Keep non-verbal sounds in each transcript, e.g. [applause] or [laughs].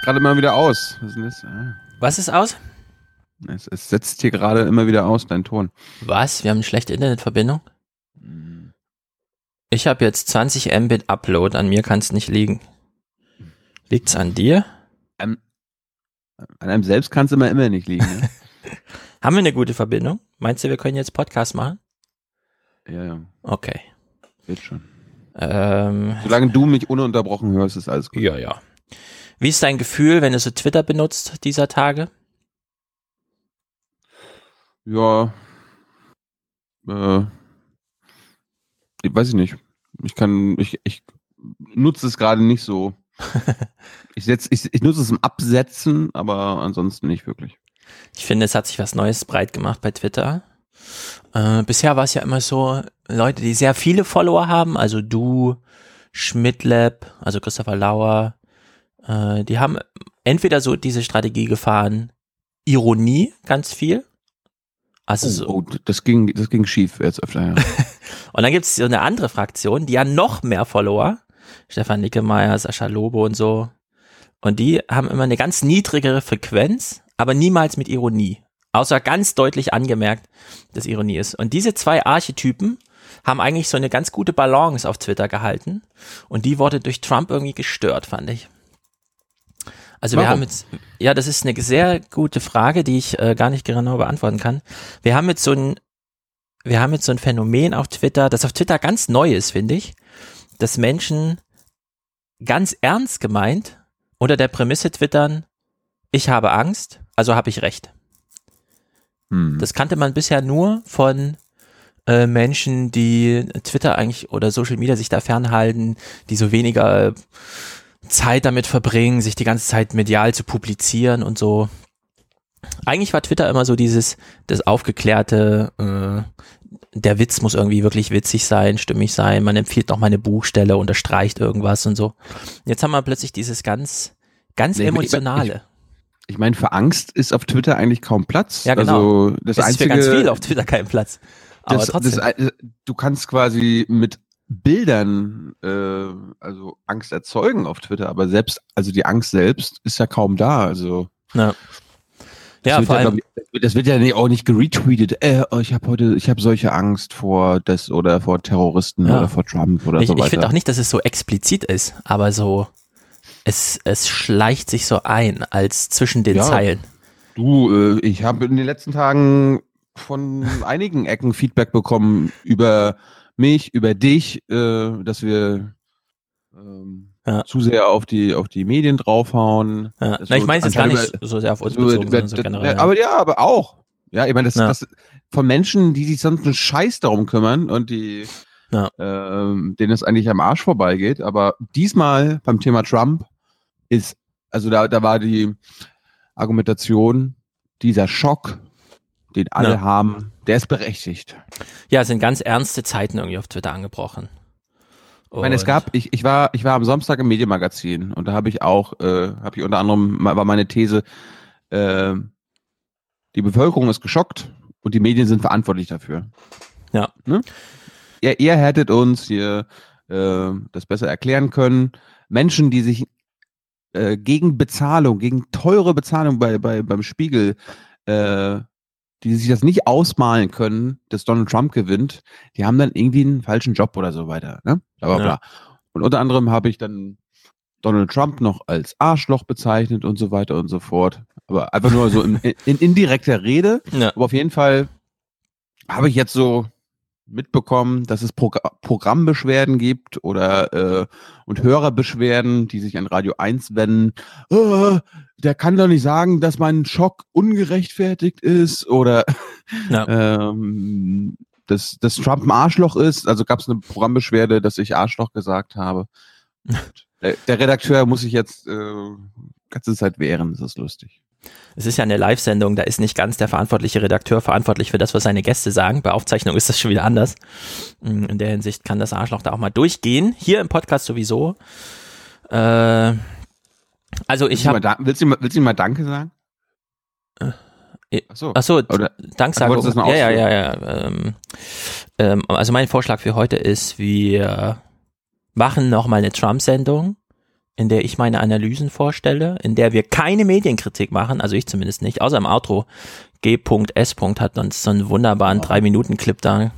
Es setzt gerade mal wieder aus. Was ist das? Ah. Was ist aus? Es, es setzt hier gerade immer wieder aus, dein Ton. Was? Wir haben eine schlechte Internetverbindung? Ich habe jetzt 20 Mbit Upload, an mir kann es nicht liegen. Liegt's an dir? An einem selbst kann es immer, immer nicht liegen. Ne? [laughs] [laughs] Haben wir eine gute Verbindung? Meinst du, wir können jetzt Podcast machen? ja, ja, Okay. wird schon. Ähm, Solange du mich ununterbrochen hörst, ist alles gut. ja, ja. Wie ist dein Gefühl, wenn du so Twitter benutzt dieser Tage? Ja. Äh, ich weiß ich nicht. Ich kann, ich, ich nutze es gerade nicht so. [laughs] ich, setz, ich, ich nutze es im Absetzen, aber ansonsten nicht wirklich. Ich finde, es hat sich was Neues breit gemacht bei Twitter. Äh, bisher war es ja immer so, Leute, die sehr viele Follower haben, also du, Schmidtlab, also Christopher Lauer, äh, die haben entweder so diese Strategie gefahren, Ironie ganz viel. Also so. Oh, das ging, das ging schief jetzt öfter. Ja. [laughs] Und dann gibt es so eine andere Fraktion, die haben noch mehr Follower. Stefan Nickemeyer, Sascha Lobo und so. Und die haben immer eine ganz niedrigere Frequenz, aber niemals mit Ironie. Außer ganz deutlich angemerkt, dass Ironie ist. Und diese zwei Archetypen haben eigentlich so eine ganz gute Balance auf Twitter gehalten. Und die wurde durch Trump irgendwie gestört, fand ich. Also wir Warum? haben jetzt, ja, das ist eine sehr gute Frage, die ich äh, gar nicht genau beantworten kann. Wir haben jetzt so ein, wir haben jetzt so ein Phänomen auf Twitter, das auf Twitter ganz neu ist, finde ich, dass Menschen ganz ernst gemeint unter der Prämisse twittern, ich habe Angst, also habe ich Recht. Hm. Das kannte man bisher nur von äh, Menschen, die Twitter eigentlich oder Social Media sich da fernhalten, die so weniger Zeit damit verbringen, sich die ganze Zeit medial zu publizieren und so. Eigentlich war Twitter immer so dieses, das aufgeklärte, äh, der Witz muss irgendwie wirklich witzig sein, stimmig sein, man empfiehlt noch mal eine Buchstelle, unterstreicht irgendwas und so. Jetzt haben wir plötzlich dieses ganz, ganz Nee, ich- emotionale. Ich meine, für Angst ist auf Twitter eigentlich kaum Platz. Ja, genau. Also das es ist für einzige, ganz viel auf Twitter kein Platz. Aber das, trotzdem. Das, äh, du kannst quasi mit Bildern äh, also Angst erzeugen auf Twitter, aber selbst, also die Angst selbst ist ja kaum da. Also ja, das ja wird vor allem, glaub ich, das wird ja auch nicht geretweetet. Äh, oh, ich habe heute, ich habe solche Angst vor das oder vor Terroristen Ja. oder vor Trump oder ich, so weiter. ich finde auch nicht, dass es so explizit ist, aber so, es, es schleicht sich so ein, als zwischen den Ja. Zeilen. Du, äh, ich habe in den letzten Tagen von einigen Ecken Feedback bekommen über mich, über dich, äh, dass wir ähm, Ja. zu sehr auf die auf die Medien draufhauen. Ja. Na, ich meine es jetzt gar nicht so sehr auf uns über- bezogen, über- so generell. aber ja, aber auch. Ja, ich meine, das, Ja. das von Menschen, die sich sonst einen Scheiß darum kümmern und die Ja. ähm, denen es eigentlich am Arsch vorbeigeht. Aber diesmal beim Thema Trump ist, also da, da war die Argumentation, dieser Schock, den alle Ja. haben, der ist berechtigt. ja, es sind ganz ernste Zeiten irgendwie auf Twitter angebrochen. Ich meine, es Und- gab, ich, ich war, ich war am Samstag im Medienmagazin und da habe ich auch, äh, habe ich unter anderem, war meine These, äh, die Bevölkerung ist geschockt und die Medien sind verantwortlich dafür. Ja. Ne? Ihr, ihr hättet uns hier äh, das besser erklären können. Menschen, die sich äh, gegen Bezahlung, gegen teure Bezahlung bei, bei, beim Spiegel, äh, die sich das nicht ausmalen können, dass Donald Trump gewinnt, die haben dann irgendwie einen falschen Job oder so weiter. Ne? Bla, bla, Ja. bla. Und unter anderem habe ich dann Donald Trump noch als Arschloch bezeichnet und so weiter und so fort. Aber einfach nur so in, [laughs] in indirekter Rede. Ja. Aber auf jeden Fall habe ich jetzt so mitbekommen, dass es Progr Programmbeschwerden gibt oder äh, und Hörerbeschwerden, die sich an Radio 1 wenden. "Äh, der kann doch nicht sagen, dass mein Schock ungerechtfertigt ist oder Ja. [laughs] ähm, dass, dass Trump ein Arschloch ist. Also gab es eine Programmbeschwerde, dass ich Arschloch gesagt habe. [laughs] der, der Redakteur muss sich jetzt äh, ganze Zeit wehren, das ist lustig. Es ist ja eine Live-Sendung, da ist nicht ganz der verantwortliche Redakteur verantwortlich für das, was seine Gäste sagen. Bei Aufzeichnung ist das schon wieder anders. Mm, In der Hinsicht kann das Arschloch da auch mal durchgehen. Hier im Podcast sowieso. Äh, also ich habe, willst, du, mal- willst du mal Danke sagen? Achso. Achso, du das noch ja, ja, ja, ja. Ähm, ähm, also mein Vorschlag für heute ist, wir machen nochmal eine Trump-Sendung, in der ich meine Analysen vorstelle, in der wir keine Medienkritik machen, also ich zumindest nicht, außer im Outro. G.S. hat uns so einen wunderbaren drei minuten clip da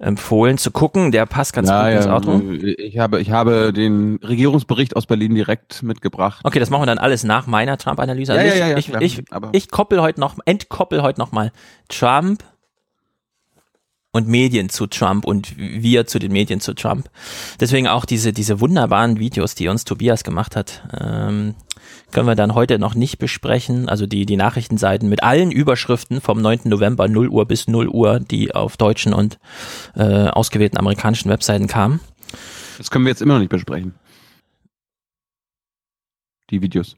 empfohlen zu gucken. Der passt ganz ja, gut ins ja, Outro. ich habe, ich habe den Regierungsbericht aus Berlin direkt mitgebracht. Okay, das machen wir dann alles nach meiner Trump-Analyse. Also Ja, ich, ich, ich, ich koppel heute noch, entkoppel heute noch mal Trump und Medien zu Trump und wir zu den Medien zu Trump. Deswegen auch diese, diese wunderbaren Videos, die uns Tobias gemacht hat, ähm, können wir dann heute noch nicht besprechen. Also die, die Nachrichtenseiten mit allen Überschriften vom 9. November 0 Uhr bis 0 Uhr, die auf deutschen und äh, ausgewählten amerikanischen Webseiten kamen. Das können wir jetzt immer noch nicht besprechen. Die Videos.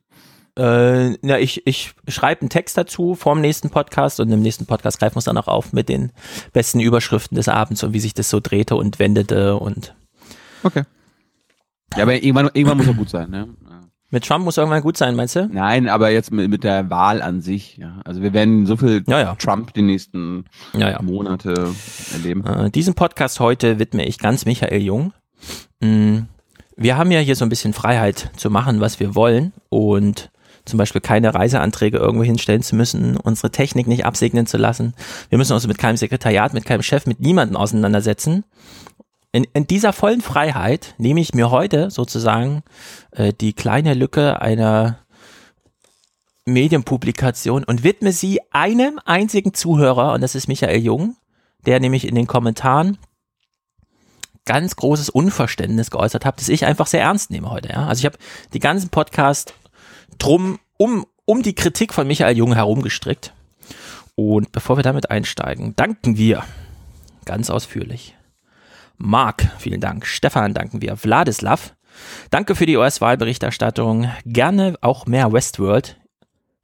Äh, na, ich, ich schreibe einen Text dazu vorm nächsten Podcast und im nächsten Podcast greifen wir es dann auch auf mit den besten Überschriften des Abends und wie sich das so drehte und wendete und Okay. Ja, aber irgendwann, irgendwann muss er gut sein, ne? Mit Trump muss irgendwann gut sein, meinst du? Nein, aber jetzt mit, mit der Wahl an sich, ja. Also wir werden so viel Ja, ja. Trump die nächsten Ja, ja. Monate erleben. Äh, diesen Podcast heute widme ich ganz Michael Jung. Mm, Wir haben ja hier so ein bisschen Freiheit zu machen, was wir wollen und zum Beispiel keine Reiseanträge irgendwo hinstellen zu müssen, unsere Technik nicht absegnen zu lassen. Wir müssen uns mit keinem Sekretariat, mit keinem Chef, mit niemandem auseinandersetzen. In, in dieser vollen Freiheit nehme ich mir heute sozusagen äh, die kleine Lücke einer Medienpublikation und widme sie einem einzigen Zuhörer und das ist Michael Jung, der nämlich in den Kommentaren ganz großes Unverständnis geäußert hat, das ich einfach sehr ernst nehme heute. Ja? Also ich habe die ganzen Podcast drum um um die Kritik von Michael Jung herumgestrickt. Und bevor wir damit einsteigen, danken wir ganz ausführlich. Marc, vielen Dank. Stefan, danken wir. Wladislav, danke für die US-Wahlberichterstattung. Gerne auch mehr Westworld.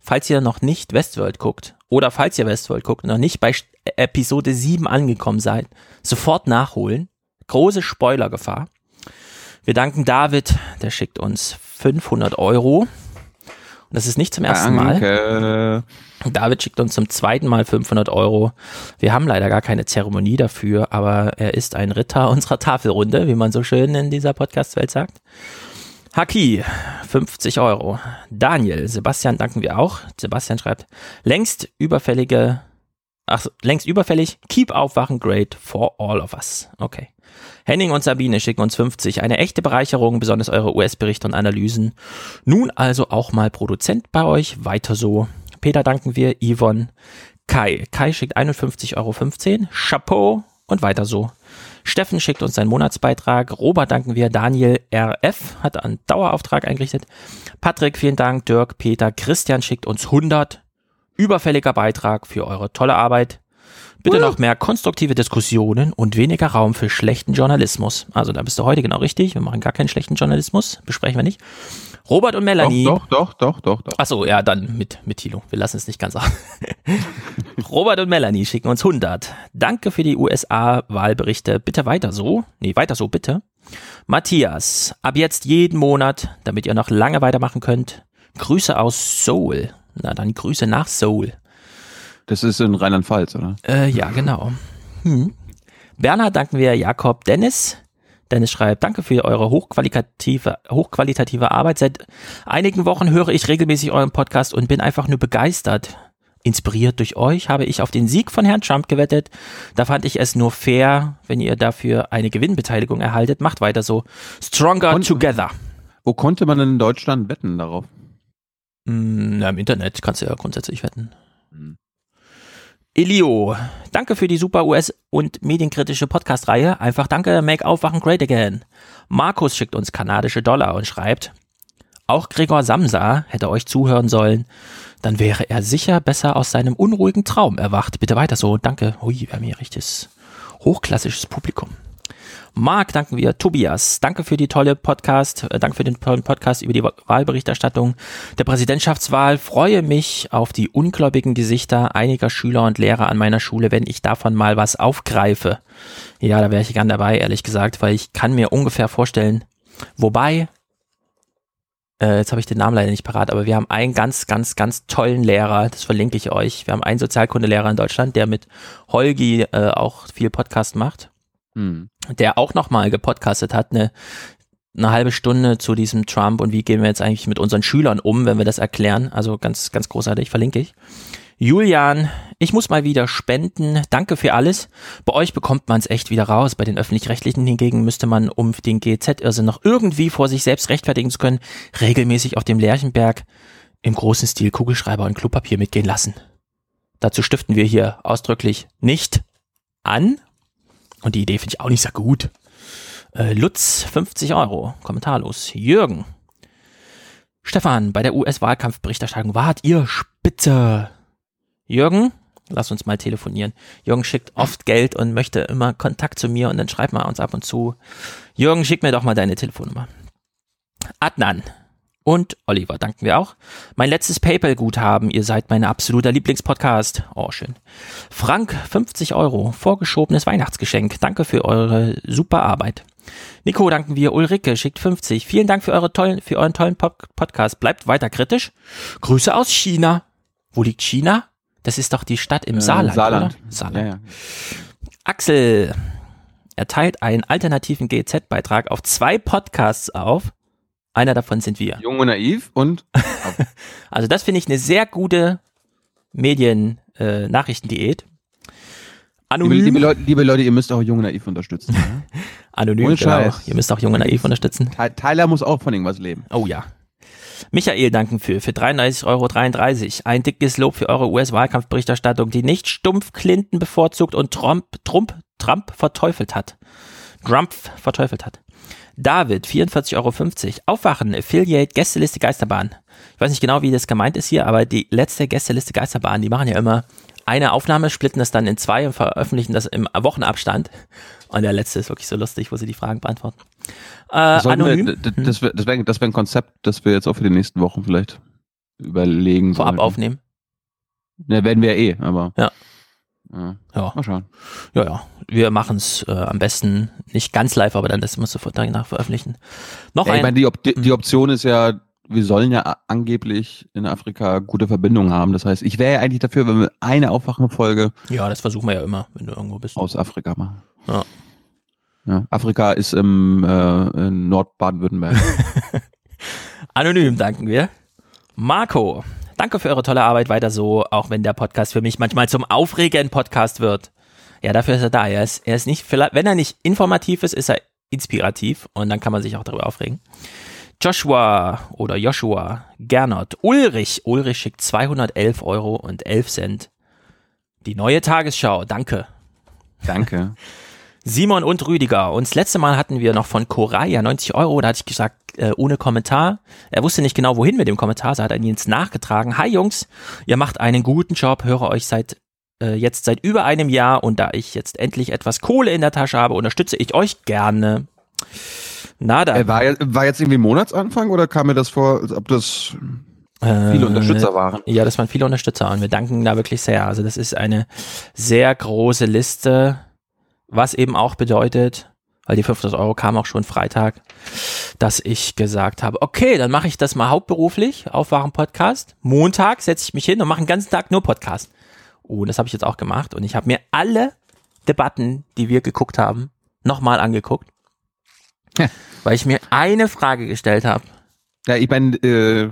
Falls ihr noch nicht Westworld guckt oder falls ihr Westworld guckt und noch nicht bei St- Episode 7 angekommen seid, sofort nachholen. Große Spoilergefahr. Wir danken David, der schickt uns 500 Euro. Und das ist nicht zum ersten Mal. Danke. David schickt uns zum zweiten Mal 500 Euro. Wir haben leider gar keine Zeremonie dafür, aber er ist ein Ritter [laughs] unserer Tafelrunde, wie man so schön in dieser Podcast-Welt sagt. Haki, 50 Euro. Daniel, Sebastian danken wir auch. Sebastian schreibt, längst überfällige, ach, längst überfällig, keep aufwachen, great for all of us. Okay. Henning und Sabine schicken uns 50. Eine echte Bereicherung, besonders eure US-Berichte und Analysen. Nun also auch mal Produzent bei euch. Weiter so. Peter danken wir. Yvonne. Kai. Kai schickt 51,15 Euro. Chapeau und weiter so. Steffen schickt uns seinen Monatsbeitrag. Robert danken wir. Daniel RF hat einen Dauerauftrag eingerichtet. Patrick, vielen Dank. Dirk, Peter, Christian schickt uns 100. Überfälliger Beitrag für eure tolle Arbeit. Bitte noch mehr konstruktive Diskussionen und weniger Raum für schlechten Journalismus. Also da bist du heute genau richtig. Wir machen gar keinen schlechten Journalismus. Besprechen wir nicht. Robert und Melanie. Doch, doch, doch, doch, doch, doch. Achso, ja, dann mit, mit Thilo. Wir lassen es nicht ganz auf. [laughs] Robert und Melanie schicken uns 100. Danke für die USA-Wahlberichte. Bitte weiter so. Nee, weiter so, bitte. Matthias, ab jetzt jeden Monat, damit ihr noch lange weitermachen könnt. Grüße aus Seoul. Na, dann Grüße nach Seoul. Das ist in Rheinland-Pfalz, oder? Äh, ja, genau. Hm. Bernhard danken wir Jakob Dennis. Dennis schreibt, danke für eure hochqualitative, hochqualitative Arbeit. Seit einigen Wochen höre ich regelmäßig euren Podcast und bin einfach nur begeistert. Inspiriert durch euch habe ich auf den Sieg von Herrn Trump gewettet. Da fand ich es nur fair, wenn ihr dafür eine Gewinnbeteiligung erhaltet. Macht weiter so. Stronger Und- together. Wo konnte man in Deutschland wetten darauf? Hm, na, Im Internet kannst du ja grundsätzlich wetten. Hm. Elio, danke für die super US- und medienkritische Podcast-Reihe. Einfach danke, make Aufwachen great again. Markus schickt uns kanadische Dollar und schreibt, auch Gregor Samsa hätte euch zuhören sollen. Dann wäre er sicher besser aus seinem unruhigen Traum erwacht. Bitte weiter so. Danke. Ui, wir haben hier richtiges hochklassisches Publikum. Marc, danken wir. Tobias, danke für die tolle Podcast, äh, danke für den tollen Podcast über die Wa- Wahlberichterstattung der Präsidentschaftswahl. Freue mich auf die ungläubigen Gesichter einiger Schüler und Lehrer an meiner Schule, wenn ich davon mal was aufgreife. Ja, da wäre ich gern dabei, ehrlich gesagt, weil ich kann mir ungefähr vorstellen, wobei äh, jetzt habe ich den Namen leider nicht parat, aber wir haben einen ganz, ganz, ganz tollen Lehrer, das verlinke ich euch. Wir haben einen Sozialkundelehrer in Deutschland, der mit Holgi äh, auch viel Podcast macht, Hm. der auch nochmal gepodcastet hat, eine, eine halbe Stunde zu diesem Trump und wie gehen wir jetzt eigentlich mit unseren Schülern um, wenn wir das erklären. Also ganz, ganz großartig, verlinke ich. Julian, ich muss mal wieder spenden. Danke für alles. Bei euch bekommt man es echt wieder raus. Bei den öffentlich-rechtlichen hingegen müsste man, um den GZ-Irrsinn noch irgendwie vor sich selbst rechtfertigen zu können, regelmäßig auf dem Lerchenberg im großen Stil Kugelschreiber und Klopapier mitgehen lassen. Dazu stiften wir hier ausdrücklich nicht an. Und die Idee finde ich auch nicht so gut. Äh, Lutz, 50 Euro, kommentarlos. Jürgen. Stefan, bei der US-Wahlkampfberichterstattung wart ihr spitze. Jürgen, lass uns mal telefonieren. Jürgen schickt oft Geld und möchte immer Kontakt zu mir und dann schreibt mal uns ab und zu. Jürgen, schick mir doch mal deine Telefonnummer. Adnan und Oliver danken wir auch. Mein letztes PayPal-Guthaben, ihr seid mein absoluter Lieblingspodcast. Oh, schön. Frank, 50 Euro, vorgeschobenes Weihnachtsgeschenk. Danke für eure super Arbeit. Nico danken wir. Ulrike schickt 50. Vielen Dank für, eure tollen, für euren tollen Pod Podcast. Bleibt weiter kritisch. Grüße aus China. Wo liegt China? Das ist doch die Stadt im Äh, Saarland, Saarland. oder? Saarland. Ja, ja. Axel erteilt einen alternativen GZ-Beitrag auf zwei Podcasts auf. Einer davon sind wir. Jung und naiv und [laughs] Also das finde ich eine sehr gute Medien-Nachrichtendiät. liebe, Anonym. liebe, Leute, liebe Leute, ihr müsst auch Jung und naiv unterstützen. Ja? [laughs] Anonym, Ohne genau. Scheiß. Ihr müsst auch Junge Naiv unterstützen. Ty- Tyler muss auch von irgendwas leben. Oh ja. Michael danken für, für 33,33 Euro. Ein dickes Lob für eure US-Wahlkampfberichterstattung, die nicht stumpf Clinton bevorzugt und Trump, Trump, Trump verteufelt hat. Trump verteufelt hat. David, 44,50 Euro. Aufwachen, Affiliate, Gästeliste Geisterbahn. Ich weiß nicht genau, wie das gemeint ist hier, aber die letzte Gästeliste Geisterbahn, die machen ja immer eine Aufnahme, splitten das dann in zwei und veröffentlichen das im Wochenabstand. Und der letzte ist wirklich so lustig, wo sie die Fragen beantworten. Äh, Sollten anonym. Wir, d- das wäre das wär, das wär ein Konzept, das wir jetzt auch für die nächsten Wochen vielleicht überlegen vorab sollten. aufnehmen. Ja, werden wir ja eh, aber. Ja. Ja. Ja. Mal schauen. Ja, ja. Wir machen es äh, am besten nicht ganz live, aber dann das muss sofort danach veröffentlichen. Noch Ja, ich ein. meine, die, Op die, die Option ist ja, wir sollen ja angeblich in Afrika gute Verbindungen haben. Das heißt, ich wäre ja eigentlich dafür, wenn wir eine Aufwachenfolge ja, das versuchen wir ja immer, wenn du irgendwo bist. aus Afrika machen. Ja. Ja, Afrika ist im äh, in Nordbaden-Württemberg. [laughs] Anonym danken wir. Marco, danke für eure tolle Arbeit. Weiter so, auch wenn der Podcast für mich manchmal zum aufregenden Podcast wird. Ja, dafür ist er da. Er ist, er ist nicht, wenn er nicht informativ ist, ist er inspirativ und dann kann man sich auch darüber aufregen. Joshua oder Joshua Gernot Ulrich. Ulrich schickt 211 Euro und 11 Cent. Die neue Tagesschau. Danke. Danke. [laughs] Simon und Rüdiger. Und das letzte Mal hatten wir noch von Koraya 90 Euro. Da hatte ich gesagt, äh, ohne Kommentar. Er wusste nicht genau, wohin mit dem Kommentar. So hat er ihn jetzt nachgetragen. Hi Jungs, ihr macht einen guten Job. Höre euch seit äh, jetzt seit über einem Jahr. Und da ich jetzt endlich etwas Kohle in der Tasche habe, unterstütze ich euch gerne. Nada. Äh, war, jetzt, war jetzt irgendwie Monatsanfang oder kam mir das vor, als ob das Äh, viele Unterstützer waren? Ja, das waren viele Unterstützer und wir danken da wirklich sehr. Also das ist eine sehr große Liste, was eben auch bedeutet, weil die 500 Euro kamen auch schon Freitag, dass ich gesagt habe, okay, dann mache ich das mal hauptberuflich, Aufwachen Podcast. Montag setze ich mich hin und mache den ganzen Tag nur Podcast. Oh, und das habe ich jetzt auch gemacht und ich habe mir alle Debatten, die wir geguckt haben, nochmal angeguckt, Ja. weil ich mir eine Frage gestellt habe. Ja, ich meine, äh,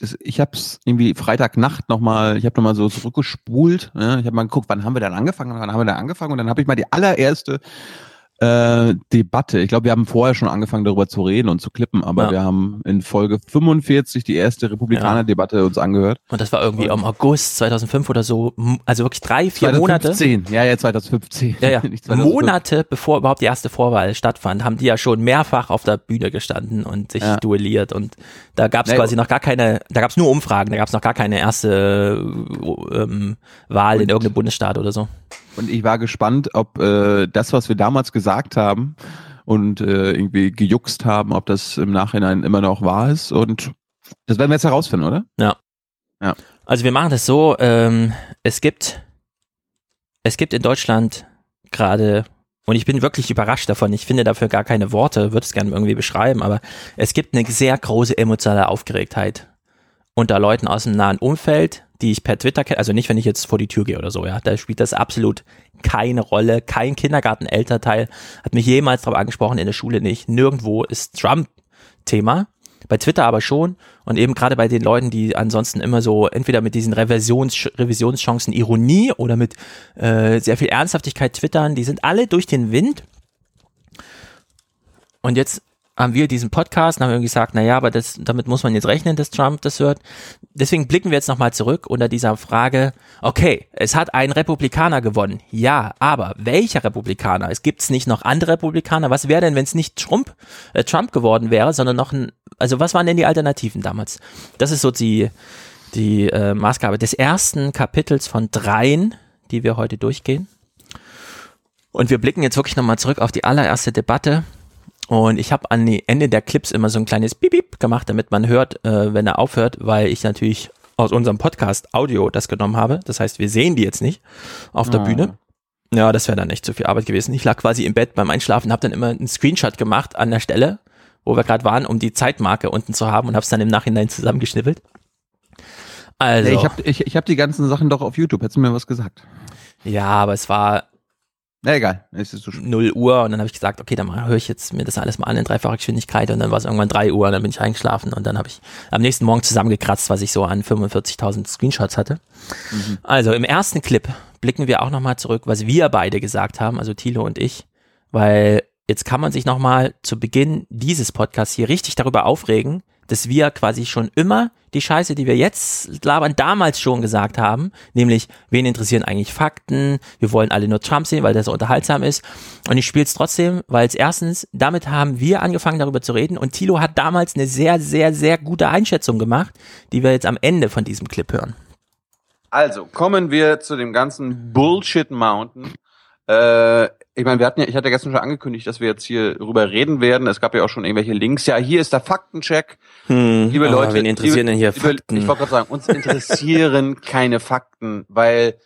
ich habe es irgendwie Freitagnacht nochmal, ich habe nochmal so zurückgespult. Ne? Ich habe mal geguckt, wann haben wir dann angefangen, wann haben wir dann angefangen und dann habe ich mal die allererste äh, Debatte. Ich glaube, wir haben vorher schon angefangen, darüber zu reden und zu klippen, aber Ja. wir haben in Folge 45 die erste Republikaner-Debatte uns angehört. Und das war irgendwie im August 2005 oder so, also wirklich drei, vier Monate. 2015. Ja, ja, 2015. Ja, ja. [laughs] Nicht 2005. Monate bevor überhaupt die erste Vorwahl stattfand, haben die ja schon mehrfach auf der Bühne gestanden und sich Ja. duelliert. Und da gab es quasi noch gar keine, da gab es nur Umfragen, da gab es noch gar keine erste äh, ähm, Wahl in irgendeinem Bundesstaat oder so. Und ich war gespannt, ob äh, das, was wir damals gesagt haben und äh, irgendwie gejuckst haben, ob das im Nachhinein immer noch wahr ist. Und das werden wir jetzt herausfinden, oder? Also wir machen das so, ähm, es gibt, es gibt in Deutschland gerade und ich bin wirklich überrascht davon. Ich finde dafür gar keine Worte, würde es gerne irgendwie beschreiben, aber es gibt eine sehr große emotionale Aufgeregtheit unter Leuten aus dem nahen Umfeld, die ich per Twitter kenne, also nicht, wenn ich jetzt vor die Tür gehe oder so, ja, da spielt das absolut keine Rolle. Kein Kindergarten-Elternteil hat mich jemals darauf angesprochen, in der Schule nicht. Nirgendwo ist Trump Thema. Bei Twitter aber schon und eben gerade bei den Leuten, die ansonsten immer so entweder mit diesen Revisions Revisionschancen Ironie oder mit äh, sehr viel Ernsthaftigkeit twittern, die sind alle durch den Wind. Und jetzt haben wir diesen Podcast und haben irgendwie gesagt, naja, aber das, damit muss man jetzt rechnen, dass Trump das hört. Deswegen blicken wir jetzt nochmal zurück unter dieser Frage, okay, es hat ein Republikaner gewonnen. Ja, aber welcher Republikaner? Es gibt nicht noch andere Republikaner. Was wäre denn, wenn es nicht Trump, äh, Trump geworden wäre, sondern noch ein, also was waren denn die Alternativen damals? Das ist so die, die äh, Maßgabe des ersten Kapitels von dreien, die wir heute durchgehen. Und wir blicken jetzt wirklich nochmal zurück auf die allererste Debatte und ich habe an die Ende der Clips immer so ein kleines Bip, Bip gemacht, damit man hört, äh, wenn er aufhört, weil ich natürlich aus unserem Podcast Audio das genommen habe. Das heißt, wir sehen die jetzt nicht auf der Ah. Bühne. Ja, das wäre dann echt zu viel Arbeit gewesen. Ich lag quasi im Bett beim Einschlafen, habe dann immer einen Screenshot gemacht an der Stelle, wo wir gerade waren, um die Zeitmarke unten zu haben und habe es dann im Nachhinein zusammengeschnippelt. Also, Nee, ich habe ich, ich hab die ganzen Sachen doch auf YouTube. Hättest du mir was gesagt? ja, aber es war Na egal, es ist so schlimm. 0 Uhr und dann habe ich gesagt, okay, dann höre ich jetzt mir das alles mal an in dreifacher Geschwindigkeit und dann war es irgendwann 3 Uhr und dann bin ich eingeschlafen und dann habe ich am nächsten Morgen zusammengekratzt, was ich so an 45.000 Screenshots hatte. Also im ersten Clip blicken wir auch nochmal zurück, was wir beide gesagt haben, also Thilo und ich, weil jetzt kann man sich nochmal zu Beginn dieses Podcasts hier richtig darüber aufregen, dass wir quasi schon immer die Scheiße, die wir jetzt labern, damals schon gesagt haben, nämlich, wen interessieren eigentlich Fakten, wir wollen alle nur Trump sehen, weil der so unterhaltsam ist. Und ich spiele es trotzdem, weil es erstens, damit haben wir angefangen darüber zu reden und Thilo hat damals eine sehr, sehr, sehr gute Einschätzung gemacht, die wir jetzt am Ende von diesem Clip hören. Also, kommen wir zu dem ganzen Bullshit Mountain. Äh, ich meine, wir hatten ja, ich hatte gestern schon angekündigt, dass wir jetzt hier drüber reden werden. Es gab ja auch schon irgendwelche Links. Ja, hier ist der Faktencheck. Liebe aber Leute, wen interessieren liebe, denn hier liebe, Fakten? Ich wollte gerade sagen, uns interessieren [laughs] keine Fakten, weil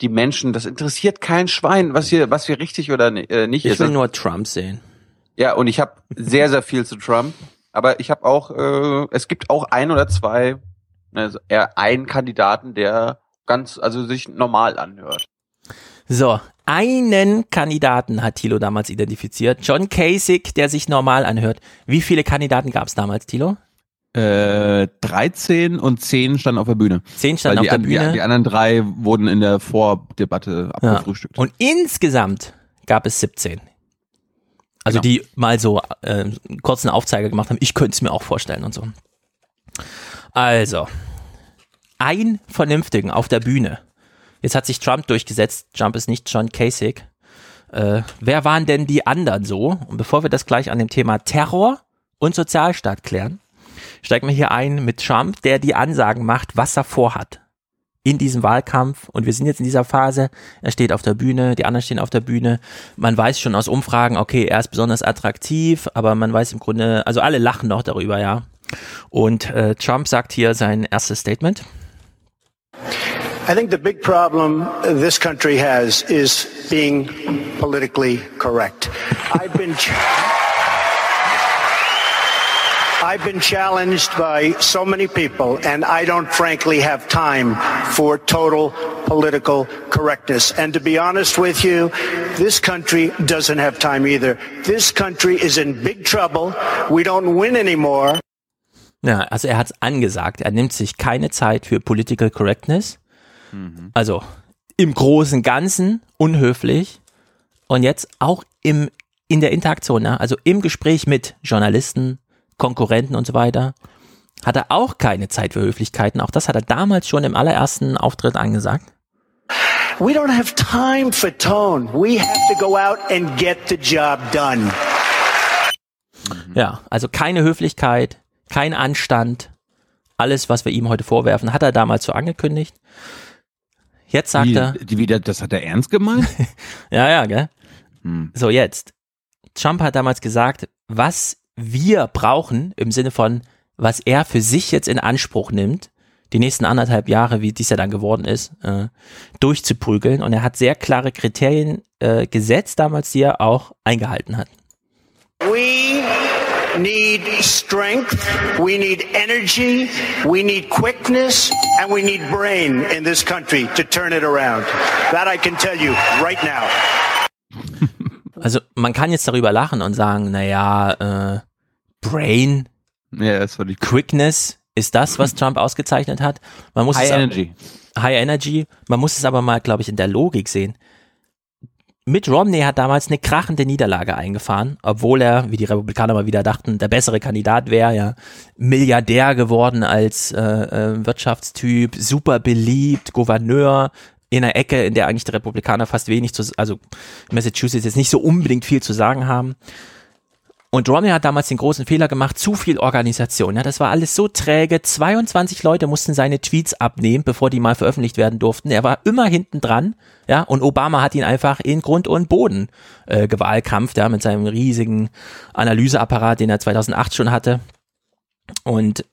die Menschen, das interessiert kein Schwein, was hier, was hier richtig oder äh, nicht Ich will nur Trump sehen. Ja, und ich habe sehr, sehr viel zu Trump. Aber ich habe auch, äh, es gibt auch ein oder zwei, also eher einen Kandidaten, der ganz, also sich normal anhört. So, einen Kandidaten hat Thilo damals identifiziert. John Kasich, der sich normal anhört. Wie viele Kandidaten gab es damals, Thilo? Äh, 13 und 10 standen auf der Bühne. Zehn standen Weil auf die, der an- Bühne. Die, die anderen drei wurden in der Vordebatte Ja. abgefrühstückt. Und insgesamt gab es 17. Also Genau. die mal so äh, einen kurzen Aufzeiger gemacht haben. Ich könnte es mir auch vorstellen und so. Also, ein Vernünftigen auf der Bühne. Jetzt hat sich Trump durchgesetzt. Trump ist nicht John Kasich. Äh, wer waren denn die anderen so? Und bevor wir das gleich an dem Thema Terror und Sozialstaat klären, steigen wir hier ein mit Trump, der die Ansagen macht, was er vorhat in diesem Wahlkampf und wir sind jetzt in dieser Phase, er steht auf der Bühne, die anderen stehen auf der Bühne, man weiß schon aus Umfragen, okay, er ist besonders attraktiv, aber man weiß im Grunde, also alle lachen noch darüber, ja. Und äh, Trump sagt hier sein erstes Statement. I think the big problem this country has is being politically correct. I've been I've been challenged by so many people and I don't frankly have time for total political correctness. And to be honest with you, this country doesn't have time either. This country is in big trouble. We don't win anymore. Ja, also er hat es angesagt, er nimmt sich keine Zeit für Political Correctness. Also im großen Ganzen unhöflich und jetzt auch im in der Interaktion, ne? also im Gespräch mit Journalisten, Konkurrenten und so weiter, hat er auch keine Zeit für Höflichkeiten. Auch das hat er damals schon im allerersten Auftritt angesagt. We don't have time for tone. We have to go out and get the job done. Ja, also keine Höflichkeit, kein Anstand. Alles, was wir ihm heute vorwerfen, hat er damals so angekündigt. Jetzt sagt Wie, er, wie, das hat er ernst gemeint? [laughs] ja, ja, gell? Hm. So, jetzt. Trump hat damals gesagt, was wir brauchen, im Sinne von, was er für sich jetzt in Anspruch nimmt, die nächsten anderthalb Jahre, wie dies ja dann geworden ist, äh, durchzuprügeln. Und er hat sehr klare Kriterien äh, gesetzt damals, die er auch eingehalten hat. We need strength, we need energy, we need quickness, and we need brain in this country to turn it around. That I can tell you right now. [laughs] Also man kann jetzt darüber lachen und sagen, naja, äh, Brain, Ja, das war die Quickness ist das, was Trump ausgezeichnet hat. Man muss High Energy. High Energy. Man muss es aber mal, glaube ich, in der Logik sehen. Mitt Romney hat damals eine krachende Niederlage eingefahren, obwohl er, wie die Republikaner mal wieder dachten, der bessere Kandidat wäre, ja, Milliardär geworden als äh, äh, Wirtschaftstyp, super beliebt, Gouverneur in einer Ecke, in der eigentlich die Republikaner fast wenig zu, also Massachusetts jetzt nicht so unbedingt viel zu sagen haben. Und Romney hat damals den großen Fehler gemacht, zu viel Organisation. Ja, das war alles so träge. 22 Leute mussten seine Tweets abnehmen, bevor die mal veröffentlicht werden durften. Er war immer hinten dran. Ja, und Obama hat ihn einfach in Grund und Boden äh, gewahlkampft, ja, mit seinem riesigen Analyseapparat, den er 2008 schon hatte. Und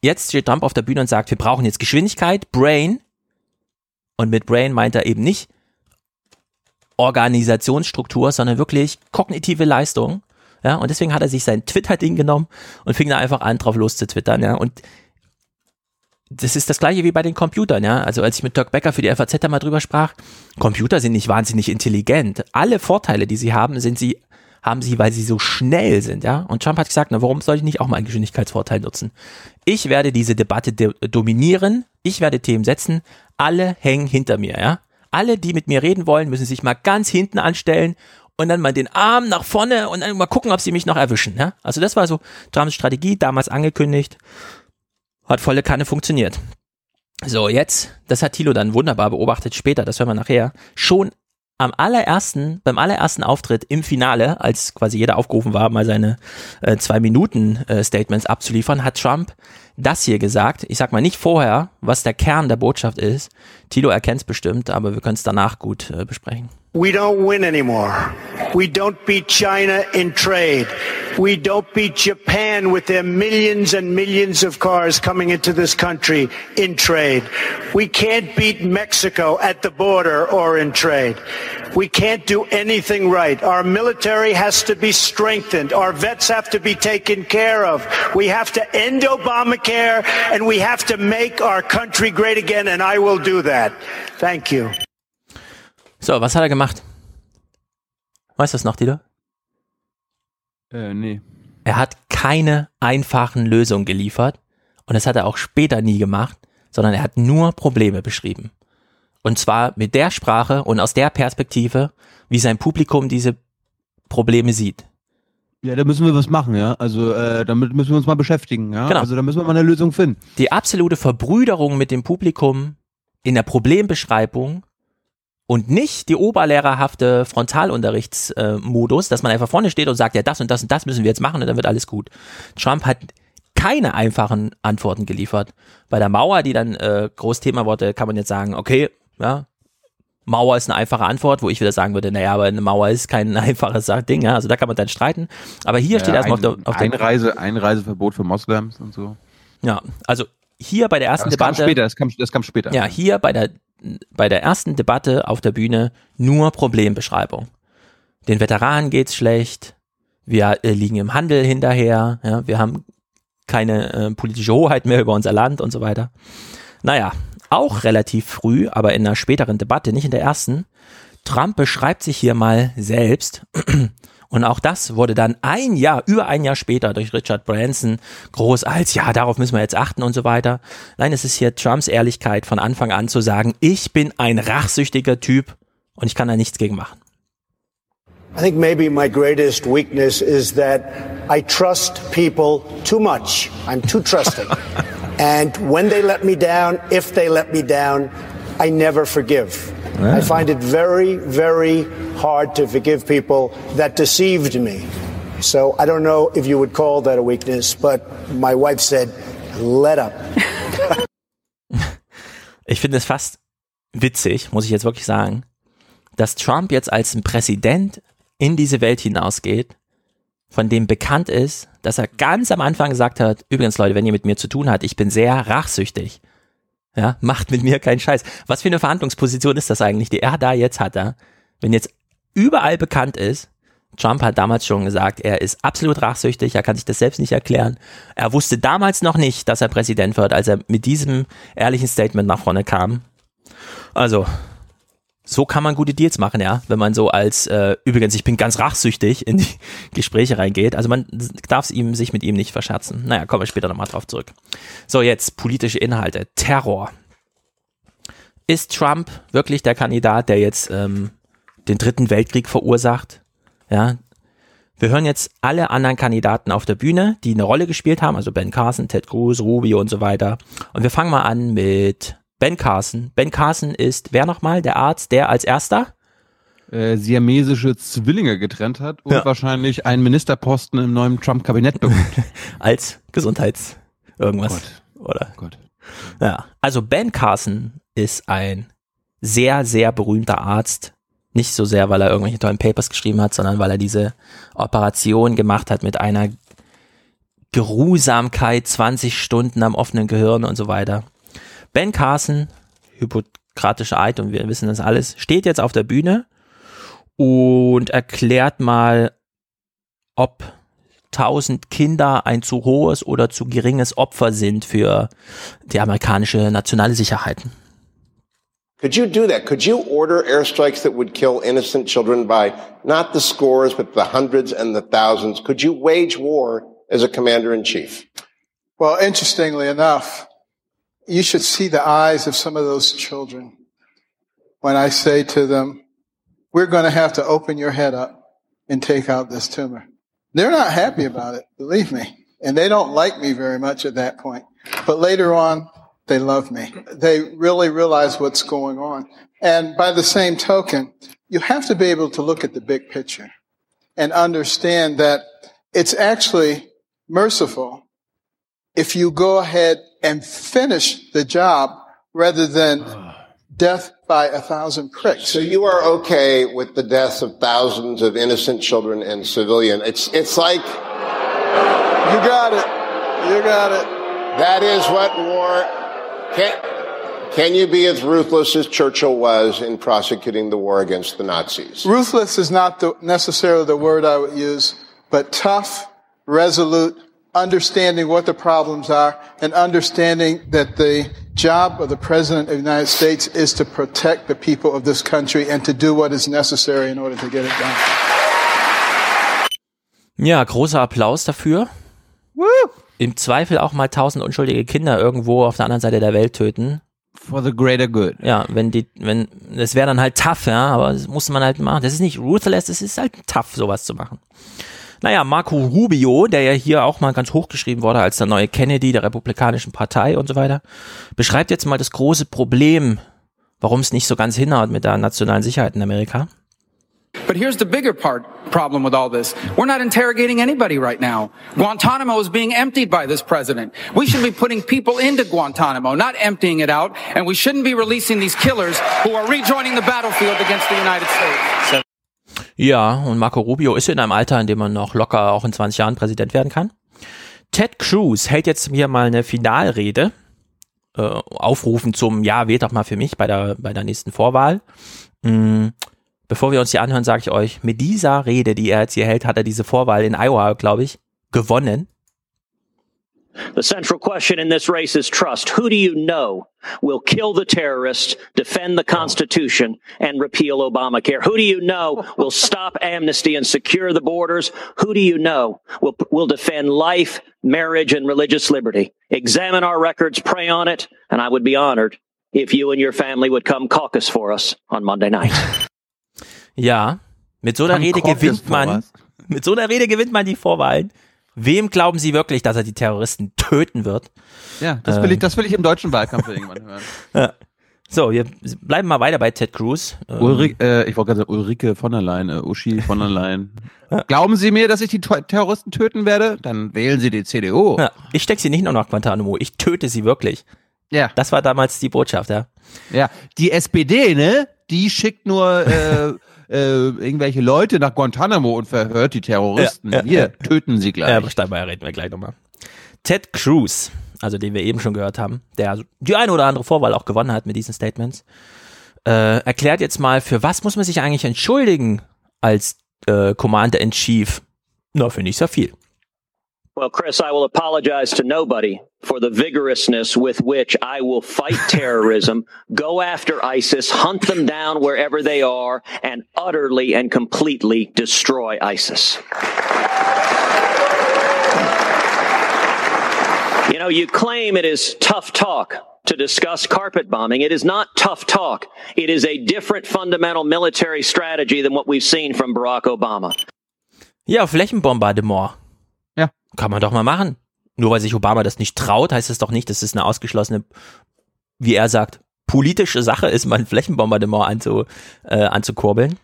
jetzt steht Trump auf der Bühne und sagt, wir brauchen jetzt Geschwindigkeit, Brain. Und mit Brain meint er eben nicht Organisationsstruktur, sondern wirklich kognitive Leistung. Ja, und deswegen hat er sich sein Twitter-Ding genommen und fing da einfach an, drauf los zu twittern, ja. Und das ist das gleiche wie bei den Computern, ja. Also als ich mit Dirk Becker für die FAZ da mal drüber sprach, Computer sind nicht wahnsinnig intelligent. Alle Vorteile, die sie haben, sind sie, haben sie, weil sie so schnell sind, ja. Und Trump hat gesagt, na, warum soll ich nicht auch mal einen Geschwindigkeitsvorteil nutzen? Ich werde diese Debatte de dominieren, ich werde Themen setzen, alle hängen hinter mir, ja. Alle, die mit mir reden wollen, müssen sich mal ganz hinten anstellen und dann mal den Arm nach vorne und dann mal gucken, ob sie mich noch erwischen. Ja? Also das war so Trumps Strategie, damals angekündigt, hat volle Kanne funktioniert. So, jetzt, das hat Thilo dann wunderbar beobachtet, später, das hören wir nachher, schon am allerersten, beim allerersten Auftritt im Finale, als quasi jeder aufgerufen war, mal seine äh, zwei Minuten äh, Statements abzuliefern, hat Trump das hier gesagt. Ich sag mal nicht vorher, was der Kern der Botschaft ist. Tilo erkennt es bestimmt, aber wir können es danach gut äh, besprechen. We don't win anymore. We don't beat China in trade. We don't beat Japan with their millions and millions of cars coming into this country in trade. We can't beat Mexico at the border or in trade. We can't do anything right. Our military has to be strengthened. Our vets have to be taken care of. We have to end Obamacare and we have to make our country great again and I will do that. Thank you. So, was hat er gemacht? Weißt du es noch, Dieter? Äh, nee. Er hat keine einfachen Lösungen geliefert und das hat er auch später nie gemacht, sondern er hat nur Probleme beschrieben. Und zwar mit der Sprache und aus der Perspektive, wie sein Publikum diese Probleme sieht. Ja, da müssen wir was machen, ja. Also äh, damit müssen wir uns mal beschäftigen, ja. Genau. Also da müssen wir mal eine Lösung finden. Die absolute Verbrüderung mit dem Publikum in der Problembeschreibung und nicht die oberlehrerhafte Frontalunterrichtsmodus, dass man einfach vorne steht und sagt, ja, das und das und das müssen wir jetzt machen und dann wird alles gut. Trump hat keine einfachen Antworten geliefert. Bei der Mauer, die dann äh, Großthema wurde, kann man jetzt sagen, okay, ja, Mauer ist eine einfache Antwort, wo ich wieder sagen würde, naja, aber eine Mauer ist kein [laughs] einfaches Ding, ja, also da kann man dann streiten. Aber hier steht Ja, erstmal ein, auf der, auf Einreise, Einreiseverbot für Moslems und so. ja, also hier bei der ersten Das kam Debatte. später, das kam, das kam später. Ja, hier bei der, bei der ersten Debatte auf der Bühne nur Problembeschreibung. Den Veteranen geht's schlecht, wir äh, liegen im Handel hinterher, ja, wir haben keine äh, politische Hoheit mehr über unser Land und so weiter. Naja, auch relativ früh, aber in einer späteren Debatte, nicht in der ersten, Trump beschreibt sich hier mal selbst und auch das wurde dann ein Jahr, über ein Jahr später durch Richard Branson groß als, ja, darauf müssen wir jetzt achten und so weiter. Nein, es ist hier Trumps Ehrlichkeit von Anfang an zu sagen, ich bin ein rachsüchtiger Typ und ich kann da nichts gegen machen. I think maybe my greatest weakness is that I trust people too much. I'm too trusting. [laughs] and when they let me down, if they let me down, I never forgive. I find it very, very hard to forgive people that deceived me. So I don't know if you would call that a weakness, but my wife said, let up. [laughs] Ich finde es fast witzig, muss ich jetzt wirklich sagen, dass Trump jetzt als ein Präsident in diese Welt hinausgeht, von dem bekannt ist, dass er ganz am Anfang gesagt hat, übrigens Leute, wenn ihr mit mir zu tun habt, ich bin sehr rachsüchtig. Ja, macht mit mir keinen Scheiß. Was für eine Verhandlungsposition ist das eigentlich, die er da jetzt hat, ja? Wenn jetzt überall bekannt ist, Trump hat damals schon gesagt, er ist absolut rachsüchtig, er kann sich das selbst nicht erklären. Er wusste damals noch nicht, dass er Präsident wird, als er mit diesem ehrlichen Statement nach vorne kam. Also, so kann man gute Deals machen, ja, wenn man so als, äh, übrigens, ich bin ganz rachsüchtig in die [laughs] Gespräche reingeht. Also man darf ihm, sich mit ihm nicht verscherzen. Naja, kommen wir später nochmal drauf zurück. So, jetzt politische Inhalte. Terror. Ist Trump wirklich der Kandidat, der jetzt ähm, den dritten Weltkrieg verursacht? Ja. Wir hören jetzt alle anderen Kandidaten auf der Bühne, die eine Rolle gespielt haben, also Ben Carson, Ted Cruz, Rubio und so weiter. Und wir fangen mal an mit Ben Carson. Ben Carson ist wer nochmal? Der Arzt, der als erster? Äh, siamesische Zwillinge getrennt hat und Ja. wahrscheinlich einen Ministerposten im neuen Trump-Kabinett bekommt. [laughs] als Gesundheits irgendwas. Gott. Oder? Gott. Ja. Also Ben Carson ist ein sehr, sehr berühmter Arzt. Nicht so sehr, weil er irgendwelche tollen Papers geschrieben hat, sondern weil er diese Operation gemacht hat mit einer Geruhsamkeit, 20 Stunden am offenen Gehirn und so weiter. Ben Carson, hypokratischer Eid und wir wissen das alles, steht jetzt auf der Bühne und erklärt mal, ob 1000 Kinder ein zu hohes oder zu geringes Opfer sind für die amerikanische nationale Sicherheit. Could you do that? Could you order airstrikes that would kill innocent children by not the scores, but the hundreds and the thousands? Could you wage war as a commander in chief? Well, interestingly enough, you should see the eyes of some of those children when I say to them, we're going to have to open your head up and take out this tumor. They're not happy about it, believe me. And they don't like me very much at that point. But later on, they love me. They really realize what's going on. And by the same token, you have to be able to look at the big picture and understand that it's actually merciful if you go ahead and finish the job rather than death by a thousand pricks. So you are okay with the deaths of thousands of innocent children and civilian. It's, it's like You got it. You got it. that is what war can, can you be as ruthless as Churchill was in prosecuting the war against the Nazis? Ruthless is not the, necessarily the word I would use, but tough, resolute, understanding what the problems are, and understanding that the job of the President of the United States is to protect the people of this country and to do what is necessary in order to get it done. Ja, großer Applaus dafür. Im Zweifel auch mal tausend unschuldige Kinder irgendwo auf der anderen Seite der Welt töten. For the greater good. Ja, wenn die, wenn, das wäre dann halt tough, ja, aber das muss man halt machen. Das ist nicht ruthless, das ist halt tough, sowas zu machen. Naja, Marco Rubio, der ja hier auch mal ganz hochgeschrieben wurde als der neue Kennedy der Republikanischen Partei und so weiter, beschreibt jetzt mal das große Problem, warum es nicht so ganz hinhaut mit der nationalen Sicherheit in Amerika. But here's the bigger part problem with all this. We're not interrogating anybody right now. Guantanamo is being emptied by this president. We should be putting people into Guantanamo, not emptying it out, and we shouldn't be releasing these killers who are rejoining the battlefield against the United States. Ja, und Marco Rubio ist in einem Alter, in dem man noch locker auch in 20 Jahren Präsident werden kann. Ted Cruz hält jetzt hier mal eine Finalrede, äh, aufrufen zum Ja, wählt doch mal für mich bei der, bei der nächsten Vorwahl. Mm, bevor wir uns die anhören, sage ich euch, mit dieser Rede, die er jetzt hier hält, hat er diese Vorwahl in Iowa, glaube ich, gewonnen. The central question in this race is trust. Who do you know will kill the terrorists, defend the Constitution, and repeal Obamacare? Who do you know will stop [laughs] amnesty and secure the borders? Who do you know will, will defend life, marriage, and religious liberty? Examine our records, pray on it, and I would be honored if you and your family would come caucus for us on Monday night. Ja, mit so einer Rede Caucus gewinnt vor man, mit so einer Rede gewinnt man die Vorwahlen. Wem glauben Sie wirklich, dass er die Terroristen töten wird? Ja, das will ich, das will ich im deutschen Wahlkampf irgendwann hören. [laughs] So, wir bleiben mal weiter bei Ted Cruz. Ähm, Ulrike, äh, ich wollte gerade sagen, Ulrike von der Leyen, äh, Uschi von der Leyen. [laughs] Glauben Sie mir, dass ich die Ter- Terroristen töten werde? Dann wählen Sie die CDU. Ja, ich stecke sie nicht nur nach Guantanamo, ich töte sie wirklich. Ja, Das war damals die Botschaft, ja. ja. Die SPD, ne? Die schickt nur äh, [laughs] äh, irgendwelche Leute nach Guantanamo und verhört die Terroristen. Ja, ja, Hier, ja. töten sie gleich. Ja, aber darüber reden wir gleich nochmal. Ted Cruz, also den wir eben schon gehört haben, der die eine oder andere Vorwahl auch gewonnen hat mit diesen Statements, äh, erklärt jetzt mal, für was muss man sich eigentlich entschuldigen als äh, Commander in Chief? Na, finde ich sehr viel. Well, Chris, I will apologize to nobody for the vigorousness with which I will fight [laughs] terrorism, go after ISIS, hunt them down wherever they are, and utterly and completely destroy ISIS. You know, you claim it is tough talk to discuss carpet bombing. It is not tough talk. It is a different fundamental military strategy than what we've seen from Barack Obama. Ja, Flächenbombardement. Kann man doch mal machen. Nur weil sich Obama das nicht traut, heißt es doch nicht, dass es eine ausgeschlossene, wie er sagt, politische Sache ist, mal ein Flächenbombardement anzu, äh, anzukurbeln.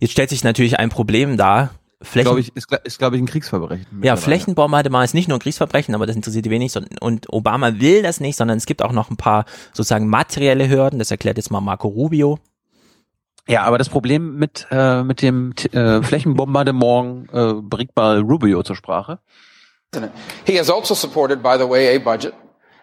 Jetzt stellt sich natürlich ein Problem dar. Flächen Glaube ich, ist, ist glaube ich, ein Kriegsverbrechen. ja. Flächenbombardement ist nicht nur ein Kriegsverbrechen, aber das interessiert die wenig. sondern- Und Obama will das nicht, sondern es gibt auch noch ein paar sozusagen materielle Hürden. Das erklärt jetzt mal Marco Rubio. Ja, aber das Problem mit, äh, mit dem äh, Flächenbombardement äh, bringt mal Rubio zur Sprache. He has also supported, by the way, a budget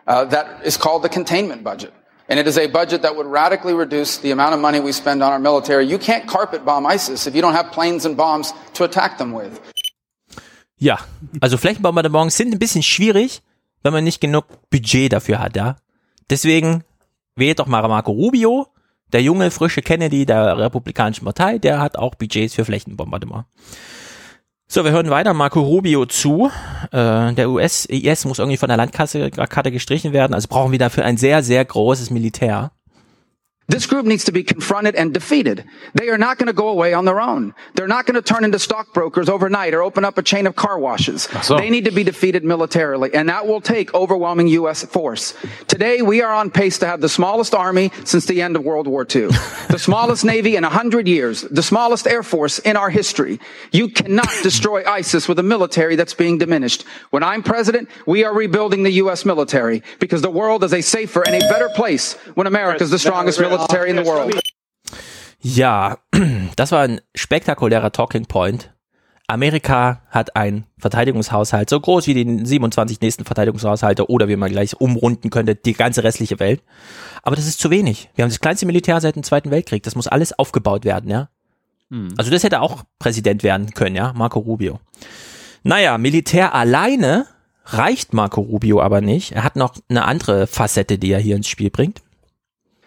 uh, that is called the containment budget. And it is a budget that would radically reduce the amount of money we spend on our military. You can't carpet bomb ISIS if you don't have planes and bombs to attack them with. Ja, also Flächenbombardements sind ein bisschen schwierig, wenn man nicht genug Budget dafür hat, ja. Deswegen wählt doch mal Marco Rubio, der junge, frische Kennedy der Republikanischen Partei, der hat auch Budgets für Flächenbombardement. So, wir hören weiter Marco Rubio zu. Äh, der US-IS muss irgendwie von der Landkasse Karte gestrichen werden, also brauchen wir dafür ein sehr, sehr großes Militär. This group needs to be confronted and defeated. They are not going to go away on their own. They're not going to turn into stockbrokers overnight or open up a chain of car washes. so. They need to be defeated militarily, and that will take overwhelming U.S. force. Today, we are on pace to have the smallest army since the end of World War II, [laughs] the smallest navy in a hundred years, the smallest air force in our history. You cannot [coughs] destroy ISIS with a military that's being diminished. When I'm president, we are rebuilding the U.S. military because the world is a safer and a better place when America is the strongest military in the world. Ja, [clears throat] das war ein spektakulärer Talking Point. Amerika hat einen Verteidigungshaushalt so groß wie die 27 nächsten Verteidigungshaushalte oder wie man gleich umrunden könnte, die ganze restliche Welt. Aber das ist zu wenig. Wir haben das kleinste Militär seit dem Zweiten Weltkrieg. Das muss alles aufgebaut werden, ja. Also das hätte auch Präsident werden können, ja, Marco Rubio. Naja, Militär alleine reicht Marco Rubio aber nicht. Er hat noch eine andere Facette, die er hier ins Spiel bringt.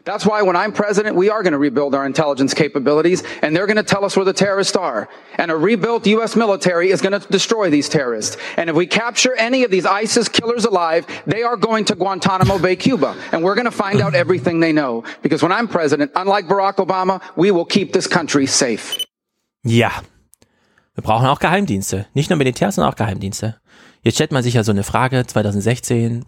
That's why when I'm president, we are going to rebuild our intelligence capabilities and they're going to tell us where the terrorists are. And a rebuilt U.S. military is going to destroy these terrorists. And if we capture any of these ISIS killers alive, they are going to Guantanamo Bay, Cuba. And we're going to find out everything they know. Because when I'm president, unlike Barack Obama, we will keep this country safe. Ja, wir brauchen auch Geheimdienste. Nicht nur Militär, sondern auch Geheimdienste. Jetzt stellt man sich ja so eine Frage, 2016,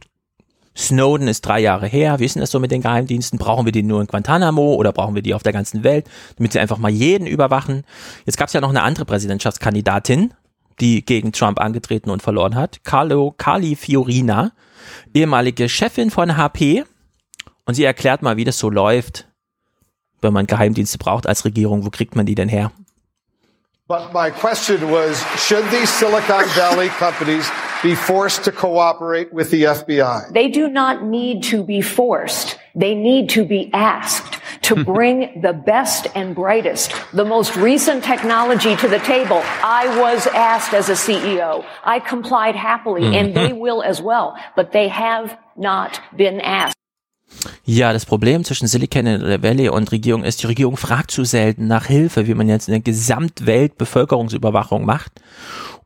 Snowden ist drei Jahre her, wie ist denn das so mit den Geheimdiensten? Brauchen wir die nur in Guantanamo oder brauchen wir die auf der ganzen Welt, damit sie einfach mal jeden überwachen? Jetzt gab es ja noch eine andere Präsidentschaftskandidatin, die gegen Trump angetreten und verloren hat, Carlo Carli Fiorina, ehemalige Chefin von HP und sie erklärt mal, wie das so läuft, wenn man Geheimdienste braucht als Regierung, wo kriegt man die denn her? But my question was, should these Silicon Valley companies be forced to cooperate with the FBI? They do not need to be forced. They need to be asked to [laughs] bring the best and brightest, the most recent technology to the table. I was asked as a CEO. I complied happily and mm-hmm. they will as well, but they have not been asked. Ja, das Problem zwischen Silicon Valley und Regierung ist, die Regierung fragt zu selten nach Hilfe, wie man jetzt eine Gesamtwelt Bevölkerungsüberwachung macht.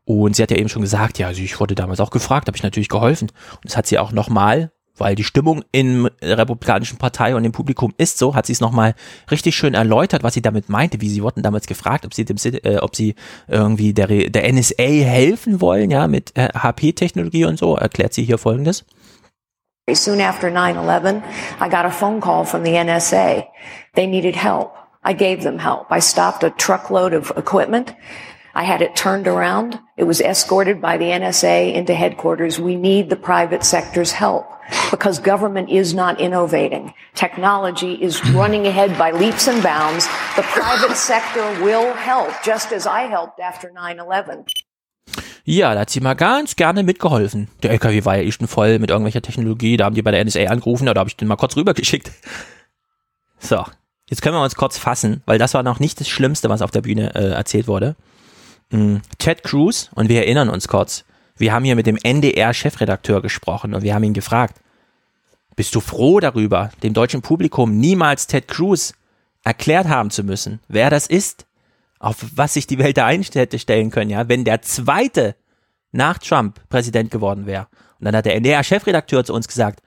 Und sie hat ja eben schon gesagt, ja, also ich wurde damals auch gefragt, habe ich natürlich geholfen. Und das hat sie auch nochmal, weil die Stimmung in der Republikanischen Partei und im Publikum ist so, hat sie es nochmal richtig schön erläutert, was sie damit meinte, wie sie wurden damals gefragt, ob sie dem, äh, ob sie irgendwie der, der NSA helfen wollen, ja, mit äh, HP-Technologie und so, erklärt sie hier folgendes. Soon after 9-11, I got a phone call from the NSA. They needed help. I gave them help. I stopped a truckload of equipment. I had it turned around. It was escorted by the NSA into headquarters. We need the private sector's help because government is not innovating. Technology is running ahead by leaps and bounds. The private sector will help just as I helped after 9-11. Ja, da hat sie mal ganz gerne mitgeholfen. Der LKW war ja eh schon voll mit irgendwelcher Technologie. Da haben die bei der NSA angerufen, da habe ich den mal kurz rübergeschickt. [laughs] So, jetzt können wir uns kurz fassen, weil das war noch nicht das Schlimmste, was auf der Bühne äh, erzählt wurde. Mm, Ted Cruz, und wir erinnern uns kurz, wir haben hier mit dem NDR-Chefredakteur gesprochen und wir haben ihn gefragt, bist du froh darüber, dem deutschen Publikum niemals Ted Cruz erklärt haben zu müssen, wer das ist, auf was sich die Welt da hätte stellen können, ja, wenn der zweite nach Trump Präsident geworden wäre. Und dann hat der NDR-Chefredakteur zu uns gesagt,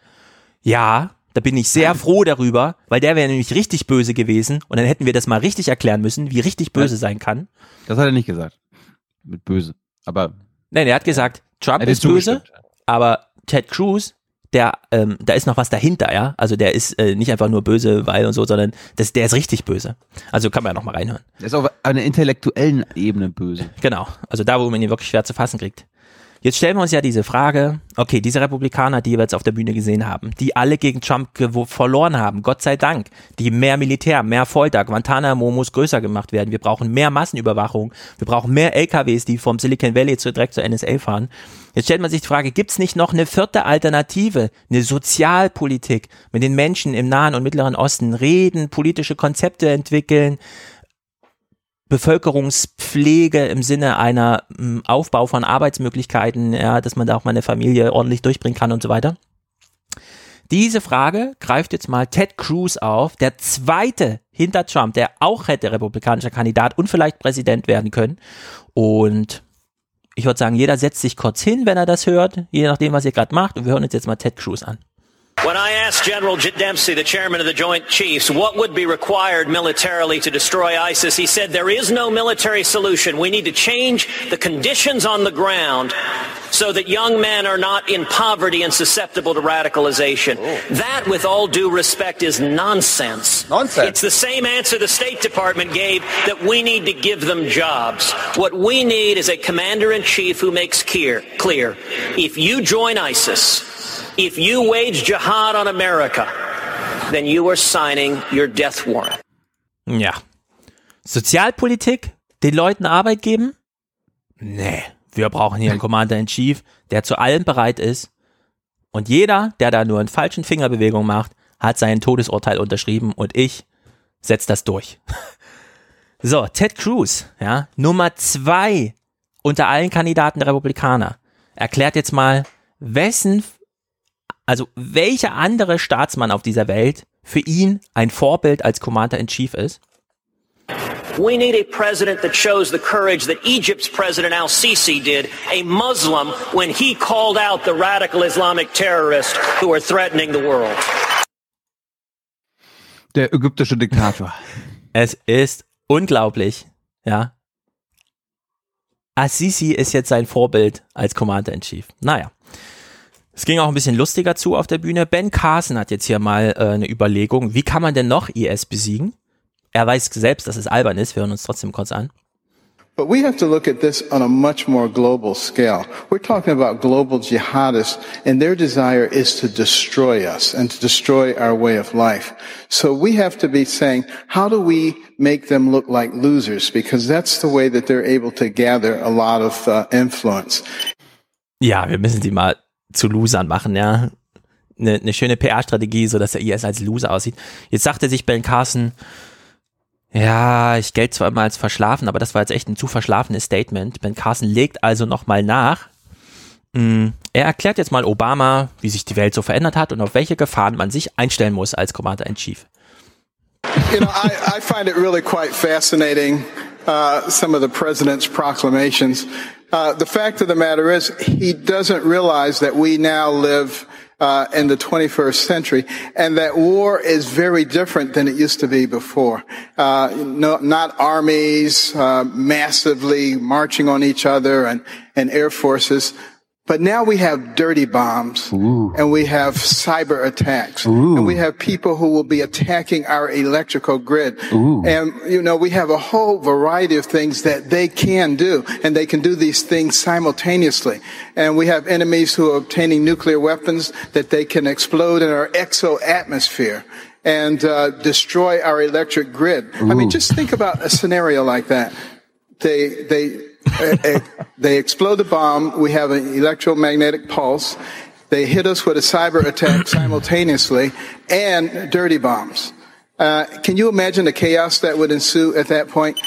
ja, da bin ich sehr froh darüber, weil der wäre nämlich richtig böse gewesen und dann hätten wir das mal richtig erklären müssen, wie richtig böse sein kann. Das hat er nicht gesagt. Mit böse. Aber Nein, er hat gesagt, Trump ist böse, aber Ted Cruz, der, ähm, da ist noch was dahinter, ja. Also der ist äh, nicht einfach nur böse, weil und so, sondern das, der ist richtig böse. Also kann man ja noch mal reinhören. er ist auf einer intellektuellen Ebene böse. Genau. Also da, wo man ihn wirklich schwer zu fassen kriegt. Jetzt stellen wir uns ja diese Frage, okay, diese Republikaner, die wir jetzt auf der Bühne gesehen haben, die alle gegen Trump verloren haben, Gott sei Dank, die mehr Militär, mehr Folter, Guantanamo muss größer gemacht werden, wir brauchen mehr Massenüberwachung, wir brauchen mehr LKWs, die vom Silicon Valley zu, direkt zur NSA fahren. Jetzt stellt man sich die Frage, gibt's nicht noch eine vierte Alternative, eine Sozialpolitik, mit den Menschen im Nahen und Mittleren Osten reden, politische Konzepte entwickeln, Bevölkerungspflege im Sinne einer m, Aufbau von Arbeitsmöglichkeiten, ja, dass man da auch mal eine Familie ordentlich durchbringen kann und so weiter. Diese Frage greift jetzt mal Ted Cruz auf, der zweite hinter Trump, der auch hätte republikanischer Kandidat und vielleicht Präsident werden können. Und ich würde sagen, jeder setzt sich kurz hin, wenn er das hört, je nachdem, was ihr gerade macht. Und wir hören uns jetzt mal Ted Cruz an. When I asked General Dempsey, the chairman of the Joint Chiefs, what would be required militarily to destroy ISIS, he said there is no military solution. We need to change the conditions on the ground so that young men are not in poverty and susceptible to radicalization. Oh. That, with all due respect, is nonsense. Nonsense. It's the same answer the State Department gave that we need to give them jobs. What we need is a commander-in-chief who makes clear, clear, if you join ISIS, if you wage jihad on America, then you are signing your death warrant. Ja. Sozialpolitik? Den Leuten Arbeit geben? Nee. Wir brauchen hier einen Commander in Chief, der zu allem bereit ist. Und jeder, der da nur einen falschen Fingerbewegung macht, hat sein Todesurteil unterschrieben und ich setze das durch. [laughs] So, Ted Cruz, ja, Nummer zwei unter allen Kandidaten der Republikaner, erklärt jetzt mal, wessen, also welcher andere Staatsmann auf dieser Welt für ihn ein Vorbild als Commander in Chief ist. We need a president that shows the courage that Egypt's president al-Sisi did, a Muslim, when he called out the radical Islamic terrorists who are threatening the world. Der ägyptische Diktator. Es ist unglaublich, ja. Assisi ist jetzt sein Vorbild als Commander in Chief. Naja. Es ging auch ein bisschen lustiger zu auf der Bühne. Ben Carson hat jetzt hier mal äh, eine Überlegung, wie kann man denn noch IS besiegen? Er weiß selbst, dass es albern ist. Wir hören uns trotzdem kurz an. But we have to look at this on a much more global scale. We're talking about global jihadists and their desire is to destroy us and to destroy our way of life. So we have to be saying, how do we make them look like losers? Because that's the way that they're able to gather a lot of uh, influence. Ja, wir müssen sie mal zu Losern machen, ja. Eine, eine schöne PR-Strategie, so dass der IS als Loser aussieht. Jetzt sagte sich Ben Carson, ja, ich gelte zwar immer als verschlafen, aber das war jetzt echt ein zu verschlafenes Statement. Ben Carson legt also nochmal nach. Mm, Er erklärt jetzt mal Obama, wie sich die Welt so verändert hat und auf welche Gefahren man sich einstellen muss als Commander in Chief. You know, I, I find it really quite fascinating, uh, some of the president's proclamations. Uh, the fact of the matter is, he doesn't realize that we now live uh, in the 21st century, and that war is very different than it used to be before. Uh, no, not armies uh, massively marching on each other and, and air forces. But now we have dirty bombs and we have cyber attacks and we have people who will be attacking our electrical grid. And, you know, we have a whole variety of things that they can do and they can do these things simultaneously. And we have enemies who are obtaining nuclear weapons that they can explode in our exo atmosphere and uh, destroy our electric grid. I mean, just think about a scenario like that they they [laughs] they explode the bomb. We have an electromagnetic pulse. They hit us with a cyber attack [clears throat] simultaneously and dirty bombs. Uh, can you imagine the chaos that would ensue at that point?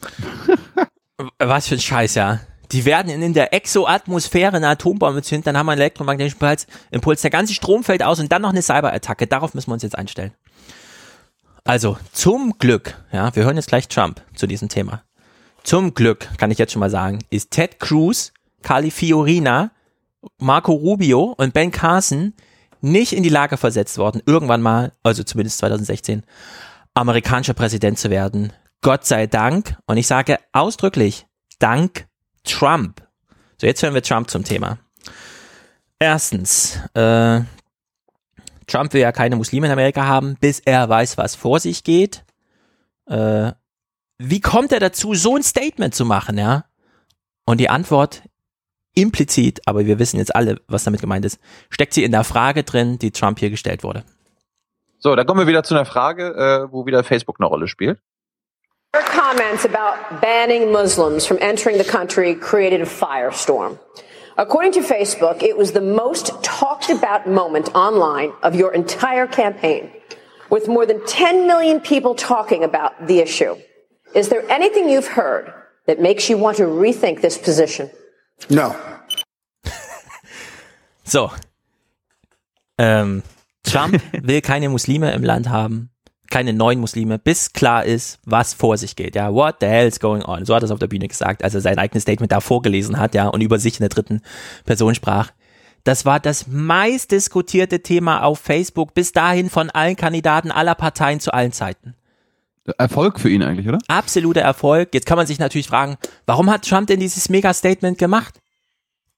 [laughs] Was für ein Scheiß, ja. Die werden in der Exoatmosphäre eine Atombombe zünden, dann haben wir einen elektromagnetischen Impuls, Impuls, der ganze Strom fällt aus und dann noch eine Cyberattacke. Darauf müssen wir uns jetzt einstellen. Also, zum Glück, ja, wir hören jetzt gleich Trump zu diesem Thema. Zum Glück, kann ich jetzt schon mal sagen, ist Ted Cruz, Carly Fiorina, Marco Rubio und Ben Carson nicht in die Lage versetzt worden, irgendwann mal, also zumindest 2016, amerikanischer Präsident zu werden. Gott sei Dank. Und ich sage ausdrücklich, dank Trump. So, jetzt hören wir Trump zum Thema. Erstens, äh, Trump will ja keine Muslime in Amerika haben, bis er weiß, was vor sich geht. Äh, wie kommt er dazu, so ein Statement zu machen, ja? Und die Antwort implizit, aber wir wissen jetzt alle, was damit gemeint ist, steckt sie in der Frage drin, die Trump hier gestellt wurde. So, da kommen wir wieder zu einer Frage, äh, wo wieder Facebook eine Rolle spielt. Your comments about banning Muslims from entering the country created a firestorm. According to Facebook, it was the most talked about moment online of your entire campaign, with more than 10 million people talking about the issue. Is there anything you've heard that makes you want to rethink this position? No. [laughs] So. Ähm, Trump will keine Muslime im Land haben, keine neuen Muslime, bis klar ist, was vor sich geht. Ja, what the hell is going on? So hat er es auf der Bühne gesagt, als er sein eigenes Statement da vorgelesen hat, ja, und über sich in der dritten Person sprach. Das war das meistdiskutierte Thema auf Facebook bis dahin von allen Kandidaten aller Parteien zu allen Zeiten. Erfolg für ihn eigentlich, oder? Absoluter Erfolg. Jetzt kann man sich natürlich fragen, warum hat Trump denn dieses Mega-Statement gemacht?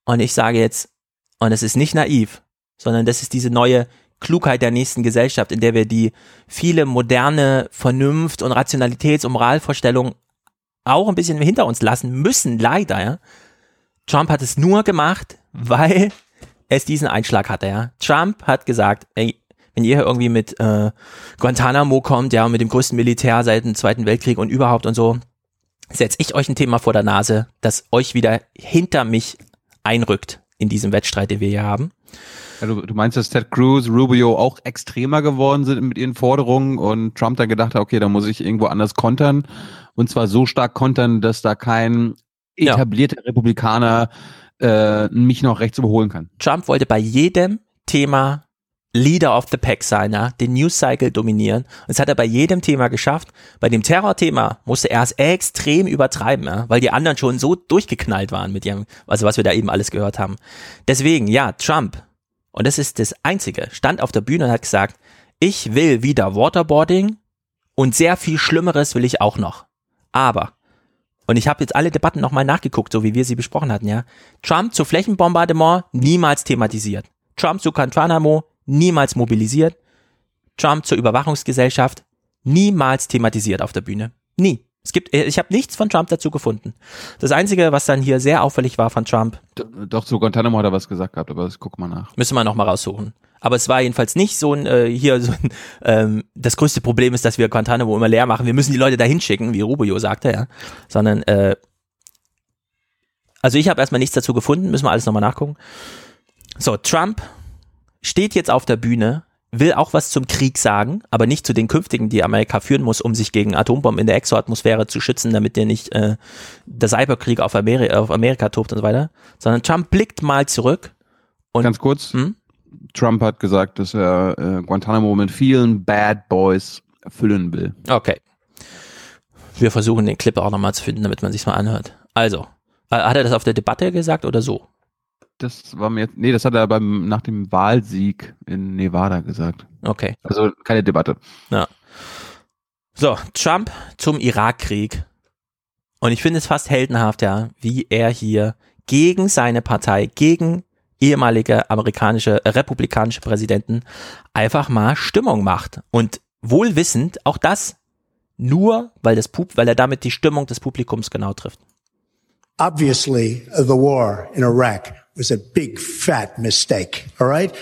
Und ich sage jetzt, und es ist nicht naiv, sondern das ist diese neue Klugheit der nächsten Gesellschaft, in der wir die viele moderne Vernunft und Rationalitäts- und Moralvorstellungen auch ein bisschen hinter uns lassen müssen, leider. Ja? Trump hat es nur gemacht, weil es diesen Einschlag hatte. Ja? Trump hat gesagt, ey, wenn ihr irgendwie mit äh, Guantanamo kommt, ja, und mit dem größten Militär seit dem Zweiten Weltkrieg und überhaupt und so, setze ich euch ein Thema vor der Nase, das euch wieder hinter mich einrückt in diesem Wettstreit, den wir hier haben. Ja, du, du meinst, dass Ted Cruz, Rubio auch extremer geworden sind mit ihren Forderungen und Trump dann gedacht hat, okay, da muss ich irgendwo anders kontern. Und zwar so stark kontern, dass da kein etablierter ja. Republikaner äh, mich noch rechts überholen kann. Trump wollte bei jedem Thema Leader of the Pack sein, ja, den News Cycle dominieren. Und das hat er bei jedem Thema geschafft. Bei dem Terrorthema musste er es extrem übertreiben, ja, weil die anderen schon so durchgeknallt waren mit ihrem, also was wir da eben alles gehört haben. Deswegen, ja, Trump, und das ist das Einzige, stand auf der Bühne und hat gesagt, ich will wieder Waterboarding und sehr viel Schlimmeres will ich auch noch. Aber, und ich habe jetzt alle Debatten nochmal nachgeguckt, so wie wir sie besprochen hatten, ja, Trump zu Flächenbombardement niemals thematisiert. Trump zu Guantanamo niemals mobilisiert. Trump zur Überwachungsgesellschaft niemals thematisiert auf der Bühne. Nie. Es gibt, ich habe nichts von Trump dazu gefunden. Das Einzige, was dann hier sehr auffällig war von Trump. Doch, zu Guantanamo hat er was gesagt gehabt, aber das gucken wir nach. Müssen wir nochmal raussuchen. Aber es war jedenfalls nicht so ein, äh, hier so ein, ähm, das größte Problem ist, dass wir Guantanamo immer leer machen. Wir müssen die Leute da hinschicken, wie Rubio sagte, ja. Sondern, äh, also ich habe erstmal nichts dazu gefunden, müssen wir alles nochmal nachgucken. So, Trump steht jetzt auf der Bühne, will auch was zum Krieg sagen, aber nicht zu den künftigen, die Amerika führen muss, um sich gegen Atombomben in der Exoatmosphäre zu schützen, damit der nicht äh, der Cyberkrieg auf, Ameri auf Amerika tobt und so weiter, sondern Trump blickt mal zurück. Und, Ganz kurz, hm? Trump hat gesagt, dass er äh, Guantanamo mit vielen Bad Boys füllen will. Okay. Wir versuchen den Clip auch nochmal zu finden, damit man sich mal anhört. Also, äh, hat er das auf der Debatte gesagt oder so? Das war mir, nee, das hat er beim, nach dem Wahlsieg in Nevada gesagt. Okay. Also keine Debatte. Ja. So, Trump zum Irakkrieg. Und ich finde es fast heldenhaft, ja, wie er hier gegen seine Partei, gegen ehemalige amerikanische, äh, republikanische Präsidenten einfach mal Stimmung macht. Und wohlwissend, auch das nur, weil das Pub, weil er damit die Stimmung des Publikums genau trifft. Obviously, the war in Iraq was a big fat mistake. All right.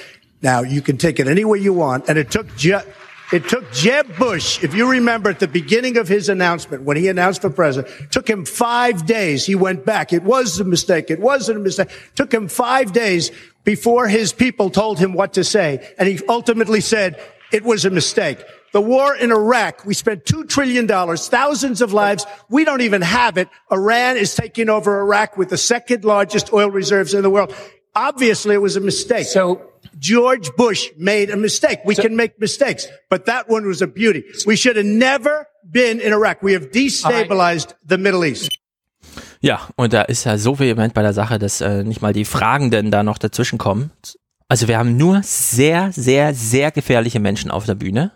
Now you can take it any way you want, and it took just It took Jeb Bush, if you remember at the beginning of his announcement, when he announced for president, took him five days. He went back. It was a mistake. It wasn't a mistake. Took him five days before his people told him what to say. And he ultimately said it was a mistake. The war in Iraq, we spent $2 trillion, thousands of lives. We don't even have it. Iran is taking over Iraq with the second largest oil reserves in the world. Obviously, it was a mistake. So George Bush made a mistake. We can make mistakes, but that one was a beauty. We should have never been in Iraq. We have destabilized the Middle East. Ja, und da ist ja so vehement bei der Sache, dass äh, nicht mal die Fragenden da noch dazwischen kommen. Also wir haben nur sehr, sehr, sehr gefährliche Menschen auf der Bühne.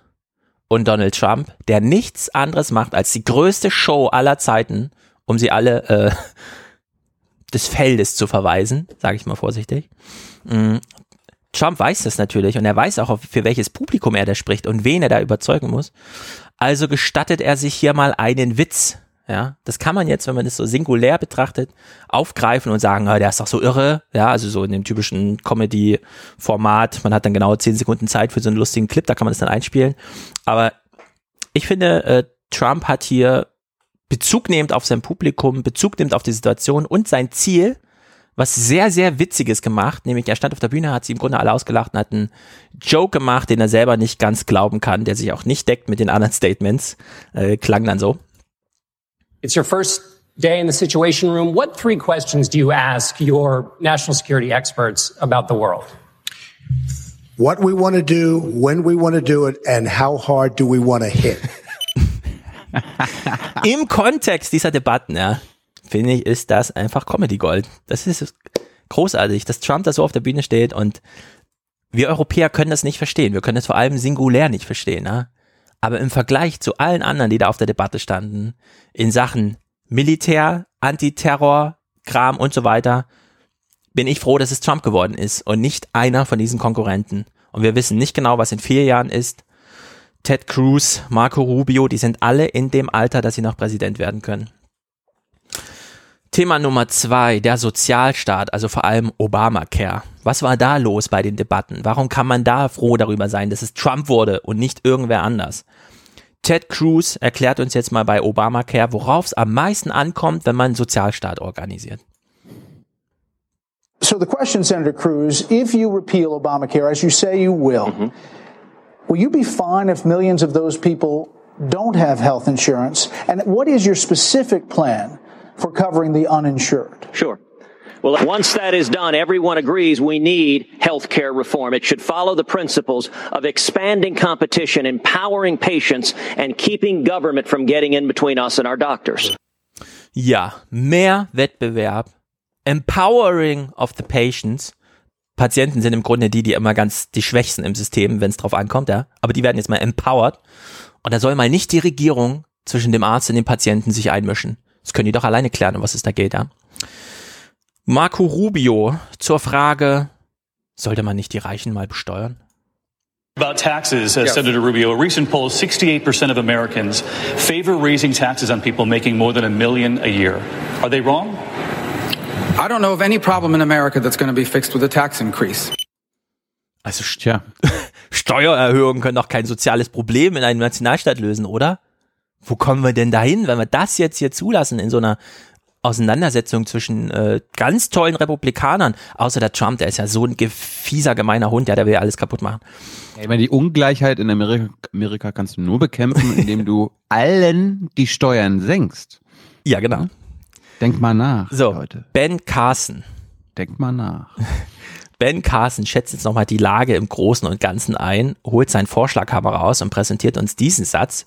Und Donald Trump, der nichts anderes macht als die größte Show aller Zeiten, um sie alle äh, [laughs] des Feldes zu verweisen, sage ich mal vorsichtig. Mm. Trump weiß das natürlich und er weiß auch, für welches Publikum er da spricht und wen er da überzeugen muss. Also gestattet er sich hier mal einen Witz. Ja, das kann man jetzt, wenn man das so singulär betrachtet, aufgreifen und sagen, ah, der ist doch so irre. Ja, also so in dem typischen Comedy-Format. Man hat dann genau zehn Sekunden Zeit für so einen lustigen Clip, da kann man das dann einspielen. Aber ich finde, äh, Trump hat hier Bezug nehmend auf sein Publikum, Bezug nehmend auf die Situation und sein Ziel, was sehr, sehr Witziges gemacht, nämlich er stand auf der Bühne, hat sie im Grunde alle ausgelacht und hat einen Joke gemacht, den er selber nicht ganz glauben kann, der sich auch nicht deckt mit den anderen Statements, äh, klang dann so. It's your first day in the Situation Room. What three questions do you ask your national security experts about the world? What we want to do, when we want to do it, and how hard do we want to hit? [laughs] Im Kontext dieser Debatten, ja, finde ich, ist das einfach Comedy Gold. Das ist großartig, dass Trump da so auf der Bühne steht und wir Europäer können das nicht verstehen. Wir können das vor allem singulär nicht verstehen. Ja? Aber im Vergleich zu allen anderen, die da auf der Debatte standen, in Sachen Militär, Antiterror, Kram und so weiter, bin ich froh, dass es Trump geworden ist und nicht einer von diesen Konkurrenten. Und wir wissen nicht genau, was in vier Jahren ist. Ted Cruz, Marco Rubio, die sind alle in dem Alter, dass sie noch Präsident werden können. Thema Nummer zwei, der Sozialstaat, also vor allem Obamacare. Was war da los bei den Debatten? Warum kann man da froh darüber sein, dass es Trump wurde und nicht irgendwer anders? Ted Cruz erklärt uns jetzt mal bei Obamacare, worauf es am meisten ankommt, wenn man einen Sozialstaat organisiert. So the question, Senator Cruz, if you repeal Obamacare, as you say you will, will you be fine if millions of those people don't have health insurance? And what is your specific plan for covering the uninsured? Sure. Well, once that is done, everyone agrees we need health care reform. It should follow the principles of expanding competition, empowering patients, and keeping government from getting in between us and our doctors. Ja, mehr Wettbewerb, empowering of the patients. Patienten sind im Grunde die, die immer ganz die Schwächsten im System, wenn es drauf ankommt, ja. Aber die werden jetzt mal empowered. Und da soll mal nicht die Regierung zwischen dem Arzt und dem Patienten sich einmischen. Das können die doch alleine klären, um was es da geht, ja. Marco Rubio zur Frage, sollte man nicht die Reichen mal besteuern? About taxes, uh, Senator Rubio, a recent poll, 68% of Americans favor raising taxes on people making more than a million a year. Are they wrong? I don't know of any problem in America that's going to be fixed with a tax increase. Also Tja. [laughs] Steuererhöhungen können doch kein soziales Problem in einem Nationalstaat lösen, oder? Wo kommen wir denn dahin, wenn wir das jetzt hier zulassen in so einer Auseinandersetzung zwischen äh, ganz tollen Republikanern, außer der Trump, der ist ja so ein fieser, gemeiner Hund, ja, der will ja alles kaputt machen. Ich meine, die Ungleichheit in Amerika, Amerika kannst du nur bekämpfen, [laughs] indem du allen die Steuern senkst. Ja, genau. Denk mal nach, So, Leute. Ben Carson. Denk mal nach. [laughs] Ben Carson schätzt jetzt nochmal die Lage im Großen und Ganzen ein, holt seinen Vorschlaghammer raus und präsentiert uns diesen Satz.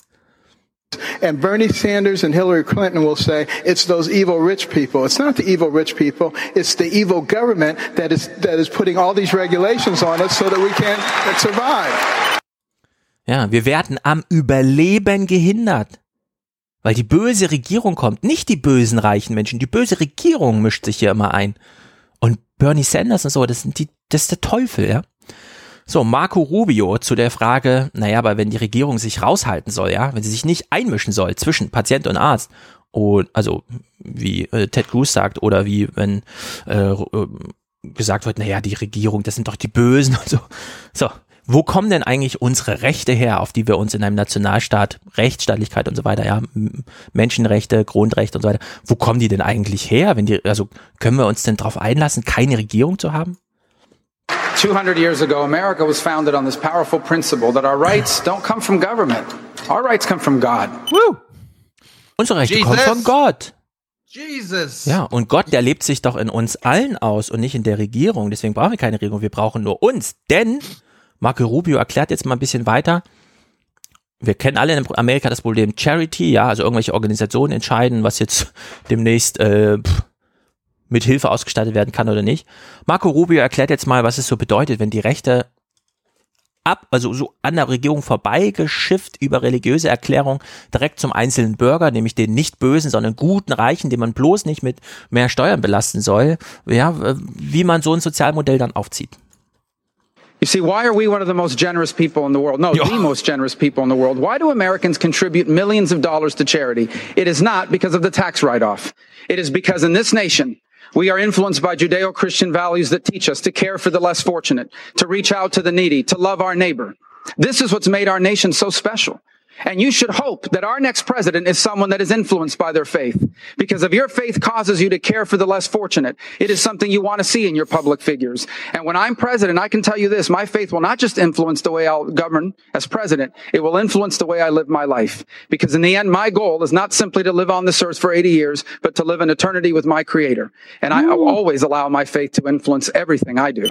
And Bernie Sanders and Hillary Clinton will say it's those evil rich people. It's not the evil rich people. It's the evil government that is that is putting all these regulations on us so that we can't survive. Ja, wir werden am Überleben gehindert. Weil die böse Regierung kommt, nicht die bösen reichen Menschen, die böse Regierung mischt sich hier immer ein. Und Bernie Sanders und so, das sind die, das ist der Teufel, ja. So, Marco Rubio zu der Frage, naja, aber wenn die Regierung sich raushalten soll, ja, wenn sie sich nicht einmischen soll zwischen Patient und Arzt, und, also wie äh, Ted Cruz sagt, oder wie wenn äh, äh, gesagt wird, naja, die Regierung, das sind doch die Bösen und so. So, wo kommen denn eigentlich unsere Rechte her, auf die wir uns in einem Nationalstaat, Rechtsstaatlichkeit und so weiter, ja, Menschenrechte, Grundrechte und so weiter, wo kommen die denn eigentlich her? Wenn die, also können wir uns denn darauf einlassen, keine Regierung zu haben? 200 years ago, America was founded on this powerful principle that our rights don't come from government. Our rights come from God. Woo. Unsere Rechte Jesus. kommen von Gott. Jesus. Ja, und Gott, der lebt sich doch in uns allen aus und nicht in der Regierung. Deswegen brauchen wir keine Regierung, wir brauchen nur uns. Denn, Marco Rubio erklärt jetzt mal ein bisschen weiter, wir kennen alle in Amerika das Problem Charity, ja, also irgendwelche Organisationen entscheiden, was jetzt demnächst äh, pff, mit Hilfe ausgestattet werden kann oder nicht. Marco Rubio erklärt jetzt mal, was es so bedeutet, wenn die Rechte ab, also so an der Regierung vorbeigeschifft über religiöse Erklärung direkt zum einzelnen Bürger, nämlich den nicht bösen, sondern guten Reichen, den man bloß nicht mit mehr Steuern belasten soll, ja, wie man so ein Sozialmodell dann aufzieht. You see, why are we one of the most generous people in the world? No, the most generous people in the world. Why do Americans contribute millions of dollars to charity? It is not because of the tax write-off. It is because in this nation, we are influenced by Judeo-Christian values that teach us to care for the less fortunate, to reach out to the needy, to love our neighbor. This is what's made our nation so special. And you should hope that our next president is someone that is influenced by their faith. Because if your faith causes you to care for the less fortunate, it is something you want to see in your public figures. And when I'm president, I can tell you this, my faith will not just influence the way I'll govern as president, it will influence the way I live my life. Because in the end, my goal is not simply to live on this earth for 80 years, but to live in eternity with my creator. And I mm. always allow my faith to influence everything I do.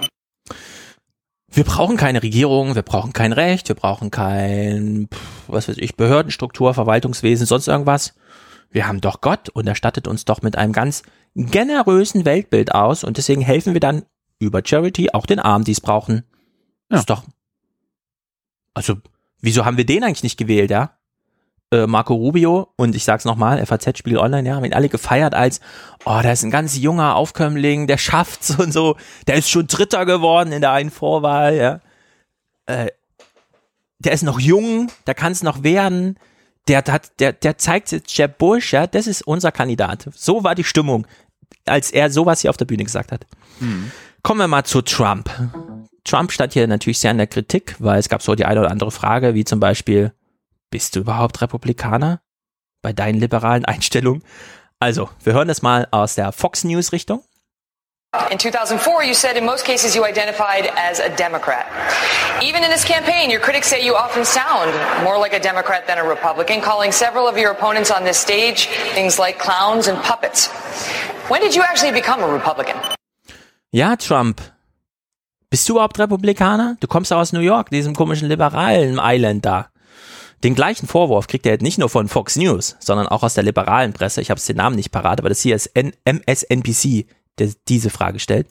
Wir brauchen keine Regierung, wir brauchen kein Recht, wir brauchen kein, was weiß ich, Behördenstruktur, Verwaltungswesen, sonst irgendwas. Wir haben doch Gott und er stattet uns doch mit einem ganz generösen Weltbild aus und deswegen helfen wir dann über Charity auch den Armen, die es brauchen. Ja. Ist doch. Also, wieso haben wir den eigentlich nicht gewählt, ja? Äh, Marco Rubio und ich sag's nochmal, FAZ Spiel Online, ja, haben ihn alle gefeiert als, oh, da ist ein ganz junger Aufkömmling, der schafft's und so, der ist schon Dritter geworden in der einen Vorwahl, ja. Äh, der ist noch jung, der kann's noch werden, der hat, der, der zeigt jetzt Jeb Bush, ja, das ist unser Kandidat. So war die Stimmung, als er sowas hier auf der Bühne gesagt hat. Hm. Kommen wir mal zu Trump. Trump stand hier natürlich sehr in der Kritik, weil es gab so die eine oder andere Frage, wie zum Beispiel, bist du überhaupt Republikaner? Bei deinen liberalen [laughs] Einstellungen? Also, wir hören das mal aus der Fox News Richtung. In 2004, you said in most cases you identified as a Democrat. Even in this campaign, your critics say you often sound more like a Democrat than a Republican, calling several of your opponents on this stage things like clowns and puppets. When did you actually become a Republican? Ja, Trump. Bist du überhaupt Republikaner? Du kommst aus New York, diesem komischen liberalen Island da. Den gleichen Vorwurf kriegt er jetzt nicht nur von Fox News, sondern auch aus der liberalen Presse. Ich habe den Namen nicht parat, aber das hier ist N MSNBC, der diese Frage stellt.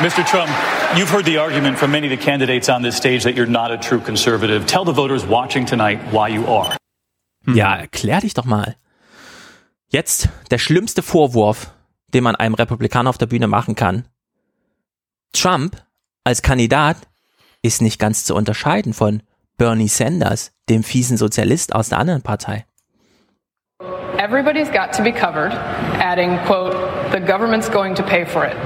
Mr. Trump, you've heard the argument from many of the candidates on this stage that you're not a true conservative. Tell the voters watching tonight why you are. Ja, erklär dich doch mal. Jetzt der schlimmste Vorwurf, den man einem Republikaner auf der Bühne machen kann. Trump als Kandidat ist nicht ganz zu unterscheiden von Bernie Sanders, dem fiesen Sozialist aus der anderen Partei. Everybody's got to be covered, adding, quote, the government's going to pay for it.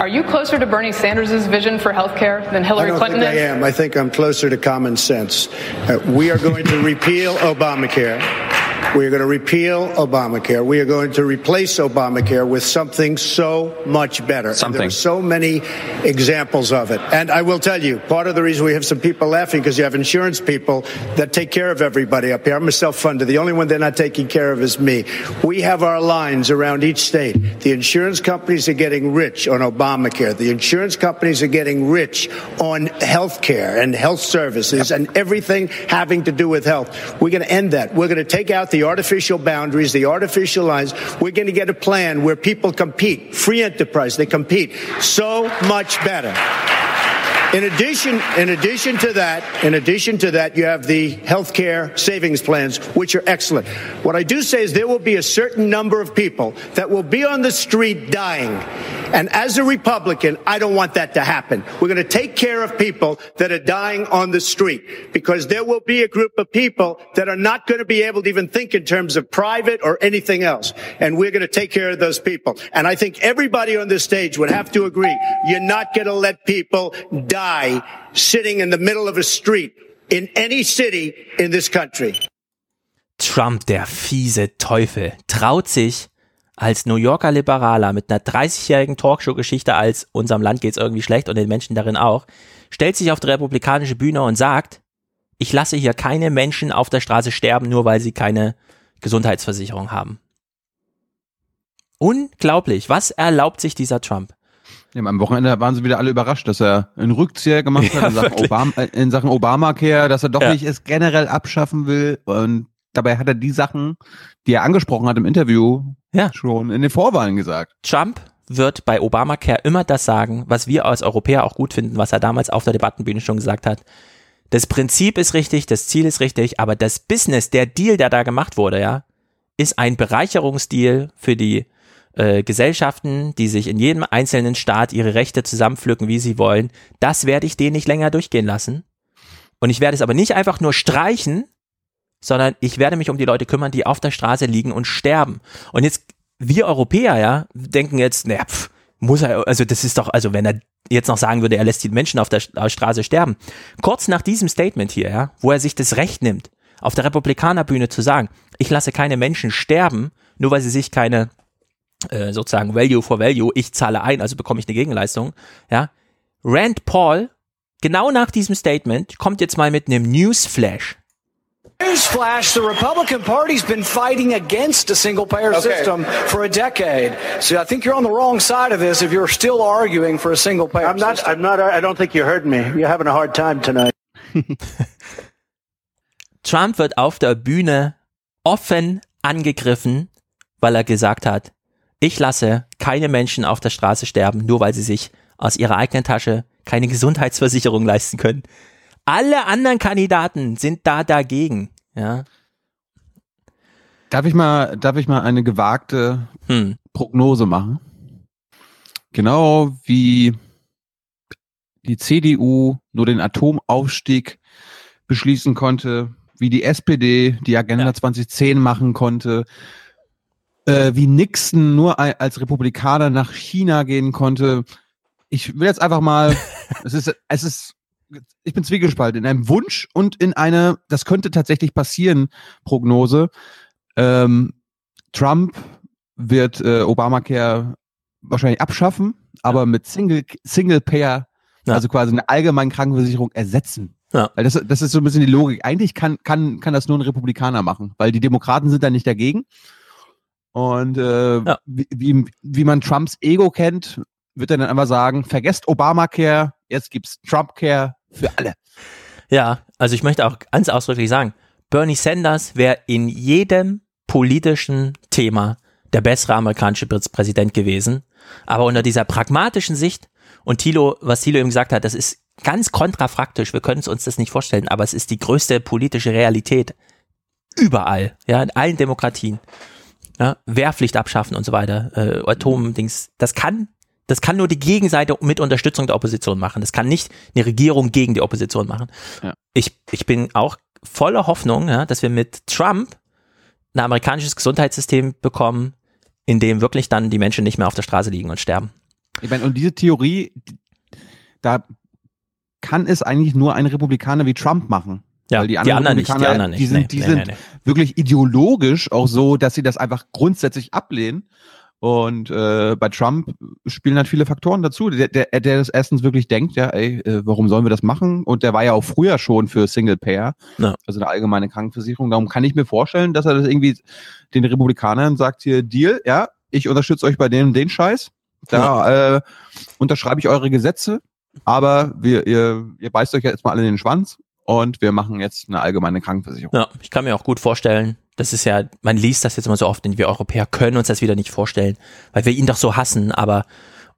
Are you closer to Bernie Sanders' vision for healthcare than Hillary I don't Clinton think is? I am. I think I'm closer to common sense. Uh, we are going to repeal Obamacare. We are going to repeal Obamacare. We are going to replace Obamacare with something so much better. And there are so many examples of it. And I will tell you, part of the reason we have some people laughing because you have insurance people that take care of everybody up here. I'm a self-funder. The only one they're not taking care of is me. We have our lines around each state. The insurance companies are getting rich on Obamacare. The insurance companies are getting rich on health care and health services and everything having to do with health. We're going to end that. We're going to take out the artificial boundaries, the artificial lines. We're going to get a plan where people compete, free enterprise. They compete so much better. In addition, in addition to that, in addition to that, you have the health care savings plans, which are excellent. What I do say is there will be a certain number of people that will be on the street dying, And as a Republican, I don't want that to happen. We're going to take care of people that are dying on the street because there will be a group of people that are not going to be able to even think in terms of private or anything else. And we're going to take care of those people. And I think everybody on this stage would have to agree. You're not going to let people die sitting in the middle of a street in any city in this country. Trump, der fiese Teufel, traut sich als New Yorker Liberaler mit einer 30-jährigen Talkshow-Geschichte als unserem Land geht's irgendwie schlecht und den Menschen darin auch, stellt sich auf die republikanische Bühne und sagt, ich lasse hier keine Menschen auf der Straße sterben, nur weil sie keine Gesundheitsversicherung haben. Unglaublich. Was erlaubt sich dieser Trump? Am Wochenende waren sie wieder alle überrascht, dass er einen Rückzieher gemacht hat Ja, in, Sachen. Obama, äh, in Sachen Obamacare, dass er doch Ja. nicht es generell abschaffen will. Und dabei hat er die Sachen, die er angesprochen hat im Interview, Ja. schon in den Vorwahlen gesagt. Trump wird bei Obamacare immer das sagen, was wir als Europäer auch gut finden, was er damals auf der Debattenbühne schon gesagt hat. Das Prinzip ist richtig, das Ziel ist richtig, aber das Business, der Deal, der da gemacht wurde, ja, ist ein Bereicherungsdeal für die äh, Gesellschaften, die sich in jedem einzelnen Staat ihre Rechte zusammenpflücken, wie sie wollen. Das werde ich denen nicht länger durchgehen lassen. Und ich werde es aber nicht einfach nur streichen, sondern ich werde mich um die Leute kümmern, die auf der Straße liegen und sterben. Und jetzt, wir Europäer, ja, denken jetzt, naja, pff, muss er, also das ist doch, also wenn er jetzt noch sagen würde, er lässt die Menschen auf der St- Straße sterben. Kurz nach diesem Statement hier, ja, wo er sich das Recht nimmt, auf der Republikanerbühne zu sagen, ich lasse keine Menschen sterben, nur weil sie sich keine, äh, sozusagen Value for Value, ich zahle ein, also bekomme ich eine Gegenleistung, ja. Rand Paul, genau nach diesem Statement, kommt jetzt mal mit einem Newsflash. Newsflash, the Republican Party's been fighting against a single payer Okay. system for a decade. So I think you're on the wrong side of this if you're still arguing for a single payer I'm not, system. I'm not, I don't think you heard me. You're having a hard time tonight. Trump wird auf der Bühne offen angegriffen, weil er gesagt hat, ich lasse keine Menschen auf der Straße sterben, nur weil sie sich aus ihrer eigenen Tasche keine Gesundheitsversicherung leisten können. Alle anderen Kandidaten sind da dagegen, ja. Darf ich mal, darf ich mal eine gewagte Hm. Prognose machen? Genau wie die CDU nur den Atomaufstieg beschließen konnte, wie die SPD die Agenda 2010 machen konnte, äh, wie Nixon nur als Republikaner nach China gehen konnte. Ich will jetzt einfach mal, [laughs] es ist, es ist, ich bin zwiegespalten in einem Wunsch und in eine, das könnte tatsächlich passieren, Prognose. Ähm, Trump wird äh, Obamacare wahrscheinlich abschaffen, aber mit Single, Single Payer, also quasi eine allgemeine Krankenversicherung ersetzen. Ja. Weil das, das ist so ein bisschen die Logik. Eigentlich kann, kann, kann das nur ein Republikaner machen, weil die Demokraten sind da nicht dagegen. Und äh, wie, wie, wie man Trumps Ego kennt, wird er dann einfach sagen, vergesst Obamacare, jetzt gibt's Trumpcare für alle. Ja, also ich möchte auch ganz ausdrücklich sagen, Bernie Sanders wäre in jedem politischen Thema der bessere amerikanische Präs- Präsident gewesen. Aber unter dieser pragmatischen Sicht und Thilo, was Thilo eben gesagt hat, das ist ganz kontrafaktisch. Wir können es uns das nicht vorstellen, aber es ist die größte politische Realität überall, ja, in allen Demokratien. Ja, Wehrpflicht abschaffen und so weiter, äh, Atomdings, das kann, das kann nur die Gegenseite mit Unterstützung der Opposition machen. Das kann nicht eine Regierung gegen die Opposition machen. Ja. Ich, ich bin auch voller Hoffnung, ja, dass wir mit Trump ein amerikanisches Gesundheitssystem bekommen, in dem wirklich dann die Menschen nicht mehr auf der Straße liegen und sterben. Ich meine, und diese Theorie, da kann es eigentlich nur ein Republikaner wie Trump machen. Ja, Weil die die anderen, anderen nicht, die anderen nicht. Die sind, Nee, die nee, sind nee, wirklich ideologisch auch so, dass sie das einfach grundsätzlich ablehnen. Und äh, bei Trump spielen halt viele Faktoren dazu. Der, der, der das erstens wirklich denkt, ja, ey, äh, warum sollen wir das machen? Und der war ja auch früher schon für Single Payer, Ja. also eine allgemeine Krankenversicherung. Darum kann ich mir vorstellen, dass er das irgendwie den Republikanern sagt hier, Deal, ja, ich unterstütze euch bei dem den Scheiß. Da äh, unterschreibe ich eure Gesetze, aber wir, ihr, ihr beißt euch jetzt mal alle in den Schwanz und wir machen jetzt eine allgemeine Krankenversicherung. Ja, ich kann mir auch gut vorstellen, das ist ja, man liest das jetzt immer so oft, denn wir Europäer können uns das wieder nicht vorstellen, weil wir ihn doch so hassen, aber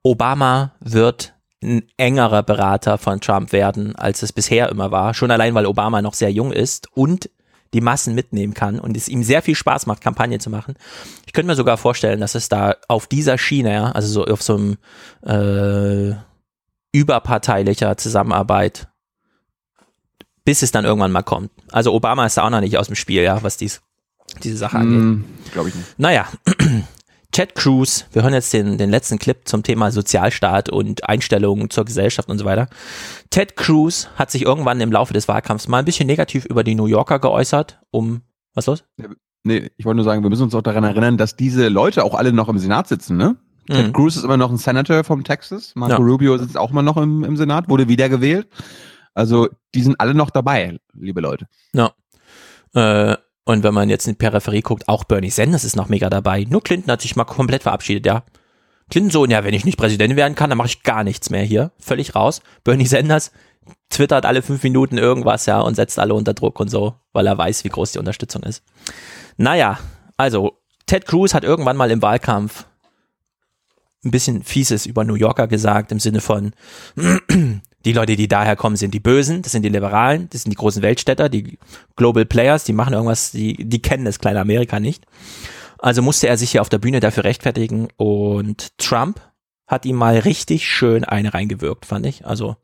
Obama wird ein engerer Berater von Trump werden, als es bisher immer war. Schon allein, weil Obama noch sehr jung ist und die Massen mitnehmen kann und es ihm sehr viel Spaß macht, Kampagne zu machen. Ich könnte mir sogar vorstellen, dass es da auf dieser Schiene, ja, also so auf so einem äh, überparteilicher Zusammenarbeit, bis es dann irgendwann mal kommt. Also Obama ist da auch noch nicht aus dem Spiel, ja, was dies, diese Sache angeht. Hm, Glaube ich nicht. Naja, [clears throat] Ted Cruz, wir hören jetzt den, den letzten Clip zum Thema Sozialstaat und Einstellungen zur Gesellschaft und so weiter. Ted Cruz hat sich irgendwann im Laufe des Wahlkampfs mal ein bisschen negativ über die New Yorker geäußert, um, was los? Nee, ich wollte nur sagen, wir müssen uns auch daran erinnern, dass diese Leute auch alle noch im Senat sitzen, ne? Mhm. Ted Cruz ist immer noch ein Senator vom Texas. Marco Ja. Rubio sitzt auch immer noch im, im Senat, wurde wiedergewählt. Also, die sind alle noch dabei, liebe Leute. Ja. Äh, und wenn man jetzt in die Peripherie guckt, auch Bernie Sanders ist noch mega dabei. Nur Clinton hat sich mal komplett verabschiedet, ja. Clinton so, ja, wenn ich nicht Präsident werden kann, dann mache ich gar nichts mehr hier. Völlig raus. Bernie Sanders twittert alle fünf Minuten irgendwas, ja, und setzt alle unter Druck und so, weil er weiß, wie groß die Unterstützung ist. Naja, also, Ted Cruz hat irgendwann mal im Wahlkampf ein bisschen Fieses über New Yorker gesagt, im Sinne von, die Leute, die daher kommen, sind die Bösen, das sind die Liberalen, das sind die großen Weltstädter, die Global Players, die machen irgendwas, die, die kennen das kleine Amerika nicht. Also musste er sich hier auf der Bühne dafür rechtfertigen und Trump hat ihm mal richtig schön eine reingewirkt, fand ich. Also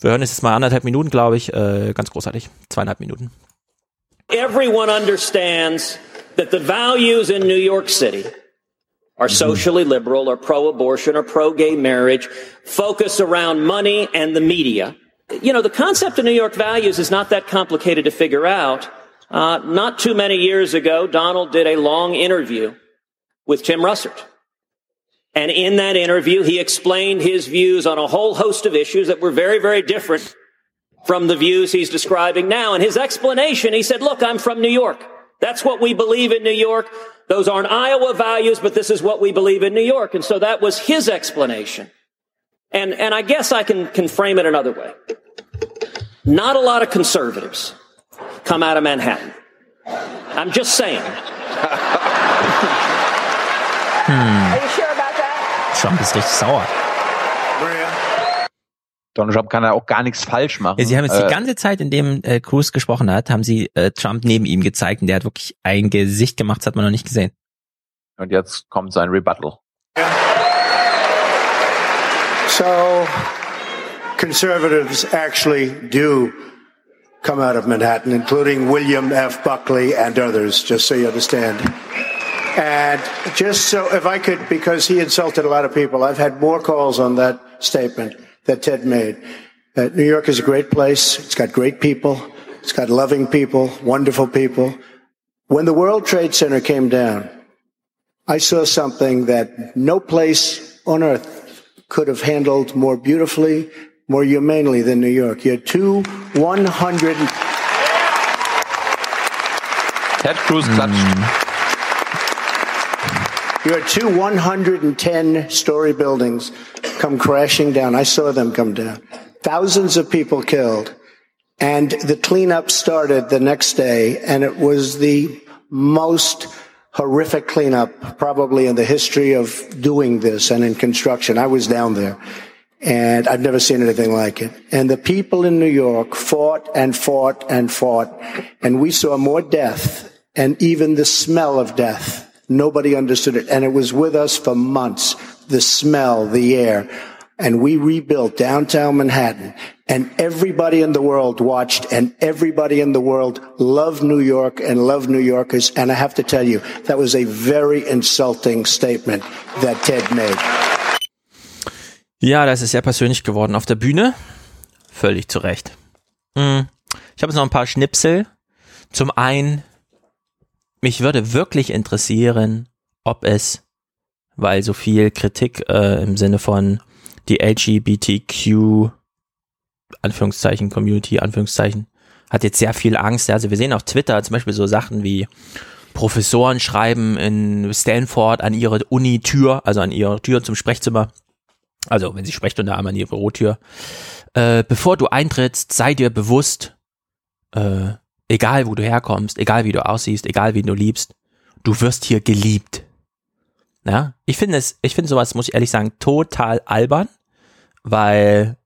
wir hören es jetzt mal anderthalb Minuten, glaube ich, äh, ganz großartig, zweieinhalb Minuten. Everyone understands that the values in New York City are socially liberal or pro-abortion or pro-gay marriage, focus around money and the media. You know, the concept of New York values is not that complicated to figure out. Uh, not too many years ago, Donald did a long interview with Tim Russert. And in that interview, he explained his views on a whole host of issues that were very, very different from the views he's describing now. And his explanation, he said, look, I'm from New York. That's what we believe in New York. Those aren't Iowa values, but this is what we believe in New York. And so that was his explanation. And, and I guess I can, can frame it another way. Not a lot of conservatives come out of Manhattan. I'm just saying. Are you sure about that? Trump ist richtig sauer. Donald Trump kann ja auch gar nichts falsch machen. Ja, sie haben jetzt Äh, die ganze Zeit, in dem äh, Cruz gesprochen hat, haben sie äh, Trump neben ihm gezeigt und der hat wirklich ein Gesicht gemacht, das hat man noch nicht gesehen. Und jetzt kommt sein Rebuttal. So, conservatives actually do come out of Manhattan, including William F. Buckley and others, just so you understand. And just so, if I could, because he insulted a lot of people, I've had more calls on that statement that Ted made. That New York is a great place. It's got great people. It's got loving people, wonderful people. When the World Trade Center came down, I saw something that no place on earth could have handled more beautifully, more humanely than New York. You had two 100. Ted Cruz klatscht. Hmm. You had two 110 story buildings come crashing down. I saw them come down. Thousands of people killed. And the cleanup started the next day, and it was the most horrific cleanup probably in the history of doing this and in construction. I was down there. And I've never seen anything like it. And the people in New York fought and fought and fought. And we saw more death and even the smell of death. Nobody understood it. And it was with us for months. The smell, the air. And we rebuilt downtown Manhattan. And everybody in the world watched and everybody in the world loved New York and loved New Yorkers. And I have to tell you, that was a very insulting statement that Ted made. Ja, das ist sehr persönlich geworden auf der Bühne. Völlig zu Recht. Hm. Ich habe jetzt noch ein paar Schnipsel. Zum einen, mich würde wirklich interessieren, ob es, weil so viel Kritik äh, im Sinne von die LGBTQ Anführungszeichen Community Anführungszeichen hat jetzt sehr viel Angst. Also wir sehen auf Twitter zum Beispiel so Sachen wie Professoren schreiben in Stanford an ihre Uni-Tür, also an ihre Tür zum Sprechzimmer, also wenn sie Sprechstunde haben an ihre Bürotür, äh, bevor du eintrittst, sei dir bewusst, äh, egal wo du herkommst, egal wie du aussiehst, egal wie du liebst, du wirst hier geliebt. Ja, ich finde es, ich finde sowas, muss ich ehrlich sagen, total albern, weil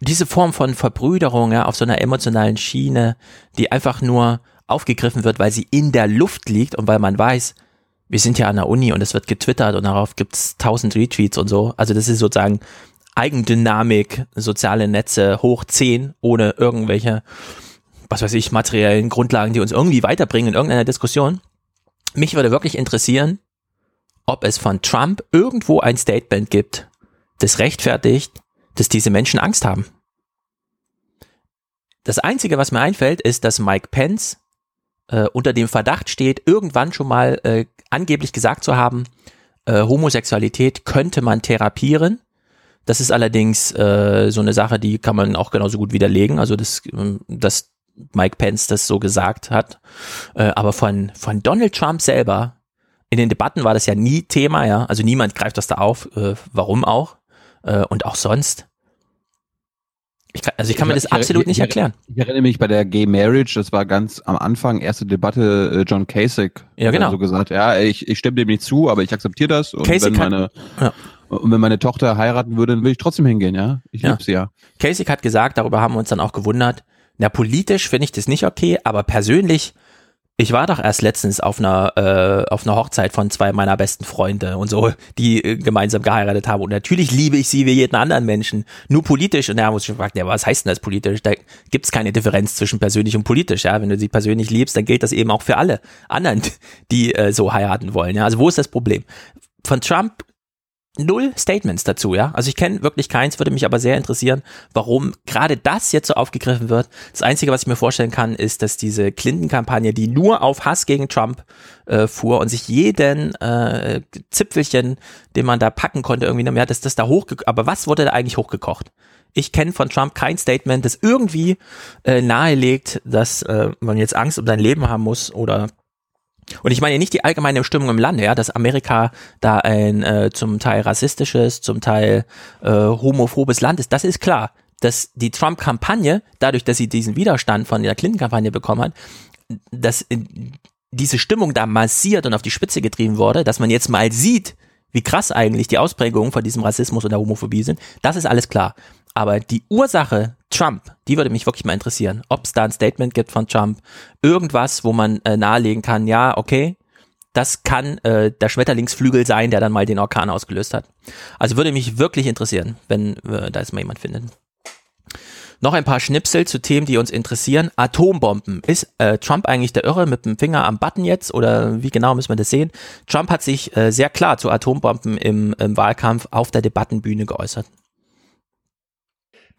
diese Form von Verbrüderung ja, auf so einer emotionalen Schiene, die einfach nur aufgegriffen wird, weil sie in der Luft liegt und weil man weiß, wir sind ja an der Uni und es wird getwittert und darauf gibt's tausend Retweets und so. Also das ist sozusagen Eigendynamik, soziale Netze hoch 10, ohne irgendwelche, was weiß ich, materiellen Grundlagen, die uns irgendwie weiterbringen in irgendeiner Diskussion. Mich würde wirklich interessieren, ob es von Trump irgendwo ein Statement gibt, das rechtfertigt, dass diese Menschen Angst haben. Das Einzige, was mir einfällt, ist, dass Mike Pence äh, unter dem Verdacht steht, irgendwann schon mal äh, angeblich gesagt zu haben, äh, Homosexualität könnte man therapieren. Das ist allerdings äh, so eine Sache, die kann man auch genauso gut widerlegen. Also das, ähm, dass Mike Pence das so gesagt hat. Äh, aber von, von Donald Trump selber, in den Debatten war das ja nie Thema, ja. Also niemand greift das da auf, äh, warum auch. Äh, und auch sonst. Ich kann, also ich kann mir das Ich- absolut ich- nicht ich- erklären. Ich erinnere mich bei der Gay Marriage, das war ganz am Anfang, erste Debatte, äh, John Kasich Ja, hat genau. so gesagt, ja, ich, ich stimme dem nicht zu, aber ich akzeptiere das und Kasich wenn meine ja. und wenn meine Tochter heiraten würde, dann will ich trotzdem hingehen, ja. Ich Ja. liebe sie ja. Kasich hat gesagt, darüber haben wir uns dann auch gewundert, na politisch finde ich das nicht okay, aber persönlich, ich war doch erst letztens auf einer äh, auf einer Hochzeit von zwei meiner besten Freunde und so, die äh, gemeinsam geheiratet haben und natürlich liebe ich sie wie jeden anderen Menschen, nur politisch und da muss ich gefragt, ja, was heißt denn das politisch? Da gibt's keine Differenz zwischen persönlich und politisch, ja, wenn du sie persönlich liebst, dann gilt das eben auch für alle anderen, die äh, so heiraten wollen, ja. Also wo ist das Problem? Von Trump null Statements dazu, ja. Also ich kenne wirklich keins, würde mich aber sehr interessieren, warum gerade das jetzt so aufgegriffen wird. Das Einzige, was ich mir vorstellen kann, ist, dass diese Clinton-Kampagne, die nur auf Hass gegen Trump äh, fuhr und sich jeden äh, Zipfelchen, den man da packen konnte, irgendwie, ja, dass das da hochgekocht, aber was wurde da eigentlich hochgekocht? Ich kenne von Trump kein Statement, das irgendwie äh, nahelegt, dass äh, man jetzt Angst um sein Leben haben muss oder und ich meine nicht die allgemeine Stimmung im Lande, ja, dass Amerika da ein äh, zum Teil rassistisches, zum Teil äh, homophobes Land ist, das ist klar. Dass die Trump-Kampagne, dadurch, dass sie diesen Widerstand von der Clinton-Kampagne bekommen hat, dass äh, diese Stimmung da massiert und auf die Spitze getrieben wurde, dass man jetzt mal sieht, wie krass eigentlich die Ausprägungen von diesem Rassismus und der Homophobie sind, das ist alles klar. Aber die Ursache Trump, die würde mich wirklich mal interessieren, ob es da ein Statement gibt von Trump, irgendwas, wo man äh, nahelegen kann, ja, okay, das kann äh, der Schmetterlingsflügel sein, der dann mal den Orkan ausgelöst hat. Also würde mich wirklich interessieren, wenn äh, da jetzt mal jemand findet. Noch ein paar Schnipsel zu Themen, die uns interessieren. Atombomben. Ist äh, Trump eigentlich der Irre mit dem Finger am Button jetzt oder wie genau müssen wir das sehen? Trump hat sich äh, sehr klar zu Atombomben im, im Wahlkampf auf der Debattenbühne geäußert.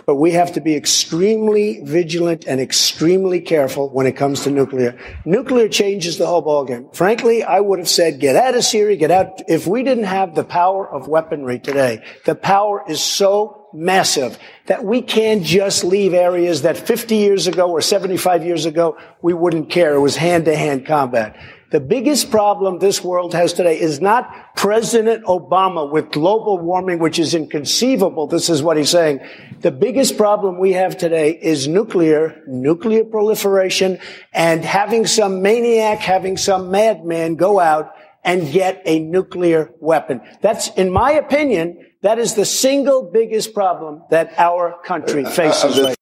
But we have to be extremely vigilant and extremely careful when it comes to nuclear. Nuclear changes the whole ballgame. Frankly, I would have said, get out of Syria, get out. If we didn't have the power of weaponry today, the power is so massive that we can't just leave areas that 50 years ago or 75 years ago, we wouldn't care. It was hand to hand combat. The biggest problem this world has today is not President Obama with global warming, which is inconceivable. This is what he's saying. The biggest problem we have today is nuclear, nuclear proliferation and having some maniac, having some madman go out and get a nuclear weapon. That's, in my opinion, that is the single biggest problem that our country uh, uh, faces uh, right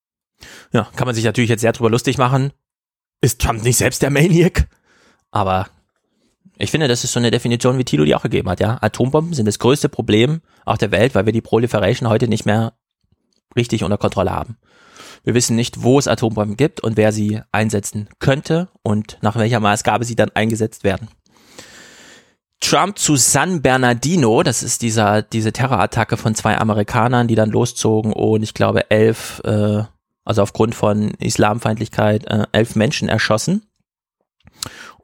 Ja, kann man sich natürlich jetzt sehr drüber lustig machen. Ist Trump nicht selbst der Maniac? Aber ich finde, das ist so eine Definition, wie Thilo die auch gegeben hat, ja. Atombomben sind das größte Problem auch der Welt, weil wir die Proliferation heute nicht mehr richtig unter Kontrolle haben. Wir wissen nicht, wo es Atombomben gibt und wer sie einsetzen könnte und nach welcher Maßgabe sie dann eingesetzt werden. Trump zu San Bernardino, das ist dieser, diese Terrorattacke von zwei Amerikanern, die dann loszogen und ich glaube elf, äh, also aufgrund von Islamfeindlichkeit, äh, elf Menschen erschossen.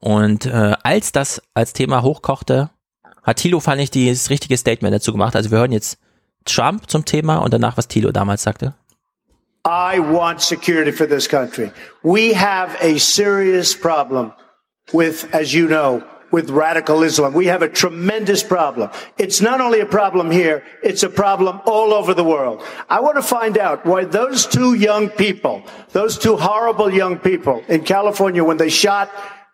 Und äh, als das als Thema hochkochte, hat Thilo, fand ich, dieses richtige Statement dazu gemacht. Also wir hören jetzt Trump zum Thema und danach, was Thilo damals sagte. I want security for this country. We have a serious problem with, as you know, with radical Islam. We have a tremendous problem. It's not only a problem here, it's a problem all over the world. I want to find out why those two young people, those two horrible young people in California, when they shot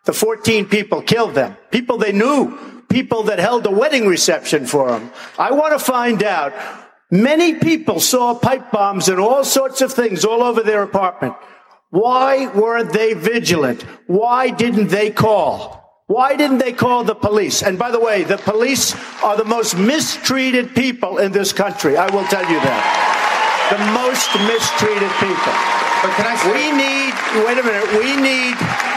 the 14 people, killed them, people they knew, people that held a wedding reception for them. I want to find out Many people saw pipe bombs and all sorts of things all over their apartment. Why weren't they vigilant? Why didn't they call? Why didn't they call the police? And by the way, the police are the most mistreated people in this country. I will tell you that. The most mistreated people. But can I we need, wait a minute, we need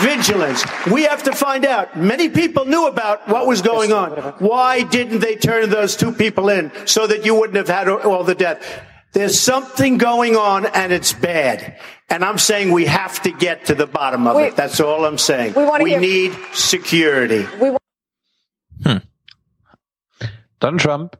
vigilance. We have to find out. Many people knew about what was going on. Why didn't they turn those two people in so that you wouldn't have had all the death? There's something going on and it's bad. And I'm saying we have to get to the bottom of We- it. That's all I'm saying. We wanna hear- need security. Donald Trump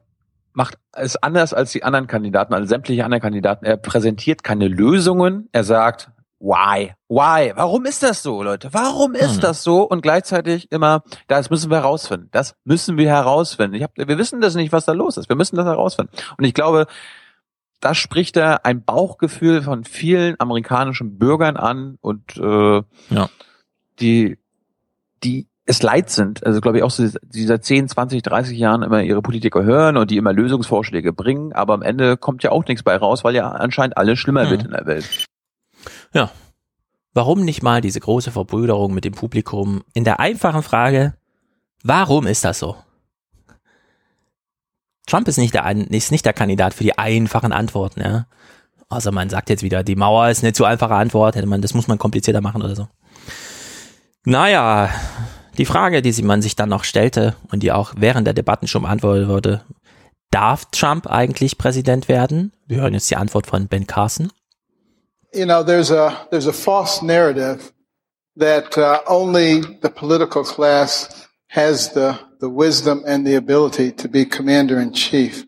macht es anders als die anderen Kandidaten, also sämtliche anderen Kandidaten. Er präsentiert keine Lösungen. Er sagt, why? Why? Warum ist das so, Leute? Warum ist Hm. das so? Und gleichzeitig immer, das müssen wir herausfinden. Das müssen wir herausfinden. Ich hab, wir wissen das nicht, was da los ist. Wir müssen das herausfinden. Und ich glaube, da spricht er ein Bauchgefühl von vielen amerikanischen Bürgern an und äh, Ja. die, die es leid sind, also glaube ich auch so dieser 10, 20, 30 Jahren immer ihre Politiker hören und die immer Lösungsvorschläge bringen, aber am Ende kommt ja auch nichts bei raus, weil ja anscheinend alles schlimmer Mhm. wird in der Welt. Ja. Warum nicht mal diese große Verbrüderung mit dem Publikum in der einfachen Frage, warum ist das so? Trump ist nicht der, ist nicht der Kandidat für die einfachen Antworten, ja. Also man sagt jetzt wieder, die Mauer ist eine zu einfache Antwort, hätte man, das muss man komplizierter machen oder so. Naja, die Frage, die man sich dann noch stellte und die auch während der Debatten schon beantwortet wurde, darf Trump eigentlich Präsident werden? Wir hören jetzt die Antwort von Ben Carson. You know, there's a there's a false narrative that uh, only the political class has the the wisdom and the ability to be commander in chief.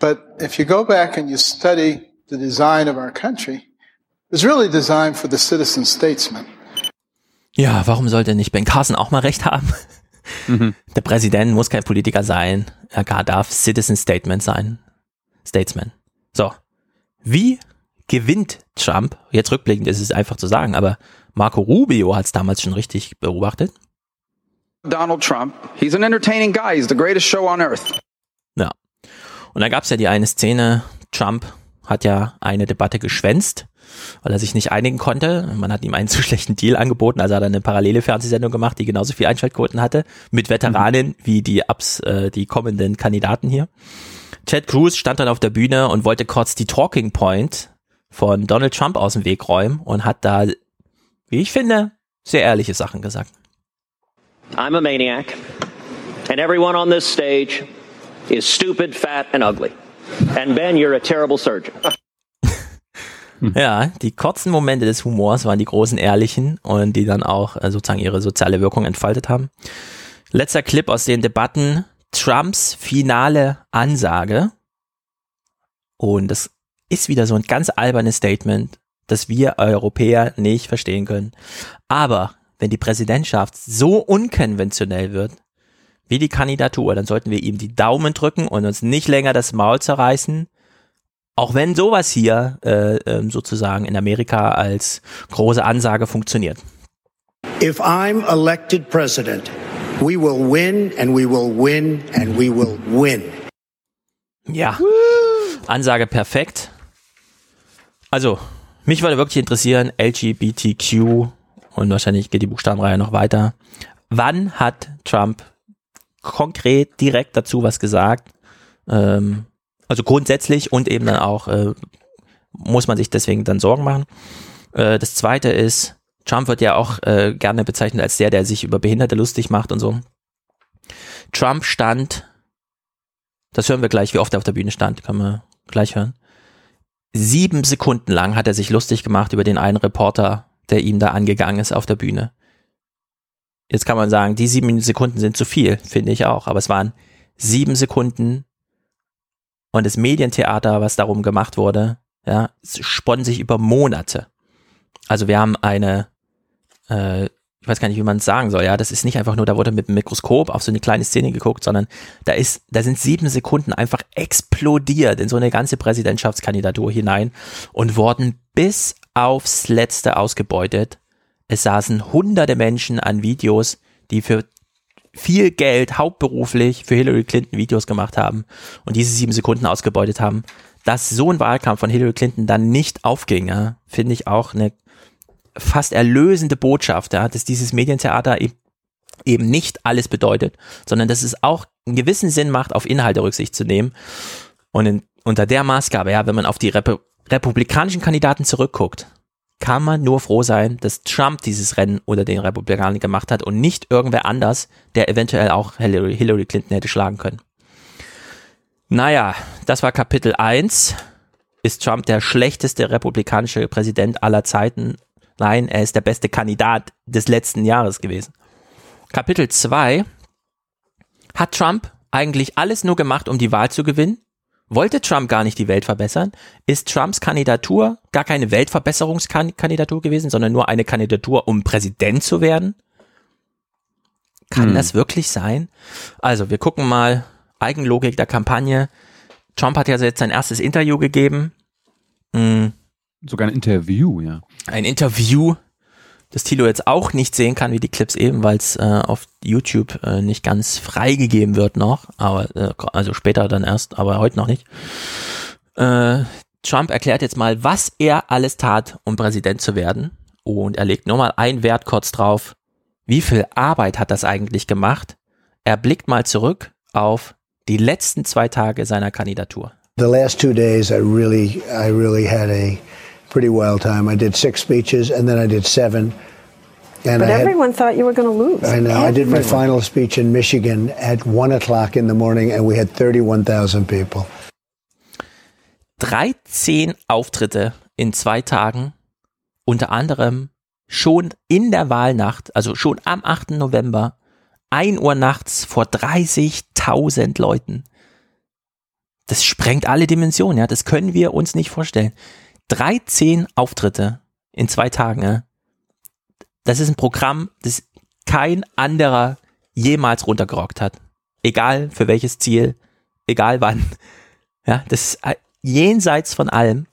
But if you go back and you study the design of our country, it was really designed for the citizen statesman. Ja, warum sollte nicht Ben Carson auch mal recht haben? [laughs] Der Präsident muss kein Politiker sein. Er gar darf Citizen Statement sein. Statesman. So. Wie gewinnt Trump? Jetzt rückblickend ist es einfach zu sagen, aber Marco Rubio hat es damals schon richtig beobachtet. Donald Trump, he's an entertaining guy. He's the greatest show on earth. Ja. Und da gab es ja die eine Szene, Trump hat ja eine Debatte geschwänzt, weil er sich nicht einigen konnte. Man hat ihm einen [laughs] zu schlechten Deal angeboten, also hat er eine parallele Fernsehsendung gemacht, die genauso viel Einschaltquoten hatte, mit Veteranen wie die Abs, äh, die kommenden Kandidaten hier. Ted Cruz stand dann auf der Bühne und wollte kurz die Talking Point von Donald Trump aus dem Weg räumen und hat da, wie ich finde, sehr ehrliche Sachen gesagt. I'm a maniac, and everyone on this stage is stupid, fat, and ugly. And Ben, you're a terrible surgeon. Ja, die kurzen Momente des Humors waren die großen ehrlichen und die dann auch äh, sozusagen ihre soziale Wirkung entfaltet haben. Letzter Clip aus den Debatten. Trumps finale Ansage. Und das ist wieder so ein ganz albernes Statement, das wir Europäer nicht verstehen können. Aber wenn die Präsidentschaft so unkonventionell wird, wie die Kandidatur, dann sollten wir ihm die Daumen drücken und uns nicht länger das Maul zerreißen, auch wenn sowas hier äh, ähm, sozusagen in Amerika als große Ansage funktioniert. If I'm elected president, we will win and we will win and we will win. Ja. Ansage perfekt. Also, mich würde wirklich interessieren, LGBTQ und wahrscheinlich geht die Buchstabenreihe noch weiter. Wann hat Trump konkret direkt dazu was gesagt? Ähm, also grundsätzlich und eben dann auch, äh, muss man sich deswegen dann Sorgen machen. Äh, das zweite ist, Trump wird ja auch äh, gerne bezeichnet als der, der sich über Behinderte lustig macht und so. Trump stand, das hören wir gleich, wie oft er auf der Bühne stand, können wir gleich hören. Sieben Sekunden lang hat er sich lustig gemacht über den einen Reporter, der ihm da angegangen ist auf der Bühne. Jetzt kann man sagen, die sieben Sekunden sind zu viel, finde ich auch, aber es waren sieben Sekunden und das Medientheater, was darum gemacht wurde, ja, spann sich über Monate. Also wir haben eine, äh, ich weiß gar nicht, wie man es sagen soll, ja, das ist nicht einfach nur, da wurde mit dem Mikroskop auf so eine kleine Szene geguckt, sondern da ist, da sind sieben Sekunden einfach explodiert in so eine ganze Präsidentschaftskandidatur hinein und wurden bis aufs Letzte ausgebeutet. Es saßen hunderte Menschen an Videos, die für viel Geld hauptberuflich für Hillary Clinton Videos gemacht haben und diese sieben Sekunden ausgebeutet haben, dass so ein Wahlkampf von Hillary Clinton dann nicht aufging, ja, finde ich auch eine fast erlösende Botschaft, ja, dass dieses Medientheater eben, eben nicht alles bedeutet, sondern dass es auch einen gewissen Sinn macht, auf Inhalte Rücksicht zu nehmen. Und in, unter der Maßgabe, ja, wenn man auf die Repu republikanischen Kandidaten zurückguckt, kann man nur froh sein, dass Trump dieses Rennen unter den Republikanern gemacht hat und nicht irgendwer anders, der eventuell auch Hillary, Hillary Clinton hätte schlagen können. Naja, das war Kapitel 1. Ist Trump der schlechteste republikanische Präsident aller Zeiten? Nein, er ist der beste Kandidat des letzten Jahres gewesen. Kapitel 2. Hat Trump eigentlich alles nur gemacht, um die Wahl zu gewinnen? Wollte Trump gar nicht die Welt verbessern? Ist Trumps Kandidatur gar keine Weltverbesserungskandidatur gewesen, sondern nur eine Kandidatur, um Präsident zu werden? Kann Hm. das wirklich sein? Also, wir gucken mal Eigenlogik der Kampagne. Trump hat ja jetzt sein erstes Interview gegeben. Hm, Sogar ein Interview, ja. ein Interview, das Tilo jetzt auch nicht sehen kann, wie die Clips eben, weil es äh, auf YouTube äh, nicht ganz freigegeben wird noch, aber äh, also später dann erst, aber heute noch nicht. Äh, Trump erklärt jetzt mal, was er alles tat, um Präsident zu werden. Und er legt nur mal einen Wert kurz drauf. Wie viel Arbeit hat das eigentlich gemacht? Er blickt mal zurück auf die letzten zwei Tage seiner Kandidatur. The last two days, I really, I really had a pretty wild time. I did six speeches, and then I did seven. And But I had- everyone thought you were going to lose. I know. I did my Everyone. final speech in Michigan at one o'clock in the morning, and we had 31,000 people. 13 Auftritte in zwei Tagen, unter anderem schon in der Wahlnacht, also schon am 8. November, 1 Uhr nachts vor 30.000 Leuten. Das sprengt alle Dimensionen, ja, das können wir uns nicht vorstellen. 13 Auftritte in zwei Tagen, ja. Das ist ein Programm, das kein anderer jemals runtergerockt hat. Egal für welches Ziel, egal wann. Ja, das ist jenseits von allem.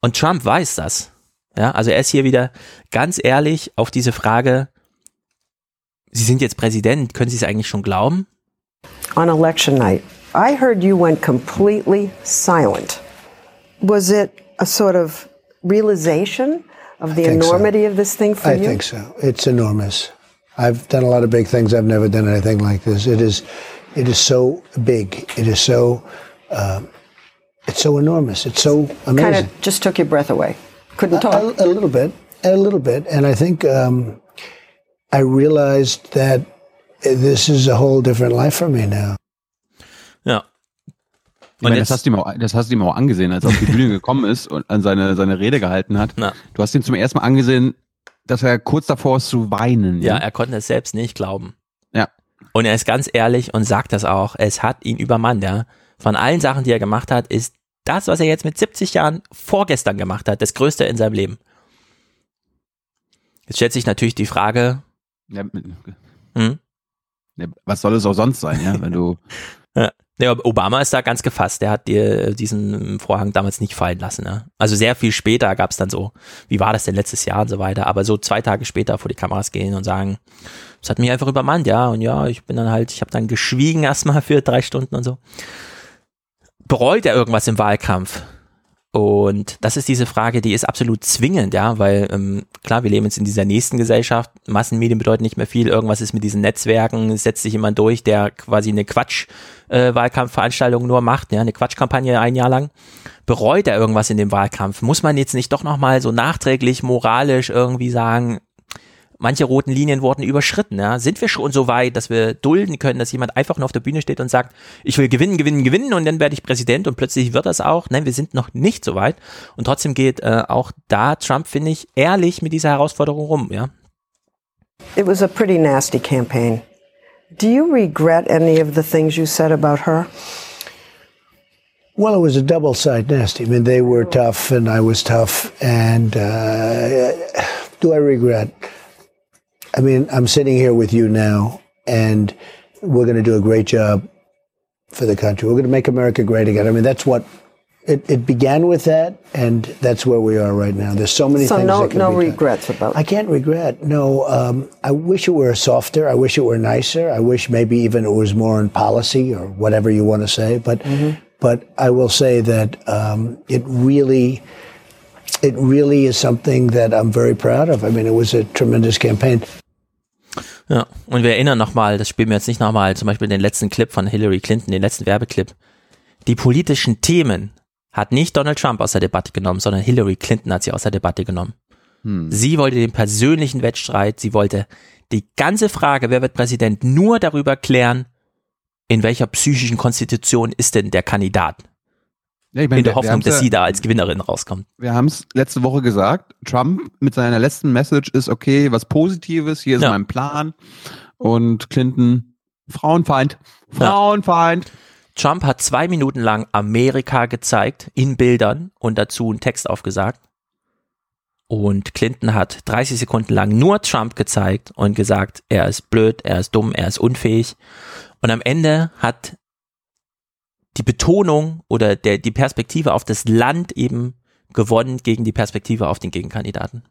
Und Trump weiß das. Ja, also er ist hier wieder ganz ehrlich auf diese Frage, Sie sind jetzt Präsident, können Sie es eigentlich schon glauben? on election night, I heard you went completely silent. Was it a sort of realization of the think so. enormity of this thing for I you? I think so. It's enormous. I've done a lot of big things. I've never done anything like this. It is, it is so big. It is so, um, it's so enormous. It's so amazing. Kind of just took your breath away. Couldn't talk. A, a little bit, a little bit, and I think um, I realized that this is a whole different life for me now. Ja. Ich meine, das hast, du ihm auch, das hast du ihm auch angesehen, als er auf die Bühne [laughs] gekommen ist und an seine, seine Rede gehalten hat. Du hast ihm zum ersten Mal angesehen, dass er kurz davor ist zu weinen. Ja, er konnte es selbst nicht glauben. Ja. Und er ist ganz ehrlich und sagt das auch. Es hat ihn übermannt, ja. Von allen Sachen, die er gemacht hat, ist das, was er jetzt mit 70 Jahren vorgestern gemacht hat, das Größte in seinem Leben. Jetzt stellt sich natürlich die Frage, Ja, hm? Ja, was soll es auch sonst sein, ja, wenn du. [laughs] Ja. Ja, Obama ist da ganz gefasst. Der hat dir diesen Vorhang damals nicht fallen lassen. Ne? Also sehr viel später gab es dann so, wie war das denn letztes Jahr und so weiter. Aber so zwei Tage später vor die Kameras gehen und sagen, es hat mich einfach übermannt, ja. Und ja, ich bin dann halt, ich habe dann geschwiegen erstmal für drei Stunden und so. Bereut er irgendwas im Wahlkampf? Und das ist diese Frage, die ist absolut zwingend, ja, weil ähm, klar, wir leben jetzt in dieser nächsten Gesellschaft. Massenmedien bedeuten nicht mehr viel. Irgendwas ist mit diesen Netzwerken. Es setzt sich jemand durch, der quasi eine Quatsch-Wahlkampfveranstaltung nur macht, ja, eine Quatschkampagne ein Jahr lang. Bereut er irgendwas in dem Wahlkampf? Muss man jetzt nicht doch nochmal so nachträglich moralisch irgendwie sagen, manche roten Linien wurden überschritten. Ja? Sind wir schon so weit, dass wir dulden können, dass jemand einfach nur auf der Bühne steht und sagt, ich will gewinnen, gewinnen, gewinnen und dann werde ich Präsident und plötzlich wird das auch? Nein, wir sind noch nicht so weit. Und trotzdem geht äh, auch da Trump, finde ich, ehrlich mit dieser Herausforderung rum. Ja? It was a pretty nasty campaign. Do you regret any of the things you said about her? Well, it was a double side nasty. I mean, they were tough, and I was tough. And uh, do I regret? I mean, I'm sitting here with you now, and we're going to do a great job for the country. We're going to make America great again. I mean, that's what It, it began with that, and that's where we are right now. There's so many So things. no, that can no be done. regrets about I can't regret. No, um, I wish it were softer. I wish it were nicer. I wish maybe even it was more in policy or whatever you want to say. But but I will say that um, it really it really is something that I'm very proud of. I mean, it was a tremendous campaign. Ja, und wir erinnern nochmal, das spielen wir jetzt nicht nochmal, zum Beispiel den letzten Clip von Hillary Clinton, den letzten Werbeclip. Die politischen Themen hat nicht Donald Trump aus der Debatte genommen, sondern Hillary Clinton hat sie aus der Debatte genommen. Hm. Sie wollte den persönlichen Wettstreit, sie wollte die ganze Frage, wer wird Präsident, nur darüber klären, in welcher psychischen Konstitution ist denn der Kandidat. Ja, ich meine, in der wir- Hoffnung, dass ja- sie da als Gewinnerin rauskommt. Wir haben es letzte Woche gesagt. Trump mit seiner letzten Message ist okay, was Positives. Hier ist mein Plan. Und Clinton, Frauenfeind. Frauenfeind. Trump hat zwei Minuten lang Amerika gezeigt, in Bildern und dazu einen Text aufgesagt. Und Clinton hat 30 Sekunden lang nur Trump gezeigt und gesagt, er ist blöd, er ist dumm, er ist unfähig. Und am Ende hat die Betonung oder der, die Perspektive auf das Land eben gewonnen gegen die Perspektive auf den Gegenkandidaten.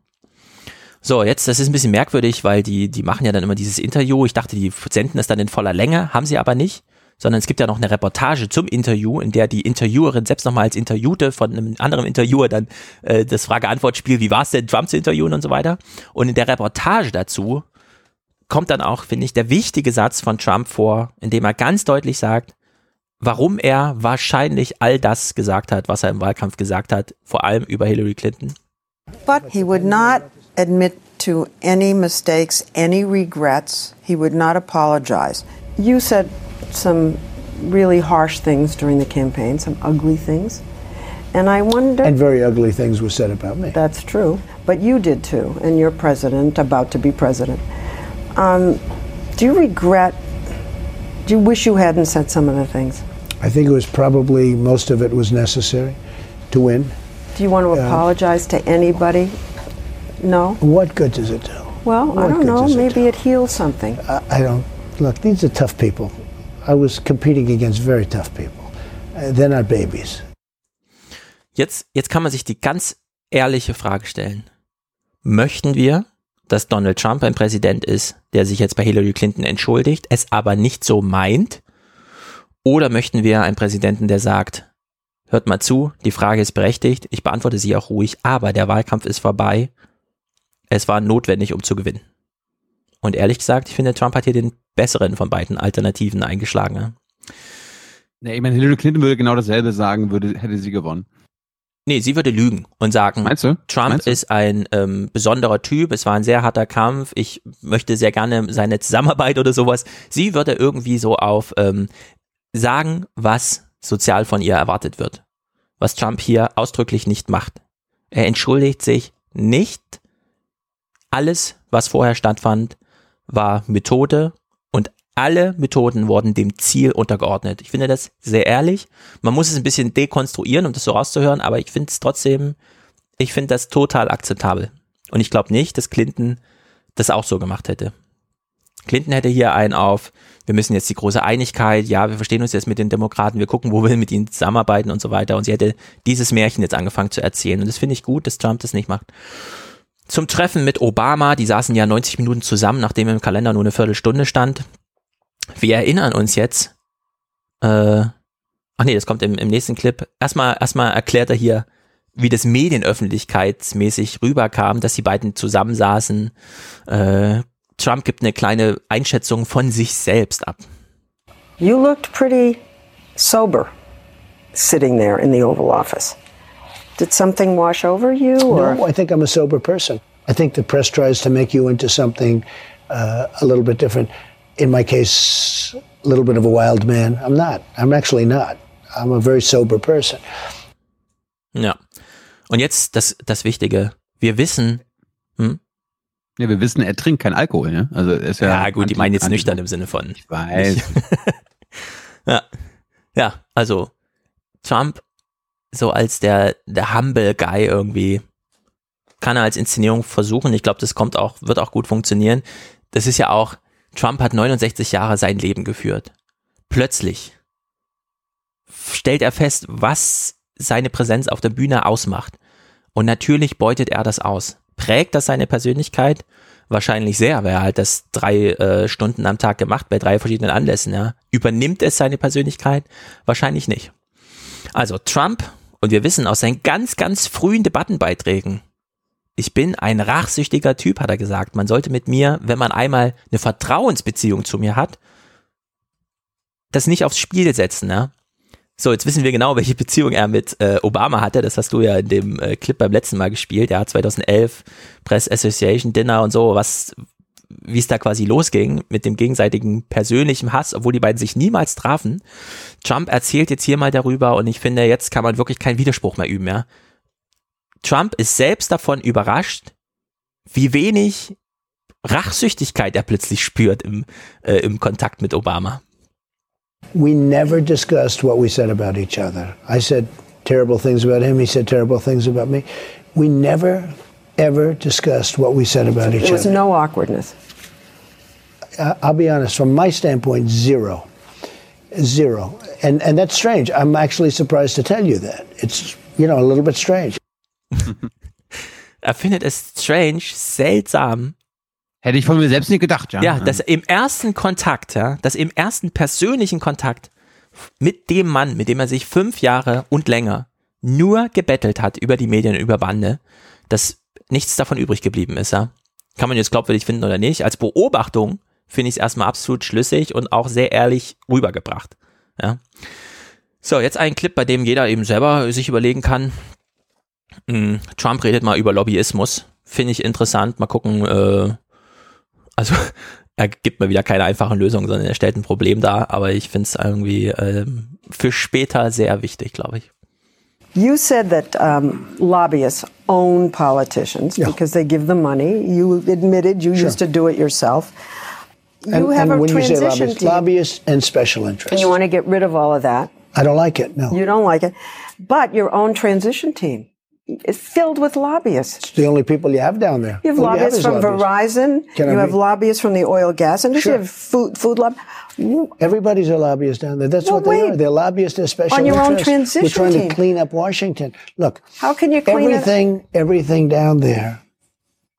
So, jetzt, das ist ein bisschen merkwürdig, weil die, die machen ja dann immer dieses Interview. Ich dachte, die senden es dann in voller Länge, haben sie aber nicht, sondern es gibt ja noch eine Reportage zum Interview, in der die Interviewerin selbst nochmal als Interviewte von einem anderen Interviewer dann äh, das Frage-Antwort-Spiel, wie war es denn, Trump zu interviewen und so weiter. Und in der Reportage dazu kommt dann auch, finde ich, der wichtige Satz von Trump vor, in dem er ganz deutlich sagt, warum er wahrscheinlich all das gesagt hat, was er im Wahlkampf gesagt hat, vor allem über Hillary Clinton. But he would not admit to any mistakes, any regrets. He would not apologize. You said some really harsh things during the campaign, some ugly things. And I wonder. And very ugly things were said about me. That's true. But you did too, and you're president, about to be president. Um, do you regret? Do you wish you hadn't said some of the things? I think it was probably most of it was necessary to win. Do you want to apologize to anybody? No? What good does it do? Well, I What don't good know. does it Maybe it heals something. I, I don't look. These are tough people. I was competing against very tough people. Uh, they're not babies. Jetzt, jetzt kann man sich die ganz ehrliche Frage stellen. Möchten wir, dass Donald Trump ein Präsident ist, der sich jetzt bei Hillary Clinton entschuldigt, es aber nicht so meint? Oder möchten wir einen Präsidenten, der sagt, hört mal zu, die Frage ist berechtigt, ich beantworte sie auch ruhig, aber der Wahlkampf ist vorbei. Es war notwendig, um zu gewinnen. Und ehrlich gesagt, ich finde, Trump hat hier den besseren von beiden Alternativen eingeschlagen. Ja, ich meine, Hillary Clinton würde genau dasselbe sagen, würde, hätte sie gewonnen. Nee, sie würde lügen und sagen, Trump Meinst du? ist ein ähm, besonderer Typ, es war ein sehr harter Kampf, ich möchte sehr gerne seine Zusammenarbeit oder sowas. Sie würde irgendwie so auf ähm, sagen, was sozial von ihr erwartet wird. Was Trump hier ausdrücklich nicht macht. Er entschuldigt sich nicht. Alles, was vorher stattfand, war Methode und alle Methoden wurden dem Ziel untergeordnet. Ich finde das sehr ehrlich. Man muss es ein bisschen dekonstruieren, um das so rauszuhören, aber ich finde es trotzdem, ich finde das total akzeptabel. Und ich glaube nicht, dass Clinton das auch so gemacht hätte. Clinton hätte hier einen auf, wir müssen jetzt die große Einigkeit, ja, wir verstehen uns jetzt mit den Demokraten, wir gucken, wo wir mit ihnen zusammenarbeiten und so weiter. Und sie hätte dieses Märchen jetzt angefangen zu erzählen. Und das finde ich gut, dass Trump das nicht macht. Zum Treffen mit Obama, die saßen ja 90 Minuten zusammen, nachdem im Kalender nur eine Viertelstunde stand. Wir erinnern uns jetzt, äh, ach nee, das kommt im, im nächsten Clip. Erstmal, erstmal erklärt er hier, wie das medienöffentlichkeitsmäßig rüberkam, dass die beiden zusammensaßen. Äh, Trump gibt eine kleine Einschätzung von sich selbst ab. You looked pretty sober sitting there in the Oval Office. Did something wash over you? Or? No, I think I'm a sober person. I think the press tries to make you into something uh, a little bit different. In my case, a little bit of a wild man. I'm not. I'm actually not. I'm a very sober person. Ja. Und jetzt das, das Wichtige. Wir wissen, hm? Ja, wir wissen, er trinkt kein Alkohol, ne? Also ist ja. Ja, gut, die meinen jetzt nüchtern im Sinne von. Ich weiß. [laughs] ja. Ja, also Trump so als der, der humble Guy irgendwie kann er als Inszenierung versuchen. Ich glaube, das kommt auch, wird auch gut funktionieren. Das ist ja auch, Trump hat 69 Jahre sein Leben geführt. Plötzlich stellt er fest, was seine Präsenz auf der Bühne ausmacht. Und natürlich beutet er das aus. Prägt das seine Persönlichkeit? Wahrscheinlich sehr, weil er halt das drei äh, Stunden am Tag gemacht bei drei verschiedenen Anlässen. Ja. Übernimmt es seine Persönlichkeit? Wahrscheinlich nicht. Also Trump, und wir wissen aus seinen ganz, ganz frühen Debattenbeiträgen, ich bin ein rachsüchtiger Typ, hat er gesagt. Man sollte mit mir, wenn man einmal eine Vertrauensbeziehung zu mir hat, das nicht aufs Spiel setzen. Ja? So, jetzt wissen wir genau, welche Beziehung er mit äh, Obama hatte. Das hast du ja in dem äh, Clip beim letzten Mal gespielt. Ja, 2011 Press Association Dinner und so, was, wie es da quasi losging mit dem gegenseitigen persönlichen Hass, obwohl die beiden sich niemals trafen. Trump erzählt jetzt hier mal darüber und ich finde, jetzt kann man wirklich keinen Widerspruch mehr üben, ja. Trump ist selbst davon überrascht, wie wenig Rachsüchtigkeit er plötzlich spürt im, äh, im Kontakt mit Obama. We never discussed what we said about each other. I said terrible things about him. He said terrible things about me. We never, ever discussed what we said about each other. There was other. no awkwardness. I- I'll be honest, from my standpoint, zero. Zero. And, and that's strange. I'm actually surprised to tell you that. It's, you know, a little bit strange. Er findet es strange, seltsam. Hätte ich von mir selbst nicht gedacht, ja. Ja, dass im ersten Kontakt, ja, dass im ersten persönlichen Kontakt mit dem Mann, mit dem er sich fünf Jahre und länger nur gebettelt hat über die Medien, über Bande, dass nichts davon übrig geblieben ist, ja. Kann man jetzt glaubwürdig finden oder nicht. Als Beobachtung finde ich es erstmal absolut schlüssig und auch sehr ehrlich rübergebracht, ja. So, jetzt ein Clip, bei dem jeder eben selber sich überlegen kann. Hm, Trump redet mal über Lobbyismus. Finde ich interessant. Mal gucken, äh, also [laughs] er gibt mir wieder keine einfachen Lösungen, sondern er stellt ein Problem dar, aber ich finde es irgendwie ähm, für später sehr wichtig, glaube ich. You said that um, lobbyists own politicians because they give them money. You admitted you used to do it yourself. You And, have and a when you say transition lobbyists, team, lobbyists and special interests. and you want to get rid of all of that. I don't like it, no. You don't like it, but your own transition team is filled with lobbyists. It's the only people you have down there. You have All lobbyists is from lobbyists. Verizon. Can I you have read? lobbyists from the oil gas industry. Sure. You have food food lob. Everybody's a lobbyist down there. That's No, what they wait. are. They're lobbyists and special On your own interests. We're trying team. to clean up Washington. Look, How can you clean everything, everything down there.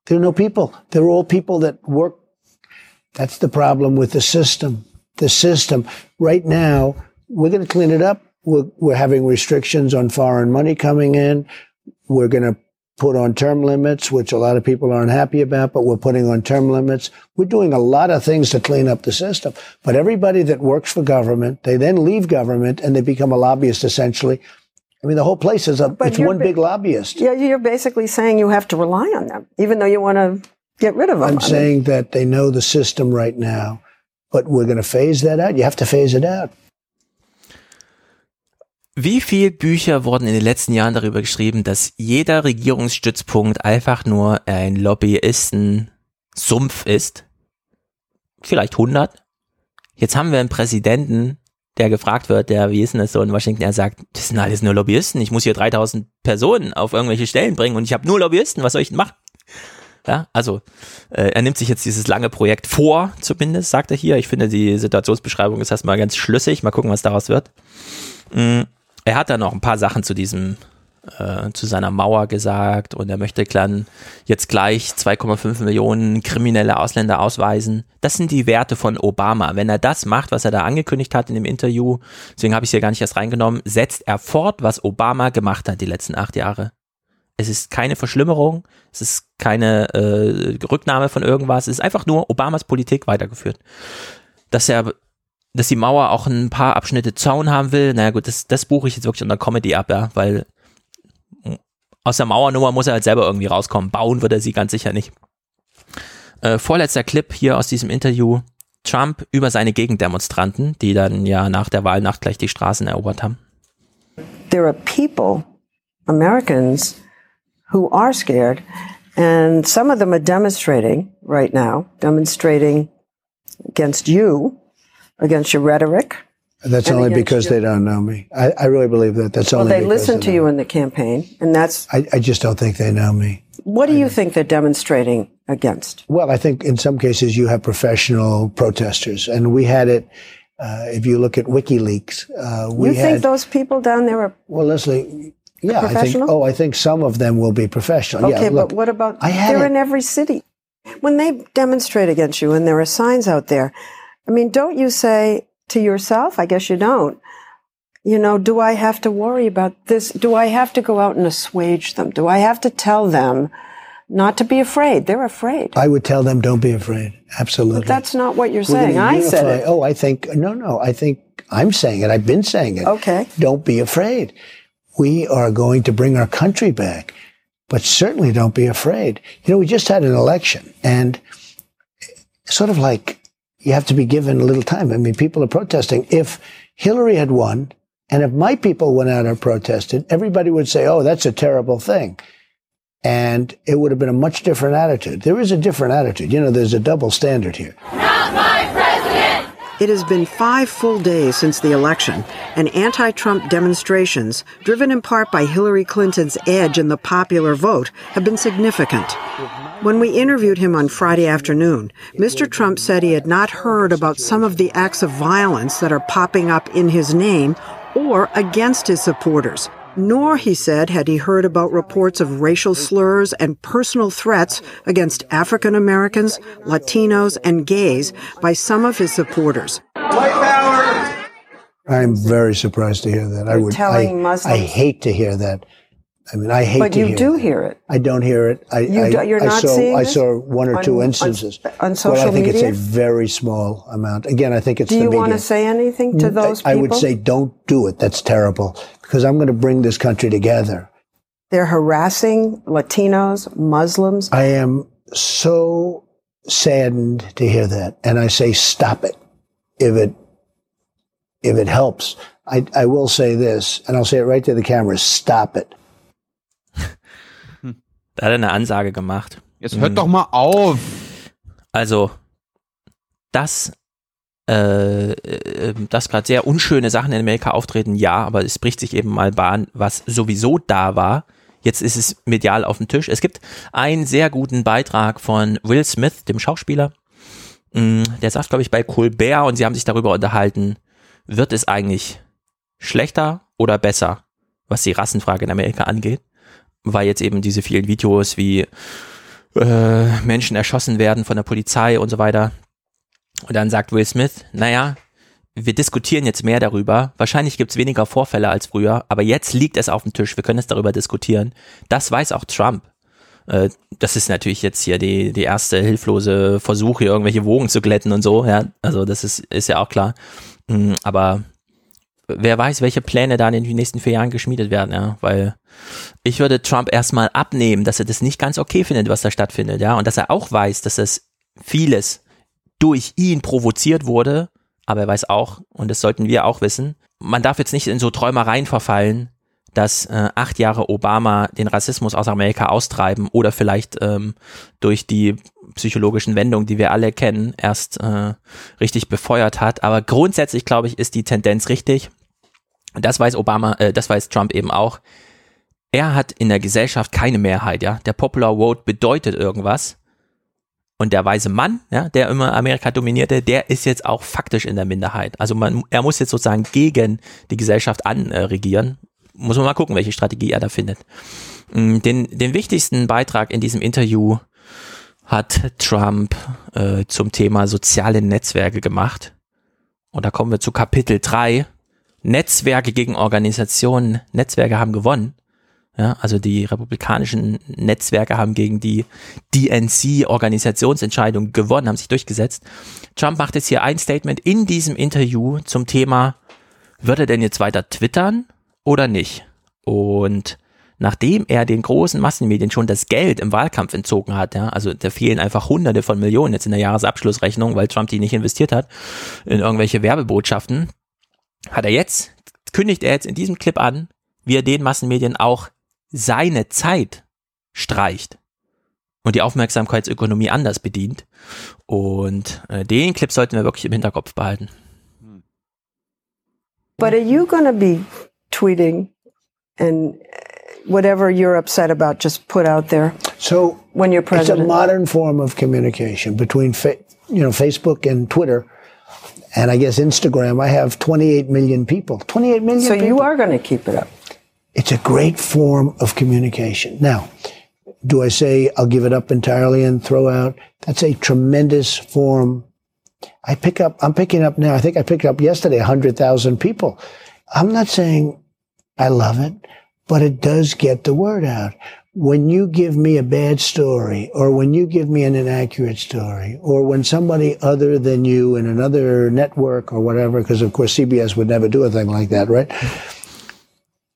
There are no people. They're all people that work. That's the problem with the system. The system. Right now, we're going to clean it up. We're, we're having restrictions on foreign money coming in. We're going to put on term limits, which a lot of people aren't happy about, but we're putting on term limits. We're doing a lot of things to clean up the system. But everybody that works for government, they then leave government and they become a lobbyist essentially. I mean, the whole place is a, it's one ba- big lobbyist. Yeah, you're basically saying you have to rely on them, even though you want to get rid of them. I'm I mean, saying that they know the system right now, but we're going to phase that out. You have to phase it out. Wie viel Bücher wurden in den letzten Jahren darüber geschrieben, dass jeder Regierungsstützpunkt einfach nur ein Lobbyisten-Sumpf ist? Vielleicht 100? Jetzt haben wir einen Präsidenten, der gefragt wird, der, wie ist denn das so in Washington, er sagt, das sind alles nur Lobbyisten, ich muss hier 3000 Personen auf irgendwelche Stellen bringen und ich habe nur Lobbyisten, was soll ich denn machen? Ja, also äh, er nimmt sich jetzt dieses lange Projekt vor, zumindest, sagt er hier. Ich finde, die Situationsbeschreibung ist erstmal ganz schlüssig. Mal gucken, was daraus wird. Mm, Er hat dann noch ein paar Sachen zu diesem, äh, zu seiner Mauer gesagt und er möchte dann jetzt gleich 2,5 Millionen kriminelle Ausländer ausweisen. Das sind die Werte von Obama. Wenn er das macht, was er da angekündigt hat in dem Interview, deswegen habe ich es hier gar nicht erst reingenommen, setzt er fort, was Obama gemacht hat die letzten acht Jahre. Es ist keine Verschlimmerung, es ist keine äh, Rücknahme von irgendwas, es ist einfach nur Obamas Politik weitergeführt. Dass er, dass die Mauer auch ein paar Abschnitte Zaun haben will, naja gut, das, das buche ich jetzt wirklich unter Comedy ab, ja, weil aus der Mauernummer muss er halt selber irgendwie rauskommen. Bauen wird er sie ganz sicher nicht. Äh, vorletzter Clip hier aus diesem Interview. Trump über seine Gegendemonstranten, die dann ja nach der Wahlnacht gleich die Straßen erobert haben. there are people, Americans, who are scared, and some of them are demonstrating right now, demonstrating against you, against your rhetoric. That's And only because you. they don't know me. I, I really believe that. That's Well, only they listen to you in the campaign, and that's I, I just don't think they know me. what do you think they're demonstrating against? Well, I think in some cases you have professional protesters, and we had it Uh, if you look at WikiLeaks, uh, we you had. think those people down there are well, Leslie. Yeah, I think. Oh, I think some of them will be professional. okay? yeah, look, but what about I had they're it. in every city? When they demonstrate against you, and there are signs out there, I mean, don't you say to yourself? I guess you don't. You know, do I have to worry about this? Do I have to go out and assuage them? Do I have to tell them not to be afraid? They're afraid. I would tell them, don't be afraid. Absolutely. But that's not what you're We're saying. I said it. Oh, I think no, no. I think I'm saying it. I've been saying it. Okay. Don't be afraid. We are going to bring our country back, but certainly don't be afraid. You know, we just had an election, and sort of like you have to be given a little time. I mean, people are protesting. If Hillary had won, and if my people went out and protested, everybody would say, "Oh, that's a terrible thing." And it would have been a much different attitude. There is a different attitude. You know, there's a double standard here. Not my president! It has been five full days since the election, and anti Trump demonstrations, driven in part by Hillary Clinton's edge in the popular vote, have been significant. When we interviewed him on Friday afternoon, Mr. Trump said he had not heard about some of the acts of violence that are popping up in his name or against his supporters. Nor, he said, had he heard about reports of racial slurs and personal threats against African Americans, Latinos, and gays by some of his supporters. White power! I'm very surprised to hear that. I You're would. telling I, Muslims- I hate to hear that. I mean, I hate it. But you do hear it. I don't hear it. I, You I, do- you're I not saw, seeing I saw one or two on- on- instances. on well, I social think it's a very small amount. Again, I think it's Do you media. want to say anything to those I, people? I would say, don't do it. That's terrible because I'm going to bring this country together. They're harassing Latinos, Muslims. I am so saddened to hear that, and I say, stop it. If it if it helps, I, I will say this, and I'll say it right to the camera: stop it. Da hat er eine Ansage gemacht. Jetzt hört Mhm. doch mal auf. Also, dass, äh, äh, dass gerade sehr unschöne Sachen in Amerika auftreten, ja, aber es bricht sich eben mal Bahn, was sowieso da war. Jetzt ist es medial auf dem Tisch. Es gibt einen sehr guten Beitrag von Will Smith, dem Schauspieler. Mm, Der sagt, glaube ich, bei Colbert und sie haben sich darüber unterhalten, wird es eigentlich schlechter oder besser, was die Rassenfrage in Amerika angeht? Weil jetzt eben diese vielen Videos wie äh, Menschen erschossen werden von der Polizei und so weiter. Und dann sagt Will Smith, naja, wir diskutieren jetzt mehr darüber. Wahrscheinlich gibt's weniger Vorfälle als früher, aber jetzt liegt es auf dem Tisch. Wir können es darüber diskutieren. Das weiß auch Trump. Äh, das ist natürlich jetzt hier die, die erste hilflose Versuch, hier irgendwelche Wogen zu glätten und so. Ja, also das ist, ist ja auch klar. Mm, Aber wer weiß, welche Pläne da in den nächsten vier Jahren geschmiedet werden, ja, weil ich würde Trump erstmal abnehmen, dass er das nicht ganz okay findet, was da stattfindet, ja, und dass er auch weiß, dass das vieles durch ihn provoziert wurde, aber er weiß auch, und das sollten wir auch wissen, man darf jetzt nicht in so Träumereien verfallen, dass äh, acht Jahre Obama den Rassismus aus Amerika austreiben oder vielleicht ähm, durch die psychologischen Wendungen, die wir alle kennen, erst äh, richtig befeuert hat. Aber grundsätzlich, glaube ich, ist die Tendenz richtig. Das weiß Obama, äh, das weiß Trump eben auch. Er hat in der Gesellschaft keine Mehrheit, ja. Der Popular Vote bedeutet irgendwas. Und der weise Mann, ja, der immer Amerika dominierte, der ist jetzt auch faktisch in der Minderheit. Also man, er muss jetzt sozusagen gegen die Gesellschaft anregieren. Muss man mal gucken, welche Strategie er da findet. Mm, Den, den wichtigsten Beitrag in diesem Interview hat Trump äh, zum Thema soziale Netzwerke gemacht. Und da kommen wir zu Kapitel 3. Netzwerke gegen Organisationen. Netzwerke haben gewonnen. Ja, also die republikanischen Netzwerke haben gegen die DNC-Organisationsentscheidung gewonnen, haben sich durchgesetzt. Trump macht jetzt hier ein Statement in diesem Interview zum Thema, wird er denn jetzt weiter twittern oder nicht? Und nachdem er den großen Massenmedien schon das Geld im Wahlkampf entzogen hat, ja, also da fehlen einfach hunderte von Millionen jetzt in der Jahresabschlussrechnung, weil Trump die nicht investiert hat in irgendwelche Werbebotschaften, hat er jetzt, kündigt er jetzt in diesem Clip an, wie er den Massenmedien auch seine Zeit streicht und die Aufmerksamkeitsökonomie anders bedient. Und äh, den Clip sollten wir wirklich im Hinterkopf behalten. But are you going to be tweeting and whatever you're upset about, just put out there? So when you're It's a president, modern form of communication between, fa- you know, Facebook and Twitter. And I guess Instagram, I have 28 million people. 28 million So people. you are going to keep it up. It's a great form of communication. Now, do I say I'll give it up entirely and throw out? That's a tremendous form. I pick up, I'm picking up now, I think I picked up yesterday 100,000 people. I'm not saying I love it, but it does get the word out. When you give me a bad story, or when you give me an inaccurate story, or when somebody other than you in another network or whatever, because of course CBS would never do a thing like that, right?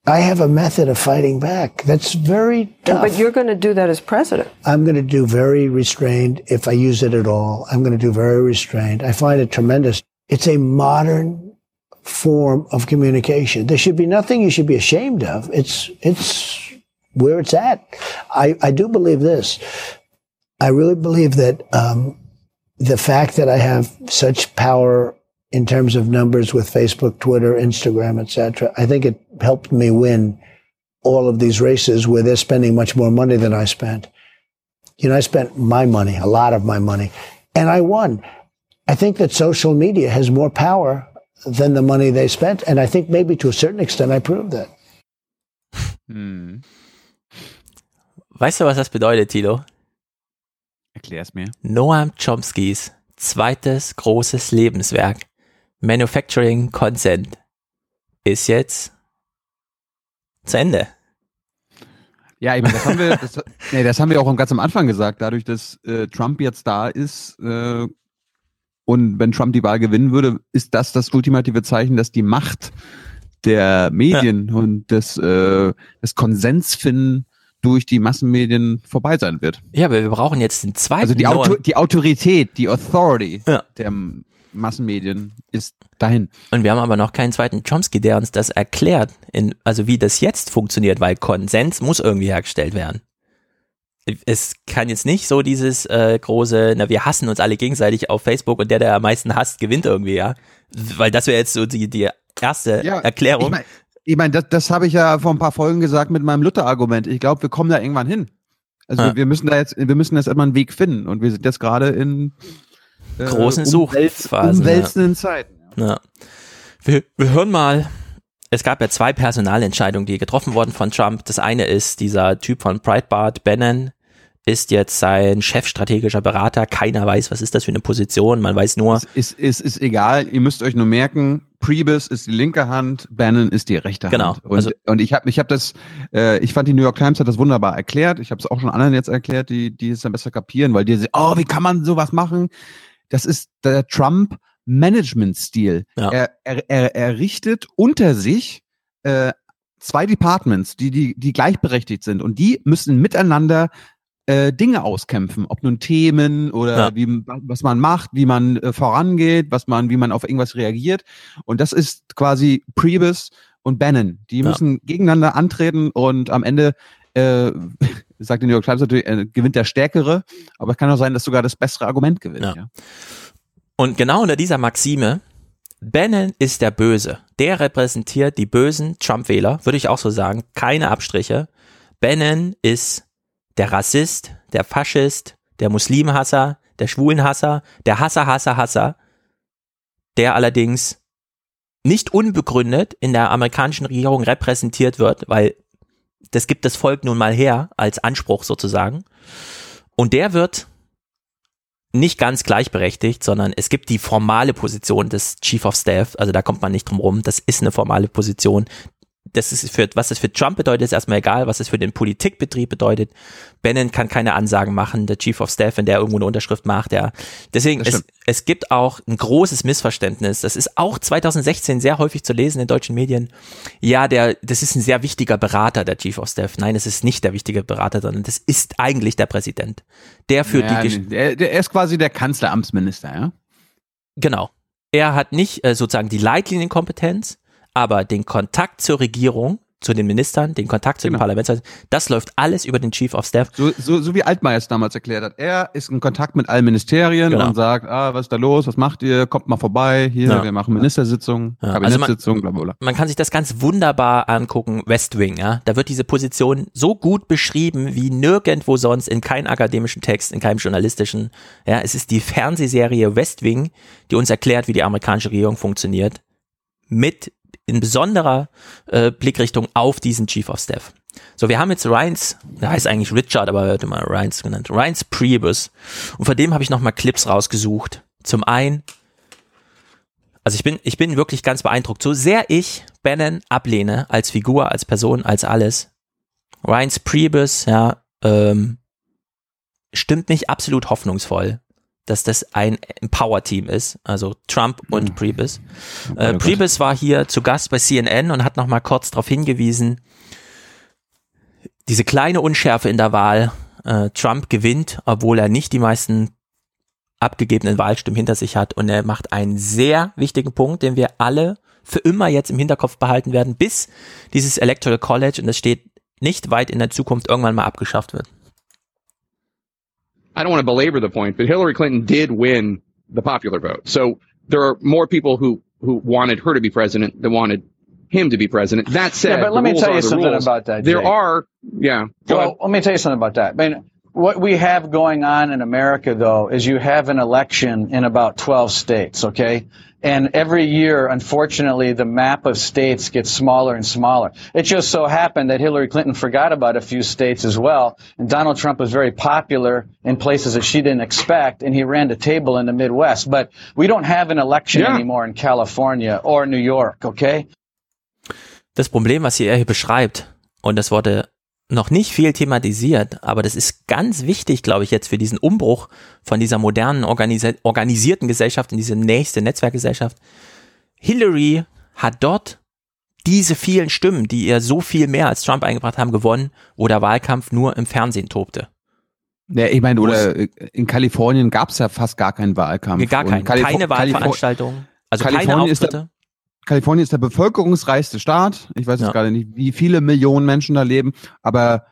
I have a method of fighting back. That's very tough. But you're going to do that as president. I'm going to do very restrained if I use it at all. I'm going to do very restrained. I find it tremendous. It's a modern form of communication. There should be nothing you should be ashamed of. It's it's where it's at. I, I do believe this. I really believe that um, the fact that I have such power in terms of numbers with Facebook, Twitter, Instagram, etc. I think it helped me win all of these races where they're spending much more money than I spent. You know, I spent my money, a lot of my money, and I won. I think that social media has more power than the money they spent, and I think maybe to a certain extent I proved that. Hm. Weißt du, was das bedeutet, Tilo? Erklär's mir. Noam Chomskys zweites großes Lebenswerk, Manufacturing Consent, ist jetzt zu Ende. Ja, ich meine, das haben wir, das, [laughs] nee, das haben wir auch ganz am Anfang gesagt. Dadurch, dass äh, Trump jetzt da ist äh, und wenn Trump die Wahl gewinnen würde, ist das das ultimative Zeichen, dass die Macht der Medien ja. und des, äh, des Konsensfinden durch die Massenmedien vorbei sein wird. Ja, aber wir brauchen jetzt den zweiten. Also die, Auto die Autorität, die Authority ja. der Massenmedien ist dahin. Und wir haben aber noch keinen zweiten Chomsky, der uns das erklärt, in, also wie das jetzt funktioniert, weil Konsens muss irgendwie hergestellt werden. Es kann jetzt nicht so dieses äh, große, na, wir hassen uns alle gegenseitig auf Facebook und der, der am meisten hasst, gewinnt irgendwie, ja. Weil das wäre jetzt so die, die erste ja, Erklärung. Ich mein, ich meine, das, das habe ich ja vor ein paar Folgen gesagt mit meinem Luther-Argument. Ich glaube, wir kommen da irgendwann hin. Also ja. wir müssen da jetzt, wir müssen jetzt immer einen Weg finden und wir sind jetzt gerade in äh, großen Umwelt, Suchphasen. Umwälzenden ja. Zeiten. Ja. Wir, wir hören mal. Es gab ja zwei Personalentscheidungen, die getroffen wurden von Trump. Das eine ist dieser Typ von Breitbart, Bannon, ist jetzt sein chefstrategischer Berater. Keiner weiß, was ist das für eine Position. Man weiß nur. Es ist, ist, ist egal. Ihr müsst euch nur merken, Priebus ist die linke Hand, Bannon ist die rechte genau. Hand. Und, also, und ich habe ich hab das, äh, ich fand die New York Times hat das wunderbar erklärt. Ich habe es auch schon anderen jetzt erklärt, die, die es dann besser kapieren, weil die sagen, oh, wie kann man sowas machen? Das ist der Trump Management-Stil. Ja. Er, er, er, er richtet unter sich äh, zwei Departments, die, die, die gleichberechtigt sind und die müssen miteinander äh, Dinge auskämpfen, ob nun Themen oder Ja. wie, was man macht, wie man äh, vorangeht, was man, wie man auf irgendwas reagiert. Und das ist quasi Priebus und Bannon. Die Ja. müssen gegeneinander antreten und am Ende äh, [laughs] sagt die New York Times natürlich, äh, gewinnt der Stärkere, aber es kann auch sein, dass sogar das bessere Argument gewinnt. Ja. Ja. Und genau unter dieser Maxime, Bannon ist der Böse. Der repräsentiert die bösen Trump-Wähler, würde ich auch so sagen. Keine Abstriche. Bannon ist der Rassist, der Faschist, der Muslimhasser, der Schwulenhasser, der Hasser, Hasser, Hasser, der allerdings nicht unbegründet in der amerikanischen Regierung repräsentiert wird, weil das gibt das Volk nun mal her als Anspruch sozusagen. Und der wird nicht ganz gleichberechtigt, sondern es gibt die formale Position des Chief of Staff, also da kommt man nicht drum rum, das ist eine formale Position. Das ist für, was das für Trump bedeutet, ist erstmal egal, was es für den Politikbetrieb bedeutet. Bannon kann keine Ansagen machen, der Chief of Staff, wenn der irgendwo eine Unterschrift macht, ja. Deswegen, Das es, es gibt auch ein großes Missverständnis. Das ist auch 2016 sehr häufig zu lesen in deutschen Medien. Ja, der, das ist ein sehr wichtiger Berater, der Chief of Staff. Nein, es ist nicht der wichtige Berater, sondern das ist eigentlich der Präsident. Der führt Ja, die Gesch der, der ist quasi der Kanzleramtsminister, ja? Genau. Er hat nicht äh, sozusagen die Leitlinienkompetenz, aber den Kontakt zur Regierung, zu den Ministern, den Kontakt zu den Parlaments, das läuft alles über den Chief of Staff. So, so, so wie Altmaier es damals erklärt hat. Er ist in Kontakt mit allen Ministerien Genau. und sagt, ah, was ist da los, was macht ihr, kommt mal vorbei, hier, Ja. wir machen Ministersitzung, Ja, also man- Kabinettssitzung, bla bla bla. Man kann sich das ganz wunderbar angucken, West Wing, ja. Da wird diese Position so gut beschrieben wie nirgendwo sonst in keinem akademischen Text, in keinem journalistischen. Ja, es ist die Fernsehserie West Wing, die uns erklärt, wie die amerikanische Regierung funktioniert. Mit in besonderer äh, Blickrichtung auf diesen Chief of Staff. So, wir haben jetzt Ryans, der heißt eigentlich Richard, aber er wird immer Ryans genannt, Ryans Priebus. Und von dem habe ich nochmal Clips rausgesucht. Zum einen, also ich bin, ich bin wirklich ganz beeindruckt. So sehr ich Bannon ablehne, als Figur, als Person, als alles. Ryans Priebus, ja, ähm, stimmt mich absolut hoffnungsvoll, dass das ein Power-Team ist, also Trump und Priebus. Äh, Gott. Priebus war hier zu Gast bei CNN und hat nochmal kurz darauf hingewiesen, diese kleine Unschärfe in der Wahl, äh, Trump gewinnt, obwohl er nicht die meisten abgegebenen Wahlstimmen hinter sich hat und er macht einen sehr wichtigen Punkt, den wir alle für immer jetzt im Hinterkopf behalten werden, bis dieses Electoral College, und das steht nicht weit in der Zukunft, irgendwann mal abgeschafft wird. I don't want to belabor the point, but Hillary Clinton did win the popular vote. So there are more people who, who wanted her to be president than wanted him to be president. That said, Yeah, but let me tell you something rules. about that, There are, yeah. Go ahead. Well, let me tell you something about that. I mean, what we have going on in America, though, is you have an election in about 12 states, okay? And every year, unfortunately, the map of states gets smaller and smaller. It just so happened that Hillary Clinton forgot about a few states as well, and Donald Trump was very popular in places that she didn't expect, and he ran the table in the Midwest. But we don't have an election Yeah. anymore in California or New York, okay? Das Problem, was hier er hier beschreibt, und das wurde noch nicht viel thematisiert, aber das ist ganz wichtig, glaube ich, jetzt für diesen Umbruch von dieser modernen, organisi organisierten Gesellschaft in diese nächste Netzwerkgesellschaft. Hillary hat dort diese vielen Stimmen, die ihr so viel mehr als Trump eingebracht haben, gewonnen, wo der Wahlkampf nur im Fernsehen tobte. Ja, ich meine, oder in Kalifornien gab es ja fast gar keinen Wahlkampf. Gar keinen. Keine Wahlveranstaltung, also keine Kalifornien ist der- Auftritte. Kalifornien ist der bevölkerungsreichste Staat. Ich weiß jetzt Ja. gerade nicht, wie viele Millionen Menschen da leben, aber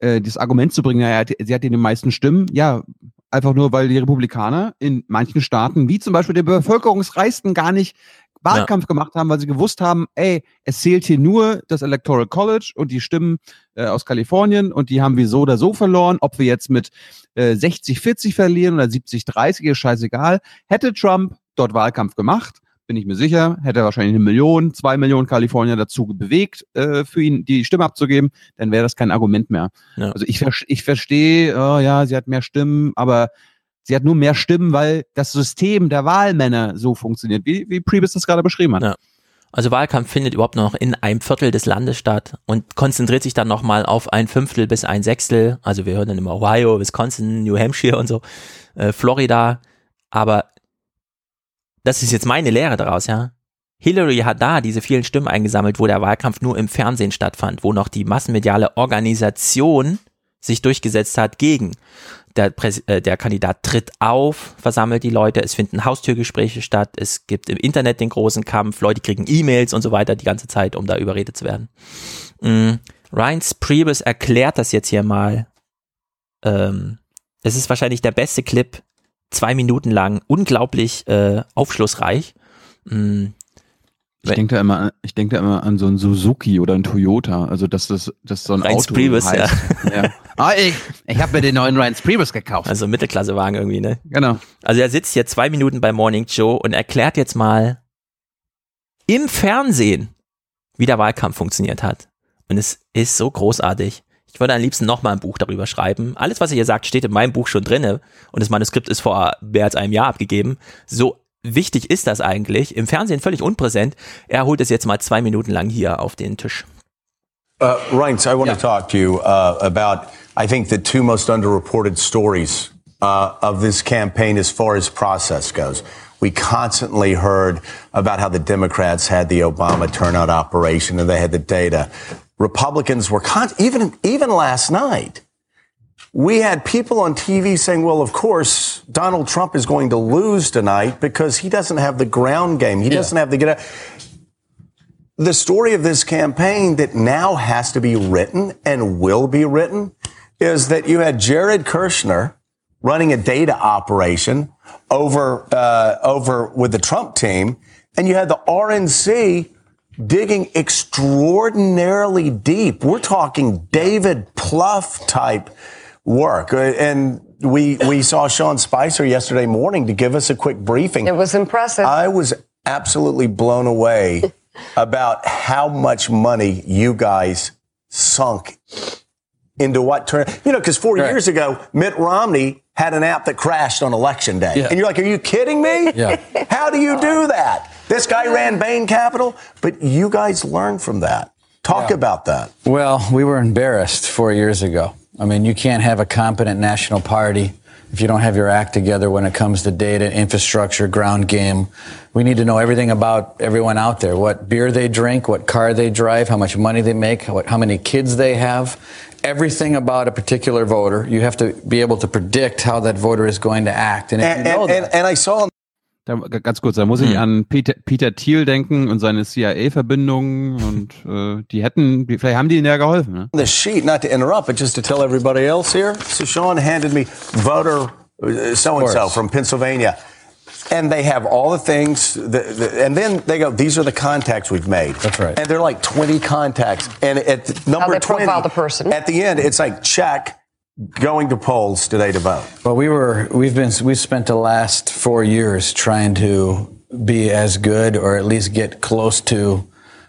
äh, das Argument zu bringen, naja, sie hat ja die meisten Stimmen, ja, einfach nur, weil die Republikaner in manchen Staaten, wie zum Beispiel den bevölkerungsreichsten, gar nicht Wahlkampf gemacht haben, weil sie gewusst haben, ey, es zählt hier nur das Electoral College und die Stimmen äh, aus Kalifornien und die haben wir so oder so verloren, ob wir jetzt mit äh, 60-40 verlieren oder 70-30, ist scheißegal. Hätte Trump dort Wahlkampf gemacht, bin ich mir sicher, hätte er wahrscheinlich eine Million, zwei Millionen Kalifornier dazu bewegt, äh, für ihn die Stimme abzugeben, dann wäre das kein Argument mehr. Ja. Also ich, ich verstehe, oh ja, sie hat mehr Stimmen, aber sie hat nur mehr Stimmen, weil das System der Wahlmänner so funktioniert, wie, wie Priebus das gerade beschrieben hat. Ja. Also Wahlkampf findet überhaupt noch in einem Viertel des Landes statt und konzentriert sich dann nochmal auf ein Fünftel bis ein Sechstel. Also wir hören dann immer Ohio, Wisconsin, New Hampshire und so, äh, Florida. Aber das ist jetzt meine Lehre daraus, ja. Hillary hat da diese vielen Stimmen eingesammelt, wo der Wahlkampf nur im Fernsehen stattfand, wo noch die massenmediale Organisation sich durchgesetzt hat gegen. Der, Präs äh, der Kandidat tritt auf, versammelt die Leute, es finden Haustürgespräche statt, es gibt im Internet den großen Kampf, Leute kriegen E-Mails und so weiter die ganze Zeit, um da überredet zu werden. Mm, Ryan Priebus erklärt das jetzt hier mal. Ähm, es ist wahrscheinlich der beste Clip, zwei Minuten lang, unglaublich äh, aufschlussreich. Mm, Ich denke da immer, ich denke da immer an so ein Suzuki oder ein Toyota, also dass das, dass so ein Reince Auto Priebus, heißt. ja. ja. [laughs] Ah, ich, ich habe mir den neuen Ryan Priebus gekauft. Also Mittelklassewagen irgendwie, ne? Genau. Also er sitzt hier zwei Minuten bei Morning Joe und erklärt jetzt mal im Fernsehen, wie der Wahlkampf funktioniert hat. Und es ist so großartig. Ich würde am liebsten nochmal ein Buch darüber schreiben. Alles, was er hier sagt, steht in meinem Buch schon drinne und das Manuskript ist vor mehr als einem Jahr abgegeben. So wichtig ist das eigentlich. Im Fernsehen völlig unpräsent. Er holt es jetzt mal zwei Minuten lang hier auf den Tisch. Uh, Reince, I want to talk to you uh, about, I think, the two most underreported stories uh, of this campaign as far as process goes. We constantly heard about how the Democrats had the Obama turnout operation and they had the data. Republicans were con- even even last night. We had people on TV saying, "Well, of course, Donald Trump is going to lose tonight because he doesn't have the ground game. He doesn't have the get." the story of this campaign that now has to be written and will be written is that you had Jared Kushner running a data operation over uh, over with the Trump team, and you had the RNC digging extraordinarily deep. We're talking David Pluff type work, Uh, and we we saw Sean Spicer yesterday morning to give us a quick briefing. It was impressive. I was absolutely blown away [laughs] about how much money you guys sunk into what turn. You know, because four years ago, Mitt Romney had an app that crashed on election day, Yeah. and you're like, "Are you kidding me? Yeah. [laughs] How do you do that?" This guy ran Bain Capital, but you guys learned from that. Talk Yeah. about that. Well, we were embarrassed four years ago. I mean, you can't have a competent national party if you don't have your act together when it comes to data, infrastructure, ground game. We need to know everything about everyone out there what beer they drink, what car they drive, how much money they make, what, how many kids they have. Everything about a particular voter. You have to be able to predict how that voter is going to act. And if And, you know and, and I saw Da, ganz kurz, da muss ich hm. an Peter, Peter Thiel denken und seine CIA-Verbindungen und äh, die hätten, vielleicht haben die ihnen ja geholfen. Ne? the sheet, not to interrupt, but just to tell everybody else here. So Sean handed me voter so and so from Pennsylvania. And they have all the things, the, the, and then they go, these are the contacts we've made. That's right. And they're like 20 contacts. And at the number they 20, profile the person. at the end, it's like check, going to polls today to vote. Well, we were we've been we've spent the last four years trying to be as good or at least get close to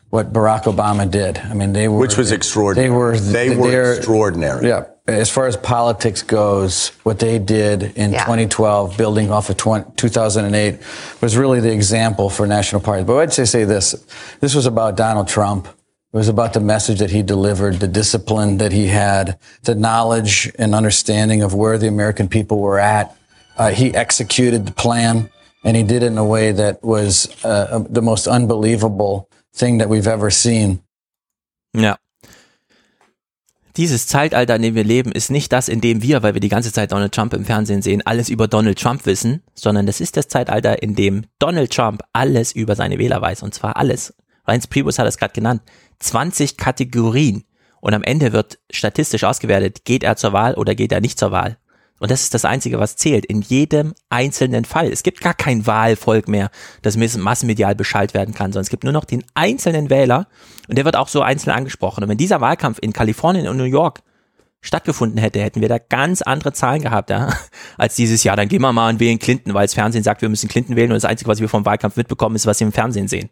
what Barack Obama did. I mean, they were Which was extraordinary. They were They were they're- extraordinary. Yeah. As far as politics goes, what they did in Yeah. 2012, building off of 20, 2008, was really the example for national parties. But I'd say say this: this was about Donald Trump. It was about the message that he delivered, the discipline that he had, the knowledge and understanding of where the American people were at. Uh, he executed the plan, and he did it in a way that was uh, the most unbelievable thing that we've ever seen. Ja. Dieses Zeitalter, in dem wir leben, ist nicht das, in dem wir, weil wir die ganze Zeit Donald Trump im Fernsehen sehen, alles über Donald Trump wissen, sondern das ist das Zeitalter, in dem Donald Trump alles über seine Wähler weiß. Und zwar alles. Reince Priebus hat es gerade genannt. 20 Kategorien. Und am Ende wird statistisch ausgewertet, geht er zur Wahl oder geht er nicht zur Wahl. Und das ist das Einzige, was zählt. In jedem einzelnen Fall. Es gibt gar kein Wahlvolk mehr, das massenmedial beschallt werden kann, sondern es gibt nur noch den einzelnen Wähler und der wird auch so einzeln angesprochen. Und wenn dieser Wahlkampf in Kalifornien und New York stattgefunden hätte, hätten wir da ganz andere Zahlen gehabt, ja, [laughs] als dieses Jahr. Dann gehen wir mal und wählen Clinton, weil das Fernsehen sagt, wir müssen Clinton wählen und das Einzige, was wir vom Wahlkampf mitbekommen, ist, was wir im Fernsehen sehen.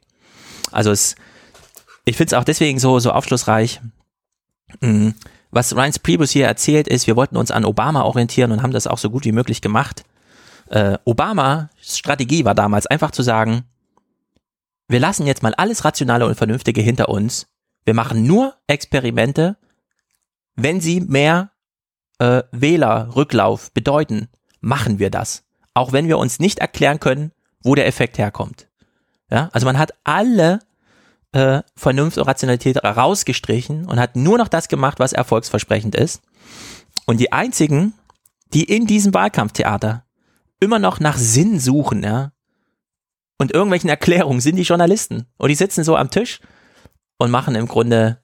Also es, ich finde es auch deswegen so, so aufschlussreich. Mhm. Was Reince Priebus hier erzählt ist, wir wollten uns an Obama orientieren und haben das auch so gut wie möglich gemacht. Äh, Obamas Strategie war damals einfach zu sagen, wir lassen jetzt mal alles Rationale und Vernünftige hinter uns. Wir machen nur Experimente, wenn sie mehr äh, Wählerrücklauf bedeuten, machen wir das. Auch wenn wir uns nicht erklären können, wo der Effekt herkommt. Ja, also man hat alle äh, Vernunft und Rationalität rausgestrichen und hat nur noch das gemacht, was erfolgsversprechend ist. Und die einzigen, die in diesem Wahlkampftheater immer noch nach Sinn suchen, ja, und irgendwelchen Erklärungen sind die Journalisten. Und die sitzen so am Tisch und machen im Grunde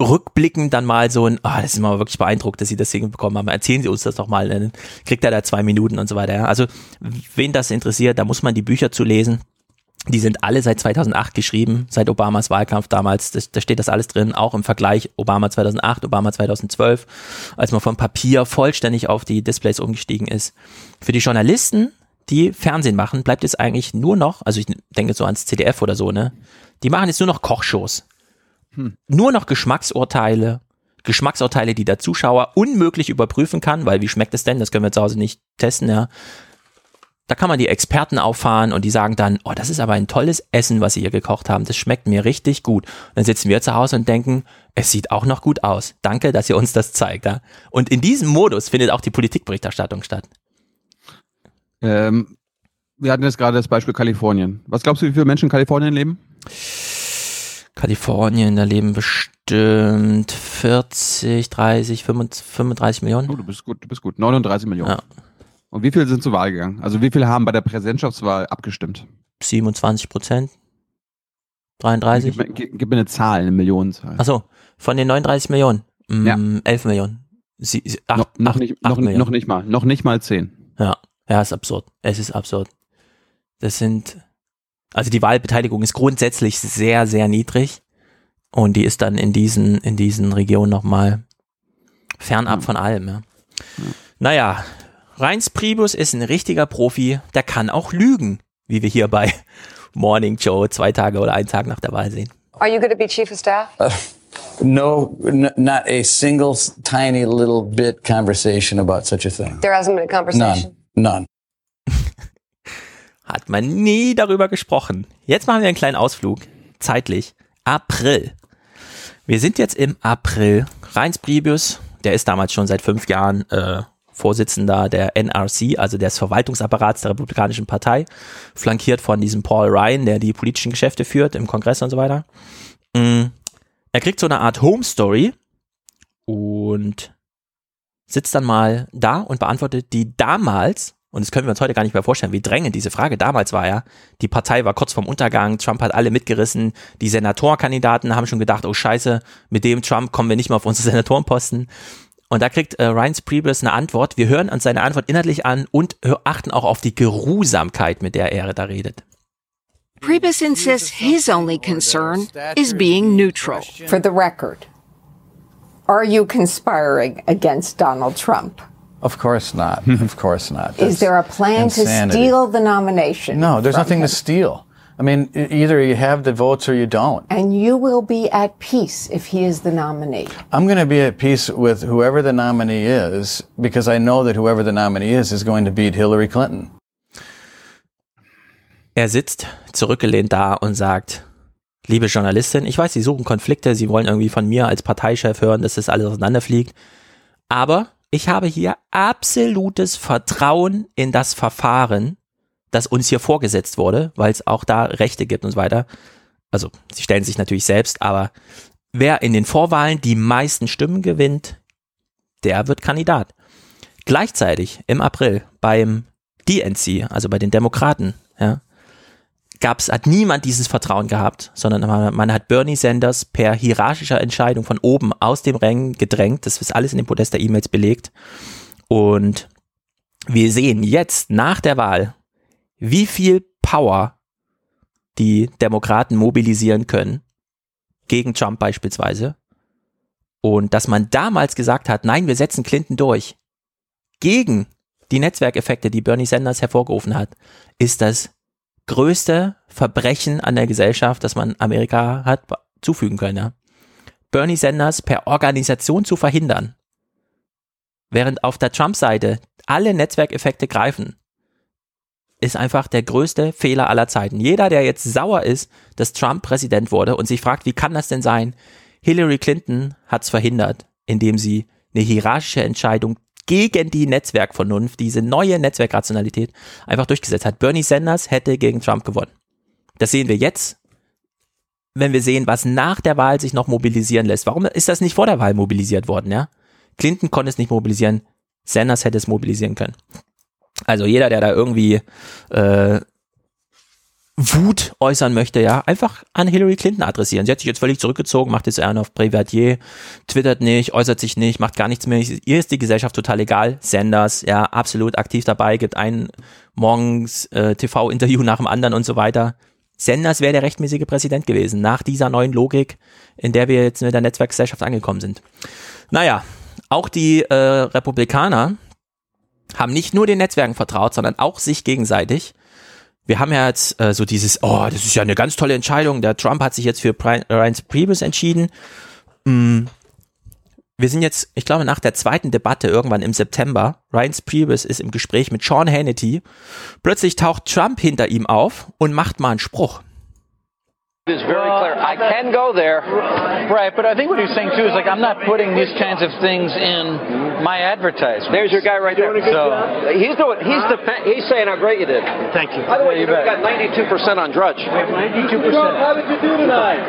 rückblickend dann mal so ein, ah, das ist mal wirklich beeindruckt, dass sie das Ding bekommen haben. Erzählen Sie uns das doch mal, dann kriegt er da zwei Minuten und so weiter. Ja. Also, wen das interessiert, da muss man die Bücher zu lesen. Die sind alle seit 2008 geschrieben, seit Obamas Wahlkampf damals. Das, da steht das alles drin, auch im Vergleich Obama 2008, Obama 2012, als man vom Papier vollständig auf die Displays umgestiegen ist. Für die Journalisten, die Fernsehen machen, bleibt es eigentlich nur noch, also ich denke so ans CDF oder so, ne? Die machen jetzt nur noch Kochshows. Nur noch Geschmacksurteile, Geschmacksurteile, die der Zuschauer unmöglich überprüfen kann, weil wie schmeckt es denn? Das können wir zu Hause nicht testen, ja. Da kann man die Experten auffahren und die sagen dann, oh, das ist aber ein tolles Essen, was sie hier gekocht haben. Das schmeckt mir richtig gut. Und dann sitzen wir zu Hause und denken, es sieht auch noch gut aus. Danke, dass ihr uns das zeigt. Ja? Und in diesem Modus findet auch die Politikberichterstattung statt. Ähm, wir hatten jetzt gerade das Beispiel Kalifornien. Was glaubst du, wie viele Menschen in Kalifornien leben? Kalifornien, da leben bestimmt 40, 30, 35 Millionen. Oh, du bist gut, du bist gut. 39 Millionen. Ja. Und wie viele sind zur Wahl gegangen? Also wie viele haben bei der Präsidentschaftswahl abgestimmt? 27 Prozent. 33? Gib, mir- gib, gib mir eine Zahl, eine Millionenzahl. Achso, von den 39 Millionen, mm, Ja. 11 Millionen. Sie, acht, noch, noch, acht- nicht, acht noch, Millionen. noch nicht mal, noch nicht mal zehn. Ja, ja, ist absurd. Es ist absurd. Das sind, also die Wahlbeteiligung ist grundsätzlich sehr, sehr niedrig und die ist dann in diesen, in diesen Regionen nochmal fernab von allem. Ja. Naja, Reins Priebus ist ein richtiger Profi, der kann auch lügen, wie wir hier bei [laughs] Morning Joe zwei Tage oder einen Tag nach der Wahl sehen. Are you going to be chief of staff? Uh, no, n- not a single tiny little bit conversation about such a thing. There hasn't been a conversation. None. None. Hat man nie darüber gesprochen. Jetzt machen wir einen kleinen Ausflug. Zeitlich. April. Wir sind jetzt im April. Reins Priebus, der ist damals schon seit fünf Jahren äh, Vorsitzender der NRC, also des Verwaltungsapparats der Republikanischen Partei, flankiert von diesem Paul Ryan, der die politischen Geschäfte führt im Kongress und so weiter. Mm, Er kriegt so eine Art Home Story und sitzt dann mal da und beantwortet die damals, und das können wir uns heute gar nicht mehr vorstellen, wie drängend diese Frage damals war ja, die Partei war kurz vorm Untergang, Trump hat alle mitgerissen, die Senatorkandidaten haben schon gedacht, oh scheiße, mit dem Trump kommen wir nicht mehr auf unsere Senatorenposten. Und da kriegt äh, Ryan Priebus eine Antwort. Wir hören uns seine Antwort inhaltlich an und achten auch auf die Geruhsamkeit, mit der er da redet. Priebus insists his only concern is being neutral. For the record, are you conspiring against Donald Trump? Of course not. [laughs] of course not. Is That's there a plan insanity. to steal the nomination? No, there's nothing him? to steal. I mean, e- either you have the votes or you don't. And you will be at peace if he is the nominee. I'm going to be at peace with whoever the nominee is because I know that whoever the nominee is is going to beat Hillary Clinton. Er sitzt zurückgelehnt da und sagt, liebe Journalistin, ich weiß, Sie suchen Konflikte, Sie wollen irgendwie von mir als Parteichef hören, dass das alles auseinanderfliegt. Aber ich habe hier absolutes Vertrauen in das Verfahren, das uns hier vorgesetzt wurde, weil es auch da Rechte gibt und so weiter. Also, sie stellen sich natürlich selbst, aber wer in den Vorwahlen die meisten Stimmen gewinnt, der wird Kandidat. Gleichzeitig im April beim DNC, also bei den Demokraten, ja, gab's, hat niemand dieses Vertrauen gehabt, sondern man, man hat Bernie Sanders per hierarchischer Entscheidung von oben aus dem Rang gedrängt. Das ist alles in dem Podest der E-Mails belegt. Und wir sehen jetzt nach der Wahl, wie viel Power die Demokraten mobilisieren können, gegen Trump beispielsweise. Und dass man damals gesagt hat, nein, wir setzen Clinton durch, gegen die Netzwerkeffekte, die Bernie Sanders hervorgerufen hat, ist das größte Verbrechen an der Gesellschaft, das man Amerika hat zufügen können. Bernie Sanders per Organisation zu verhindern, während auf der Trump-Seite alle Netzwerkeffekte greifen, ist einfach der größte Fehler aller Zeiten. Jeder, der jetzt sauer ist, dass Trump Präsident wurde und sich fragt, wie kann das denn sein? Hillary Clinton hat es verhindert, indem sie eine hierarchische Entscheidung gegen die Netzwerkvernunft, diese neue Netzwerkrationalität einfach durchgesetzt hat. Bernie Sanders hätte gegen Trump gewonnen. Das sehen wir jetzt, wenn wir sehen, was nach der Wahl sich noch mobilisieren lässt. Warum ist das nicht vor der Wahl mobilisiert worden, ja? Clinton konnte es nicht mobilisieren, Sanders hätte es mobilisieren können. Also jeder, der da irgendwie äh, Wut äußern möchte, ja, einfach an Hillary Clinton adressieren. Sie hat sich jetzt völlig zurückgezogen, macht jetzt einen auf Privatier, twittert nicht, äußert sich nicht, macht gar nichts mehr. Ihr ist die Gesellschaft total egal. Sanders, ja, absolut aktiv dabei, gibt ein morgens äh, TV-Interview nach dem anderen und so weiter. Sanders wäre der rechtmäßige Präsident gewesen, nach dieser neuen Logik, in der wir jetzt mit der Netzwerkgesellschaft angekommen sind. Naja, auch die äh, Republikaner haben nicht nur den Netzwerken vertraut, sondern auch sich gegenseitig. Wir haben ja jetzt äh, so dieses, oh, das ist ja eine ganz tolle Entscheidung. Der Trump hat sich jetzt für Ryan Priebus entschieden. Mm. Wir sind jetzt, ich glaube, nach der zweiten Debatte irgendwann im September. Ryan Priebus ist im Gespräch mit Sean Hannity. Plötzlich taucht Trump hinter ihm auf und macht mal einen Spruch. Is very clear. I can go there. Right, but I think what he's saying too is like I'm not putting these kinds of things in my advertisement. There's your guy right there. So he's doing. He's defen- He's saying how great you did. Thank you. By the way, Yeah, you you bet. got 92 percent on Drudge. 92%. How did you do tonight?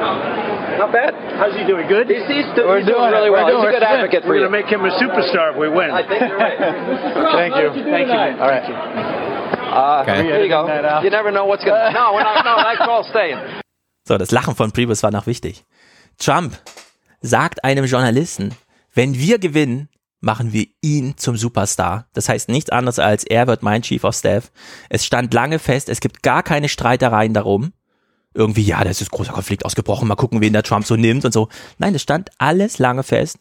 Not bad. How's he doing? Good. He's, he's, do- We're he's doing, doing really well. doing he's a good advocate for We're you. gonna make him a superstar if we win. I think you're right. Thank you. Thank you. All right. Uh, Okay. There you go. Editing that out. You never know what's gonna. No, we're not. No, that's all staying. So, das Lachen von Priebus war noch wichtig. Trump sagt einem Journalisten, wenn wir gewinnen, machen wir ihn zum Superstar. Das heißt nichts anderes als er wird mein Chief of Staff. Es stand lange fest, es gibt gar keine Streitereien darum. Irgendwie, ja, da ist ein großer Konflikt ausgebrochen, mal gucken, wen der Trump so nimmt und so. Nein, es stand alles lange fest.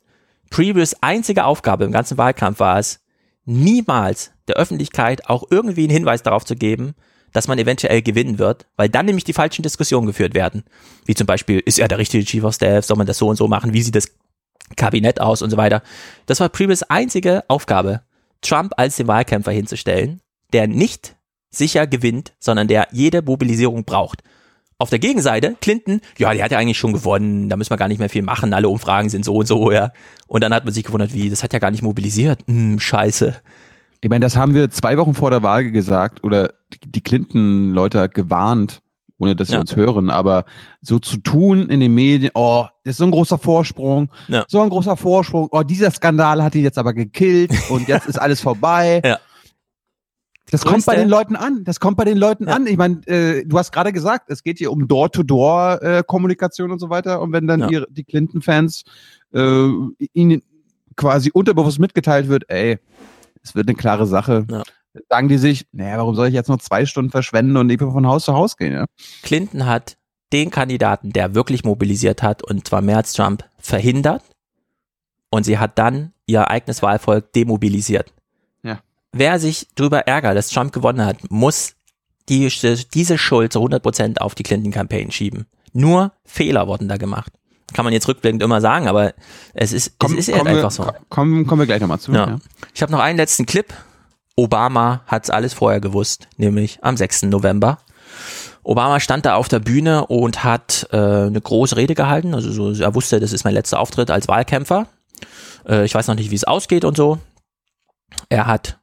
Previous einzige Aufgabe im ganzen Wahlkampf war es, niemals der Öffentlichkeit auch irgendwie einen Hinweis darauf zu geben, dass man eventuell gewinnen wird, weil dann nämlich die falschen Diskussionen geführt werden. Wie zum Beispiel, ist er der richtige Chief of Staff, soll man das so und so machen, wie sieht das Kabinett aus und so weiter. Das war Previous einzige Aufgabe, Trump als den Wahlkämpfer hinzustellen, der nicht sicher gewinnt, sondern der jede Mobilisierung braucht. Auf der Gegenseite, Clinton, ja, die hat ja eigentlich schon gewonnen, da müssen wir gar nicht mehr viel machen, alle Umfragen sind so und so, ja. Und dann hat man sich gewundert, wie, das hat ja gar nicht mobilisiert. Hm, scheiße. Ich meine, das haben wir zwei Wochen vor der Wahl gesagt oder die Clinton-Leute gewarnt, ohne dass sie Ja. uns hören, aber so zu tun in den Medien, oh, das ist so ein großer Vorsprung, Ja. so ein großer Vorsprung, oh, dieser Skandal hat ihn jetzt aber gekillt [laughs] und jetzt ist alles vorbei. Ja. Das kommt bei den Leuten an. Das kommt bei den Leuten an. Ich meine, äh, du hast gerade gesagt, es geht hier um Door-to-Door-Kommunikation und so weiter. Und wenn dann Ja. ihre, die Clinton-Fans äh, ihnen quasi unterbewusst mitgeteilt wird, ey, es wird eine klare Sache, Ja. sagen die sich, naja, warum soll ich jetzt noch zwei Stunden verschwenden und lieber von Haus zu Haus gehen? Ja? Clinton hat den Kandidaten, der wirklich mobilisiert hat, und zwar mehr als Trump, verhindert. Und sie hat dann ihr eigenes Wahlvolk demobilisiert. Ja. Wer sich darüber ärgert, dass Trump gewonnen hat, muss die, diese Schuld zu 100% auf die Clinton-Campaign schieben. Nur Fehler wurden da gemacht. Kann man jetzt rückblickend immer sagen, aber es ist, es ist halt kommen, wir, einfach so. kommen, kommen wir gleich nochmal zu. Ja. Ja. Ich habe noch einen letzten Clip. Obama hat's alles vorher gewusst, nämlich am 6. November. Obama stand da auf der Bühne und hat äh, eine große Rede gehalten. Also so, er wusste, das ist mein letzter Auftritt als Wahlkämpfer. Äh, ich weiß noch nicht, wie es ausgeht und so. Er hat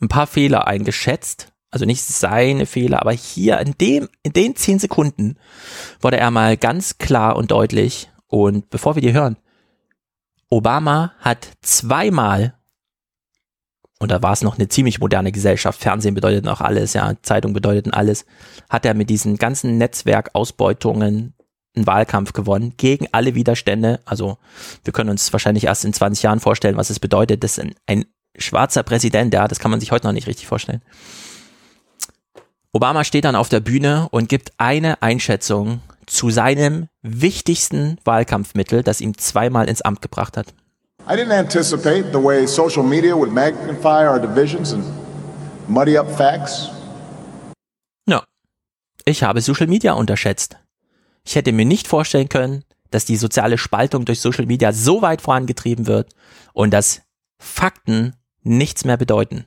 ein paar Fehler eingeschätzt. Also nicht seine Fehler, aber hier in dem, in den zehn Sekunden wurde er mal ganz klar und deutlich. Und bevor wir die hören, Obama hat zweimal und da war es noch eine ziemlich moderne Gesellschaft, Fernsehen bedeutet noch alles, ja, Zeitung bedeuteten alles, hat er mit diesen ganzen Netzwerkausbeutungen einen Wahlkampf gewonnen, gegen alle Widerstände. Also wir können uns wahrscheinlich erst in 20 Jahren vorstellen, was es bedeutet, dass ein, ein schwarzer Präsident, ja, das kann man sich heute noch nicht richtig vorstellen. Obama steht dann auf der Bühne und gibt eine Einschätzung zu seinem wichtigsten Wahlkampfmittel, das ihm zweimal ins Amt gebracht hat. I didn't anticipate the way social media would magnify our divisions and muddy up facts. Ja. Ich habe Social Media unterschätzt. Ich hätte mir nicht vorstellen können, dass die soziale Spaltung durch Social Media so weit vorangetrieben wird und dass Fakten nichts mehr bedeuten.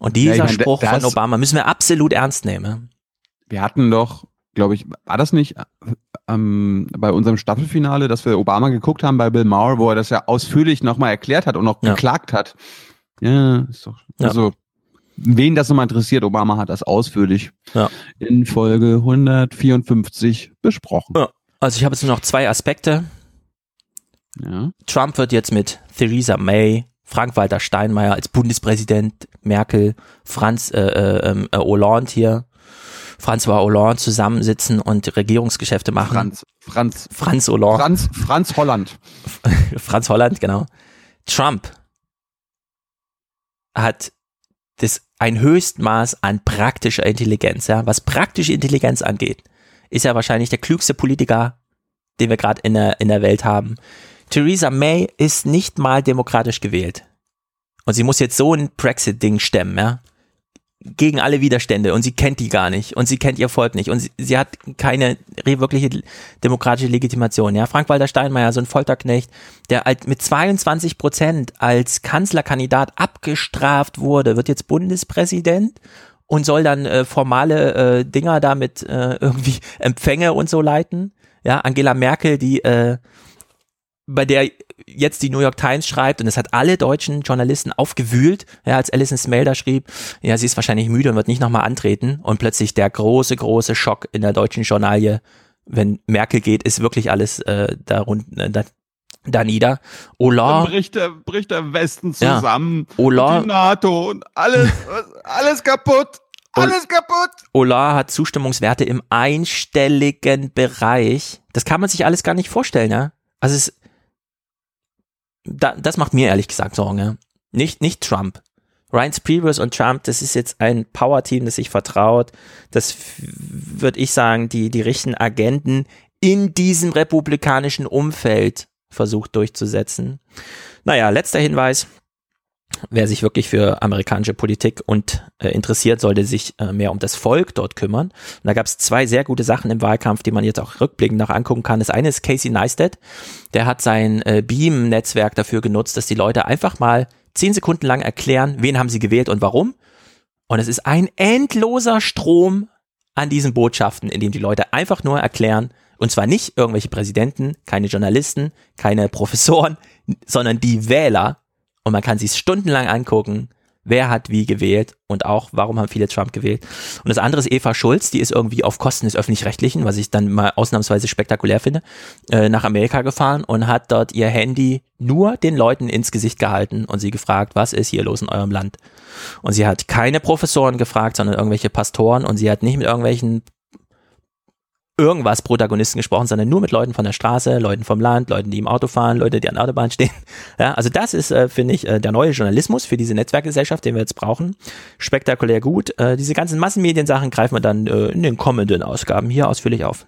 Und dieser Ja, meine, Spruch das- von Obama müssen wir absolut ernst nehmen. Wir hatten doch, glaube ich, war das nicht ähm, bei unserem Staffelfinale, dass wir Obama geguckt haben bei Bill Maher, wo er das ja ausführlich nochmal erklärt hat und noch Ja. geklagt hat. Ja, ist doch. Ja. Also, wen das nochmal interessiert, Obama hat das ausführlich Ja. in Folge 154 besprochen. Also ich habe jetzt nur noch zwei Aspekte. Trump wird jetzt mit Theresa May, Frank-Walter Steinmeier als Bundespräsident, Merkel, Franz äh, äh, ähm, äh, Hollande hier, François Hollande zusammensitzen und Regierungsgeschäfte machen. Franz, Franz, Franz Hollande. Franz, Franz Holland. [laughs] Franz Holland, genau. Trump hat das ein Höchstmaß an praktischer Intelligenz, ja. Was praktische Intelligenz angeht, ist er wahrscheinlich der klügste Politiker, den wir gerade in der, in der Welt haben. Theresa May ist nicht mal demokratisch gewählt. Und sie muss jetzt so ein Brexit-Ding stemmen, ja. Gegen alle Widerstände und sie kennt die gar nicht und sie kennt ihr Volk nicht und sie, sie hat keine wirkliche demokratische Legitimation. Ja, Frank-Walter Steinmeier, so ein Folterknecht, der halt mit 22 Prozent als Kanzlerkandidat abgestraft wurde, wird jetzt Bundespräsident und soll dann äh, formale äh, Dinger damit äh, irgendwie [laughs] Empfänge und so leiten. Ja, Angela Merkel, die äh, bei der jetzt die New York Times schreibt und es hat alle deutschen Journalisten aufgewühlt, ja, als Alison Smelder schrieb, ja, sie ist wahrscheinlich müde und wird nicht nochmal antreten und plötzlich der große, große Schock in der deutschen Journalie, wenn Merkel geht, ist wirklich alles äh, da, rund, äh, da, da nieder. Dann Hollande, bricht der, bricht der Westen Ja. zusammen. Hollande- Und die NATO und alles, [laughs] alles kaputt. Alles kaputt! Ola hat Zustimmungswerte im einstelligen Bereich. Das kann man sich alles gar nicht vorstellen, ja. Also es, da, das macht mir ehrlich gesagt Sorgen. Nicht, nicht Trump. Ryan Previous und Trump, das ist jetzt ein Power-Team, das sich vertraut. Das würde ich sagen, die, die richten Agenten in diesem republikanischen Umfeld versucht durchzusetzen. Naja, letzter Hinweis. Wer sich wirklich für amerikanische Politik und äh, interessiert, sollte sich äh, mehr um das Volk dort kümmern. Und da gab es zwei sehr gute Sachen im Wahlkampf, die man jetzt auch rückblickend noch angucken kann. Das eine ist Casey Neistat. Der hat sein äh, Beam-Netzwerk dafür genutzt, dass die Leute einfach mal zehn Sekunden lang erklären, wen haben sie gewählt und warum. Und es ist ein endloser Strom an diesen Botschaften, in dem die Leute einfach nur erklären, und zwar nicht irgendwelche Präsidenten, keine Journalisten, keine Professoren, [laughs] sondern die Wähler. Und man kann sich stundenlang angucken, wer hat wie gewählt und auch, warum haben viele Trump gewählt. Und das andere ist Eva Schulz, die ist irgendwie auf Kosten des Öffentlich-Rechtlichen, was ich dann mal ausnahmsweise spektakulär finde, äh, nach Amerika gefahren und hat dort ihr Handy nur den Leuten ins Gesicht gehalten und sie gefragt, was ist hier los in eurem Land? Und sie hat keine Professoren gefragt, sondern irgendwelche Pastoren und sie hat nicht mit irgendwelchen irgendwas Protagonisten gesprochen, sondern nur mit Leuten von der Straße, Leuten vom Land, Leuten, die im Auto fahren, Leute, die an der Autobahn stehen. [laughs] Ja, also das ist, äh, finde ich, äh, der neue Journalismus für diese Netzwerkgesellschaft, den wir jetzt brauchen. Spektakulär gut. Äh, diese ganzen Massenmediensachen greifen wir dann äh, in den kommenden Ausgaben hier ausführlich auf.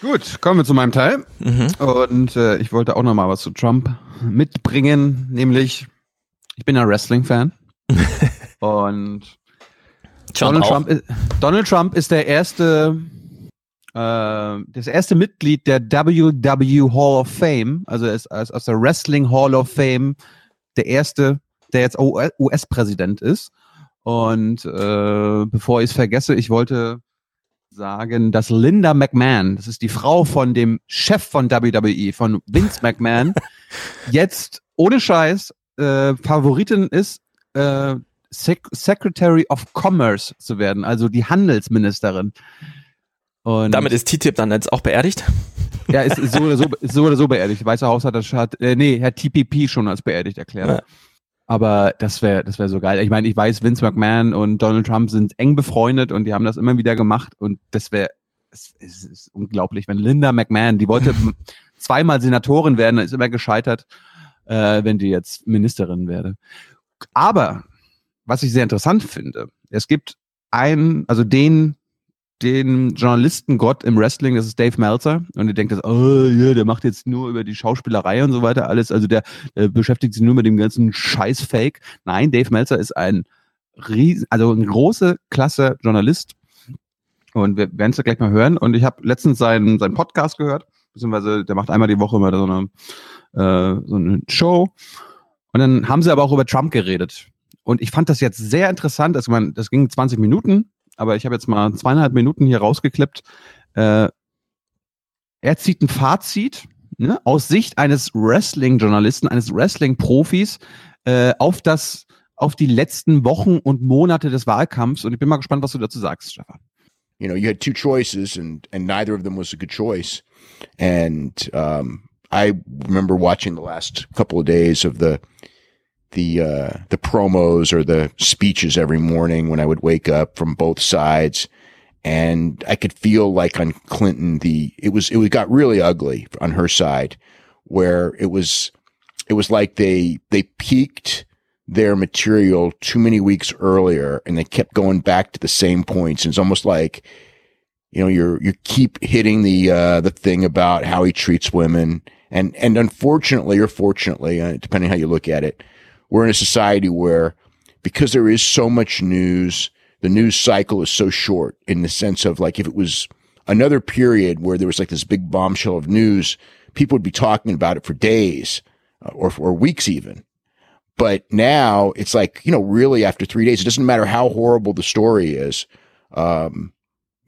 Gut, kommen wir zu meinem Teil. Mhm. Und äh, ich wollte auch noch mal was zu Trump mitbringen, nämlich ich bin ein Wrestling-Fan [laughs] und John Donald. Trump, ist, Donald Trump ist der erste, das erste Mitglied der WW Hall of Fame, also er ist aus der Wrestling Hall of Fame der erste, der jetzt US-Präsident ist. Und äh, bevor ich es vergesse, ich wollte sagen, dass Linda McMahon, das ist die Frau von dem Chef von WWE, von Vince McMahon, [laughs] jetzt ohne Scheiß äh, Favoritin ist, äh, Sec Secretary of Commerce zu werden, also die Handelsministerin. Und Damit ist TTIP dann jetzt auch beerdigt. ja, ist, ist, so oder so, ist [laughs] so oder so beerdigt. Weißer Haus hat das hat, äh, nee, Herr TPP schon als beerdigt erklärt. Ja. Aber das wäre das wäre so geil. Ich meine, ich weiß, Vince McMahon und Donald Trump sind eng befreundet und die haben das immer wieder gemacht und das wäre es, es ist unglaublich, wenn Linda McMahon, die wollte [laughs] zweimal Senatorin werden, ist immer gescheitert, äh, wenn die jetzt Ministerin werde. Aber was ich sehr interessant finde, es gibt einen, also den den Journalistengott im Wrestling, das ist Dave Meltzer. Und ihr denkt, das, oh, ja, der macht jetzt nur über die Schauspielerei und so weiter alles. Also der, der beschäftigt sich nur mit dem ganzen Scheiß-Fake. Nein, Dave Meltzer ist ein ries also ein große Klasse Journalist. Und wir werden es ja gleich mal hören. Und ich habe letztens seinen, seinen Podcast gehört, beziehungsweise der macht einmal die Woche immer so eine, äh, so eine Show. Und dann haben sie aber auch über Trump geredet. Und ich fand das jetzt sehr interessant. Also man, das ging 20 Minuten aber ich habe jetzt mal zweieinhalb Minuten hier rausgeklippt. Äh, er zieht ein Fazit ne, aus Sicht eines Wrestling-Journalisten, eines Wrestling-Profis äh, auf das, auf die letzten Wochen und Monate des Wahlkampfs. Und ich bin mal gespannt, was du dazu sagst, Stefan. You know, you had two choices, and and neither of them was a good choice. And um, I remember watching the last couple of days of the the uh, the promos or the speeches every morning when I would wake up from both sides, and I could feel like on Clinton the it was it got really ugly on her side, where it was it was like they they peaked their material too many weeks earlier and they kept going back to the same points. And it's almost like you know you're you keep hitting the uh, the thing about how he treats women, and and unfortunately or fortunately, uh, depending how you look at it we're in a society where because there is so much news, the news cycle is so short in the sense of like if it was another period where there was like this big bombshell of news, people would be talking about it for days uh, or, or weeks even. But now it's like, you know, really after three days, it doesn't matter how horrible the story is. Um,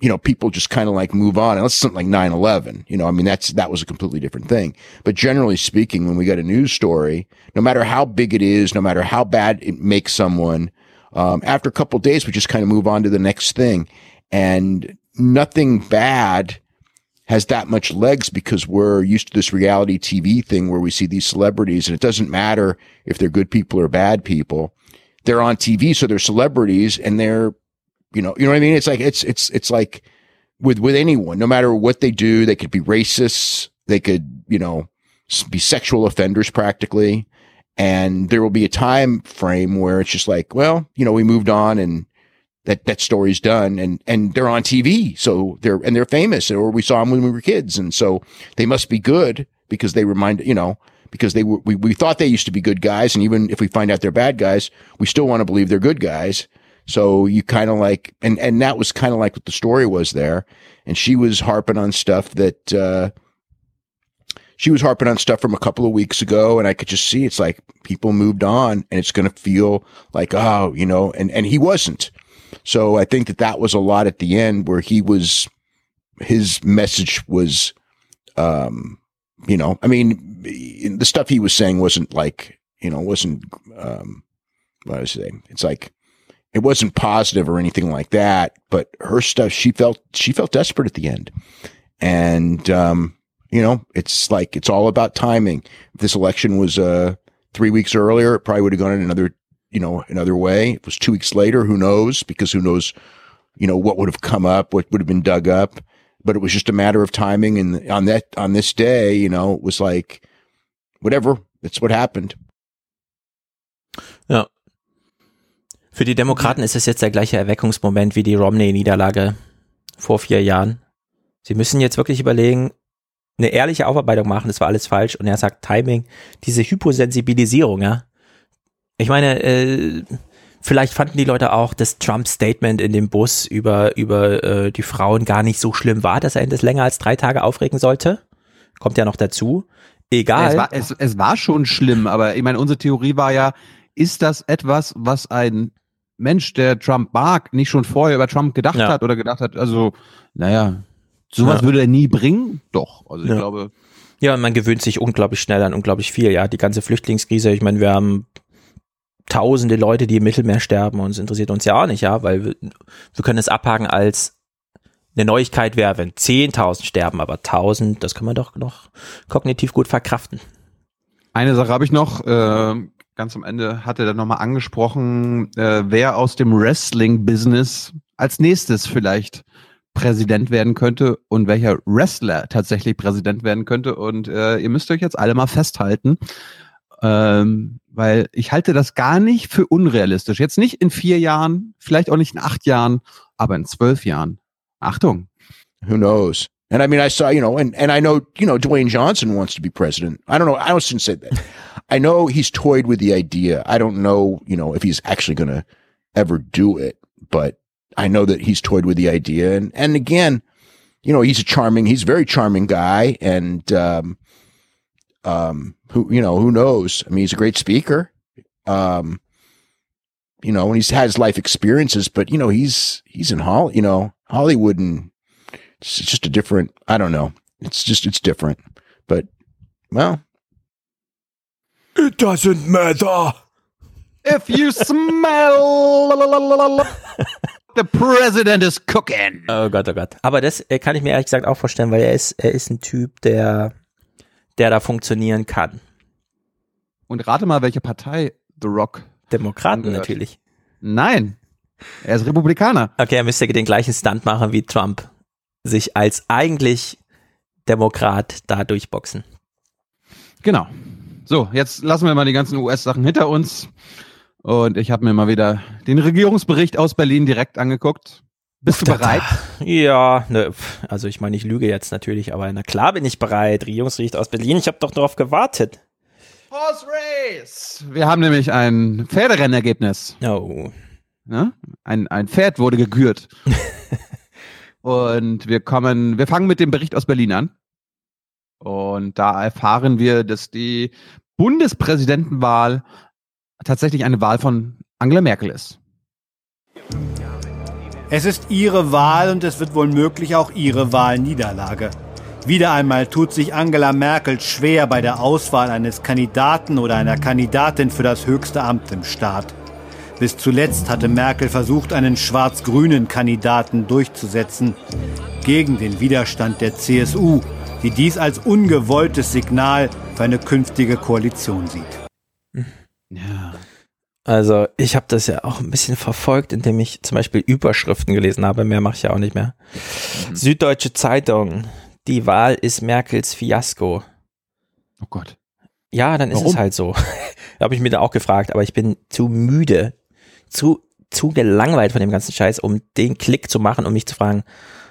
you know, people just kind of like move on. Unless something like 9-11, you know, I mean, that's, that was a completely different thing. But generally speaking, when we get a news story, no matter how big it is, no matter how bad it makes someone, um, after a couple days, we just kind of move on to the next thing. And nothing bad has that much legs because we're used to this reality TV thing where we see these celebrities and it doesn't matter if they're good people or bad people. They're on TV, so they're celebrities and they're you know, you know what I mean? It's like, it's, it's, it's like with, with anyone, no matter what they do, they could be racists. They could, you know, be sexual offenders practically. And there will be a time frame where it's just like, well, you know, we moved on and that, that story's done and, and they're on TV. So they're, and they're famous or we saw them when we were kids. And so they must be good because they remind, you know, because they were, we, we thought they used to be good guys. And even if we find out they're bad guys, we still want to believe they're good guys. So you kind of like, and, and that was kind of like what the story was there. And she was harping on stuff that, uh, she was harping on stuff from a couple of weeks ago and I could just see it's like people moved on and it's going to feel like, oh, you know, and, and he wasn't. So I think that that was a lot at the end where he was, his message was, um, you know, I mean, the stuff he was saying wasn't like, you know, wasn't, um, what I was I say? It's like, it wasn't positive or anything like that, but her stuff, she felt, she felt desperate at the end. And, um, you know, it's like, it's all about timing. If this election was, uh, three weeks earlier, it probably would have gone in another, you know, another way. If it was two weeks later, who knows? Because who knows, you know, what would have come up, what would have been dug up. But it was just a matter of timing. And on that, on this day, you know, it was like, whatever, it's what happened. Für die Demokraten ist es jetzt der gleiche Erweckungsmoment wie die Romney-Niederlage vor vier Jahren. Sie müssen jetzt wirklich überlegen, eine ehrliche Aufarbeitung machen, das war alles falsch. Und er sagt Timing, diese Hyposensibilisierung, ja. Ich meine, äh, vielleicht fanden die Leute auch das Trump-Statement in dem Bus über, über äh, die Frauen gar nicht so schlimm war, dass er das länger als drei Tage aufregen sollte. Kommt ja noch dazu. Egal. Es war, es, es war schon schlimm, aber ich meine, unsere Theorie war ja, ist das etwas, was ein Mensch, der Trump mag, nicht schon vorher über Trump gedacht Ja. hat oder gedacht hat, also, naja, sowas Ja. würde er nie bringen? Doch, also ich Ja. glaube, Ja, und man gewöhnt sich unglaublich schnell an unglaublich viel. Ja, die ganze Flüchtlingskrise. Ich meine, wir haben tausende Leute, die im Mittelmeer sterben und es interessiert uns ja auch nicht, ja, weil wir, wir können es abhaken als eine Neuigkeit wäre, wenn 10.000 sterben, aber 1.000, das kann man doch noch kognitiv gut verkraften. Eine Sache habe ich noch, äh, ganz am Ende hat er dann nochmal angesprochen, äh, wer aus dem Wrestling-Business als nächstes vielleicht Präsident werden könnte und welcher Wrestler tatsächlich Präsident werden könnte. Und äh, ihr müsst euch jetzt alle mal festhalten, ähm, weil ich halte das gar nicht für unrealistisch. Jetzt nicht in vier Jahren, vielleicht auch nicht in acht Jahren, aber in zwölf Jahren. Achtung. Who knows? And I mean, I saw, you know, and, and I know, you know, Dwayne Johnson wants to be president. I don't know. I shouldn't say that. [laughs] I know he's toyed with the idea. I don't know, you know, if he's actually going to ever do it, but I know that he's toyed with the idea. And, and again, you know, he's a charming, he's a very charming guy. And, um, um, who, you know, who knows? I mean, he's a great speaker. Um, you know, and he's had his life experiences, but you know, he's, he's in Hol, you know, Hollywood and it's just a different, I don't know. It's just, it's different, but well, It doesn't matter. If you smell the president is cooking. Oh Gott, oh Gott. Aber das äh, kann ich mir ehrlich gesagt auch vorstellen, weil er ist, er ist ein Typ, der, der da funktionieren kann. Und rate mal, welche Partei The Rock Demokraten angehört. natürlich. Nein. Er ist Republikaner. Okay, er müsste den gleichen Stunt machen wie Trump. Sich als eigentlich Demokrat da durchboxen. Genau. So, jetzt lassen wir mal die ganzen US-Sachen hinter uns. Und ich habe mir mal wieder den Regierungsbericht aus Berlin direkt angeguckt. Bist du bereit? [laughs] Ja, ne, also ich meine, ich lüge jetzt natürlich, aber na klar bin ich bereit. Regierungsgericht aus Berlin, ich habe doch darauf gewartet. Horse Race! Wir haben nämlich ein Pferderennergebnis. Oh. Ne? Ein, ein Pferd wurde gekürt. [laughs] Und wir kommen, wir fangen mit dem Bericht aus Berlin an. Und da erfahren wir, dass die Bundespräsidentenwahl tatsächlich eine Wahl von Angela Merkel ist. Es ist ihre Wahl und es wird wohl möglich auch ihre Wahlniederlage. Wieder einmal tut sich Angela Merkel schwer bei der Auswahl eines Kandidaten oder einer Kandidatin für das höchste Amt im Staat. Bis zuletzt hatte Merkel versucht, einen schwarz-grünen Kandidaten durchzusetzen, gegen den Widerstand der CSU, die dies als ungewolltes Signal für eine künftige Koalition sieht. Ja. Also ich habe das ja auch ein bisschen verfolgt, indem ich zum Beispiel Überschriften gelesen habe. Mehr mache ich ja auch nicht mehr. Mhm. Süddeutsche Zeitung. Die Wahl ist Merkels Fiasko. Oh Gott. Ja, dann ist Warum? es halt so. [laughs] da habe ich mir da auch gefragt, aber ich bin zu müde, zu, zu gelangweilt von dem ganzen Scheiß, um den Klick zu machen, um mich zu fragen,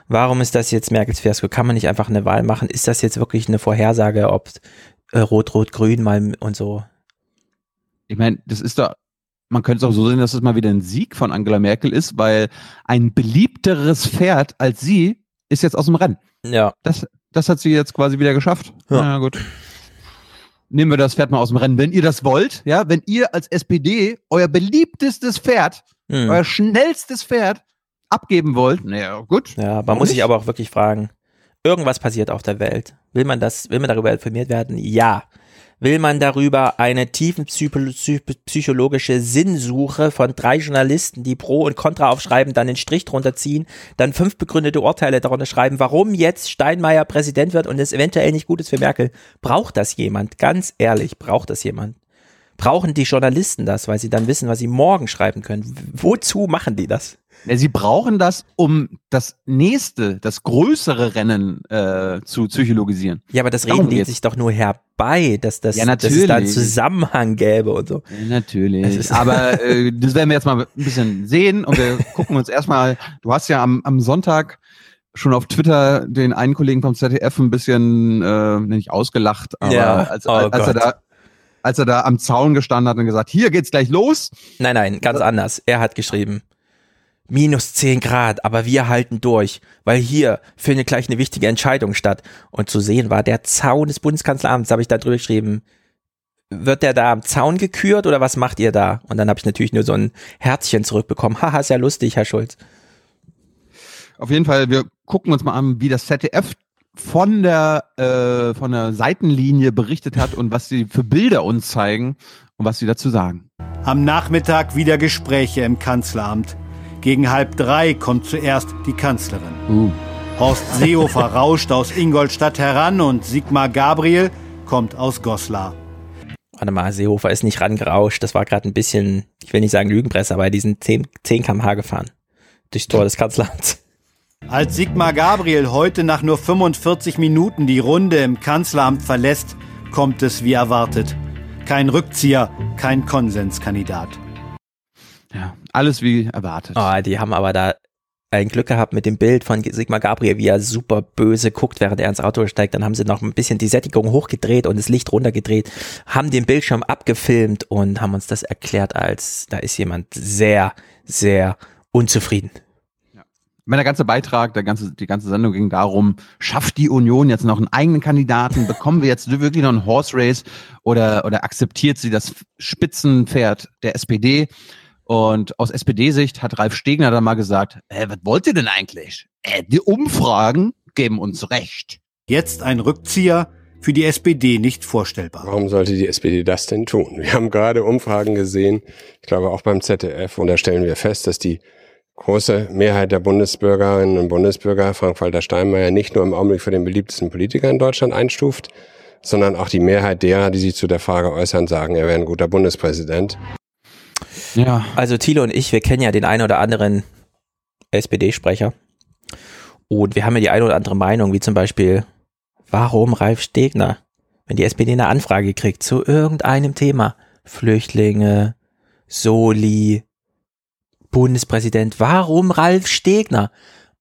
warum ist das jetzt Merkels Fiasko? Kann man nicht einfach eine Wahl machen? Ist das jetzt wirklich eine Vorhersage, ob äh, Rot, Rot, Grün mal und so? Ich meine, das ist doch, man könnte es auch so sehen, dass es mal wieder ein Sieg von Angela Merkel ist, weil ein beliebteres Pferd als sie ist jetzt aus dem Rennen. Ja. Das, das hat sie jetzt quasi wieder geschafft. Ja. Na gut. Nehmen wir das Pferd mal aus dem Rennen. Wenn ihr das wollt, ja, wenn ihr als SPD euer beliebtestes Pferd, Hm. euer schnellstes Pferd abgeben wollt, naja, gut. Ja, man muss sich aber auch wirklich fragen, irgendwas passiert auf der Welt. Will man das, will man darüber informiert werden? Ja. Will man darüber eine tiefen psycho- psy- psychologische Sinnsuche von drei Journalisten, die Pro und Contra aufschreiben, dann den Strich drunter ziehen, dann fünf begründete Urteile darunter schreiben, warum jetzt Steinmeier Präsident wird und es eventuell nicht gut ist für Merkel? Braucht das jemand? Ganz ehrlich, braucht das jemand? Brauchen die Journalisten das, weil sie dann wissen, was sie morgen schreiben können? Wozu machen die das? Sie brauchen das, um das nächste, das größere Rennen äh, zu psychologisieren. Ja, aber das Darum reden die geht's. sich doch nur herbei, dass, das, Ja, dass es da einen. Zusammenhang gäbe und so. Ja, Natürlich. Aber äh, das werden wir jetzt mal ein bisschen sehen und wir gucken uns erstmal, du hast ja am, am Sonntag schon auf Twitter den einen Kollegen vom ZDF ein bisschen äh, nicht ausgelacht, aber Ja, als, oh als, er da als er da am Zaun gestanden hat und gesagt, hier geht's gleich los. Nein, nein, ganz anders. Er hat geschrieben, minus 10 Grad, aber wir halten durch, weil hier findet gleich eine wichtige Entscheidung statt. Und zu sehen war der Zaun des Bundeskanzleramts, habe ich da drüber geschrieben, wird der da am Zaun gekürt oder was macht ihr da? Und dann habe ich natürlich nur so ein Herzchen zurückbekommen. [laughs] Haha, ist ja lustig, Herr Schulz. Auf jeden Fall, wir gucken uns mal an, wie das ZDF von der äh, von der Seitenlinie berichtet hat und was sie für Bilder uns zeigen und was sie dazu sagen. Am Nachmittag wieder Gespräche im Kanzleramt. Gegen halb drei kommt zuerst die Kanzlerin. Horst Seehofer [laughs] rauscht aus Ingolstadt heran und Sigmar Gabriel kommt aus Goslar. Warte mal, Seehofer ist nicht rangerauscht. Das war gerade ein bisschen, ich will nicht sagen Lügenpresse, aber die sind 10, 10 km/h gefahren. Durchs Tor des Kanzleramts. Als Sigmar Gabriel heute nach nur 45 Minuten die Runde im Kanzleramt verlässt, kommt es wie erwartet. Kein Rückzieher, kein Konsenskandidat. Ja, alles wie erwartet. Oh, die haben aber da ein Glück gehabt mit dem Bild von Sigmar Gabriel, wie er super böse guckt, während er ins Auto steigt. Dann haben sie noch ein bisschen die Sättigung hochgedreht und das Licht runtergedreht, haben den Bildschirm abgefilmt und haben uns das erklärt als, da ist jemand sehr, sehr unzufrieden. Meine, der ganze Beitrag, der ganze, die ganze Sendung ging darum, schafft die Union jetzt noch einen eigenen Kandidaten? Bekommen wir jetzt wirklich noch einen Horse Race oder, oder akzeptiert sie das Spitzenpferd der SPD? Und aus SPD-Sicht hat Ralf Stegner dann mal gesagt, äh, was wollt ihr denn eigentlich? Äh, die Umfragen geben uns recht. Jetzt ein Rückzieher für die SPD nicht vorstellbar. Warum sollte die SPD das denn tun? Wir haben gerade Umfragen gesehen, ich glaube auch beim ZDF, und da stellen wir fest, dass die große Mehrheit der Bundesbürgerinnen und Bundesbürger Frank-Walter Steinmeier nicht nur im Augenblick für den beliebtesten Politiker in Deutschland einstuft, sondern auch die Mehrheit derer, die sich zu der Frage äußern, sagen, er wäre ein guter Bundespräsident. Ja. Also Thilo und ich, wir kennen ja den einen oder anderen SPD-Sprecher. Und wir haben ja die eine oder andere Meinung, wie zum Beispiel, warum Ralf Stegner, wenn die SPD eine Anfrage kriegt zu irgendeinem Thema, Flüchtlinge, Soli, Bundespräsident, warum Ralf Stegner?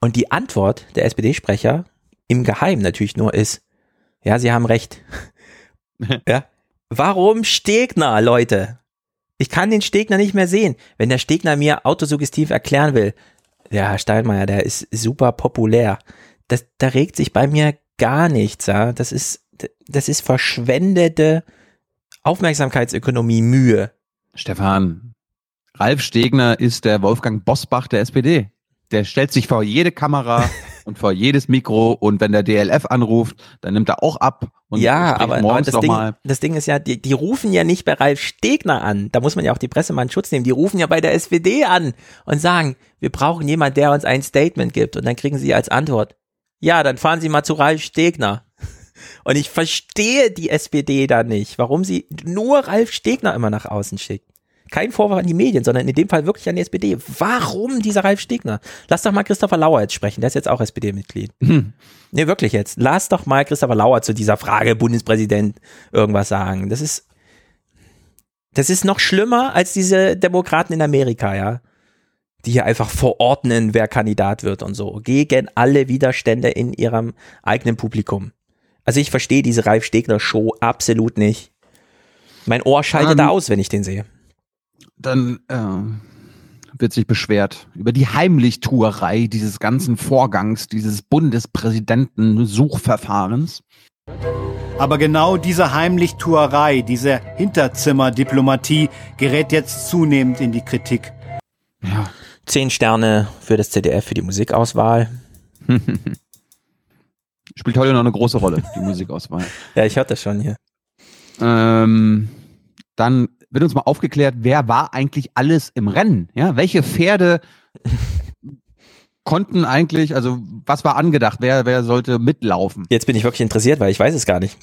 Und die Antwort der SPD-Sprecher im Geheimen natürlich nur ist, ja, sie haben recht. [laughs] ja. Warum Stegner, Leute? Ich kann den Stegner nicht mehr sehen. Wenn der Stegner mir autosuggestiv erklären will, der Herr Steinmeier, der ist super populär, das, da regt sich bei mir gar nichts. Ja? Das ist, das ist verschwendete Aufmerksamkeitsökonomie Mühe. Stefan, Ralf Stegner ist der Wolfgang Bosbach der SPD. Der stellt sich vor jede Kamera [laughs] und vor jedes Mikro und wenn der DLF anruft, dann nimmt er auch ab und ja, aber, aber das, Ding, mal. das Ding ist ja, die, die rufen ja nicht bei Ralf Stegner an. Da muss man ja auch die Presse mal in Schutz nehmen. Die rufen ja bei der SPD an und sagen, wir brauchen jemanden, der uns ein Statement gibt. Und dann kriegen sie als Antwort, ja, dann fahren Sie mal zu Ralf Stegner. [laughs] Und ich verstehe die SPD da nicht, warum sie nur Ralf Stegner immer nach außen schickt. Kein Vorwurf an die Medien, sondern in dem Fall wirklich an die SPD. Warum dieser Ralf Stegner? Lass doch mal Christopher Lauer jetzt sprechen, der ist jetzt auch SPD-Mitglied. Hm. Nee, wirklich jetzt. Lass doch mal Christopher Lauer zu dieser Frage Bundespräsident irgendwas sagen. Das ist, das ist noch schlimmer als diese Demokraten in Amerika, ja. Die hier einfach verordnen, wer Kandidat wird und so. Gegen alle Widerstände in ihrem eigenen Publikum. Also ich verstehe diese Ralf Stegner Show absolut nicht. Mein Ohr schaltet Ähm, da aus, wenn ich den sehe. Dann äh, wird sich beschwert über die Heimlichtuerei dieses ganzen Vorgangs, dieses Bundespräsidenten-Suchverfahrens. Aber genau diese Heimlichtuerei, diese Hinterzimmerdiplomatie gerät jetzt zunehmend in die Kritik. Zehn Sterne für das ZDF für die Musikauswahl. [laughs] Spielt heute noch eine große Rolle, die Musikauswahl. Ja, ich das schon hier. Ähm, dann wird uns mal aufgeklärt, wer war eigentlich alles im Rennen? Ja, welche Pferde konnten eigentlich, also was war angedacht? Wer, wer sollte mitlaufen? Jetzt bin ich wirklich interessiert, weil ich weiß es gar nicht.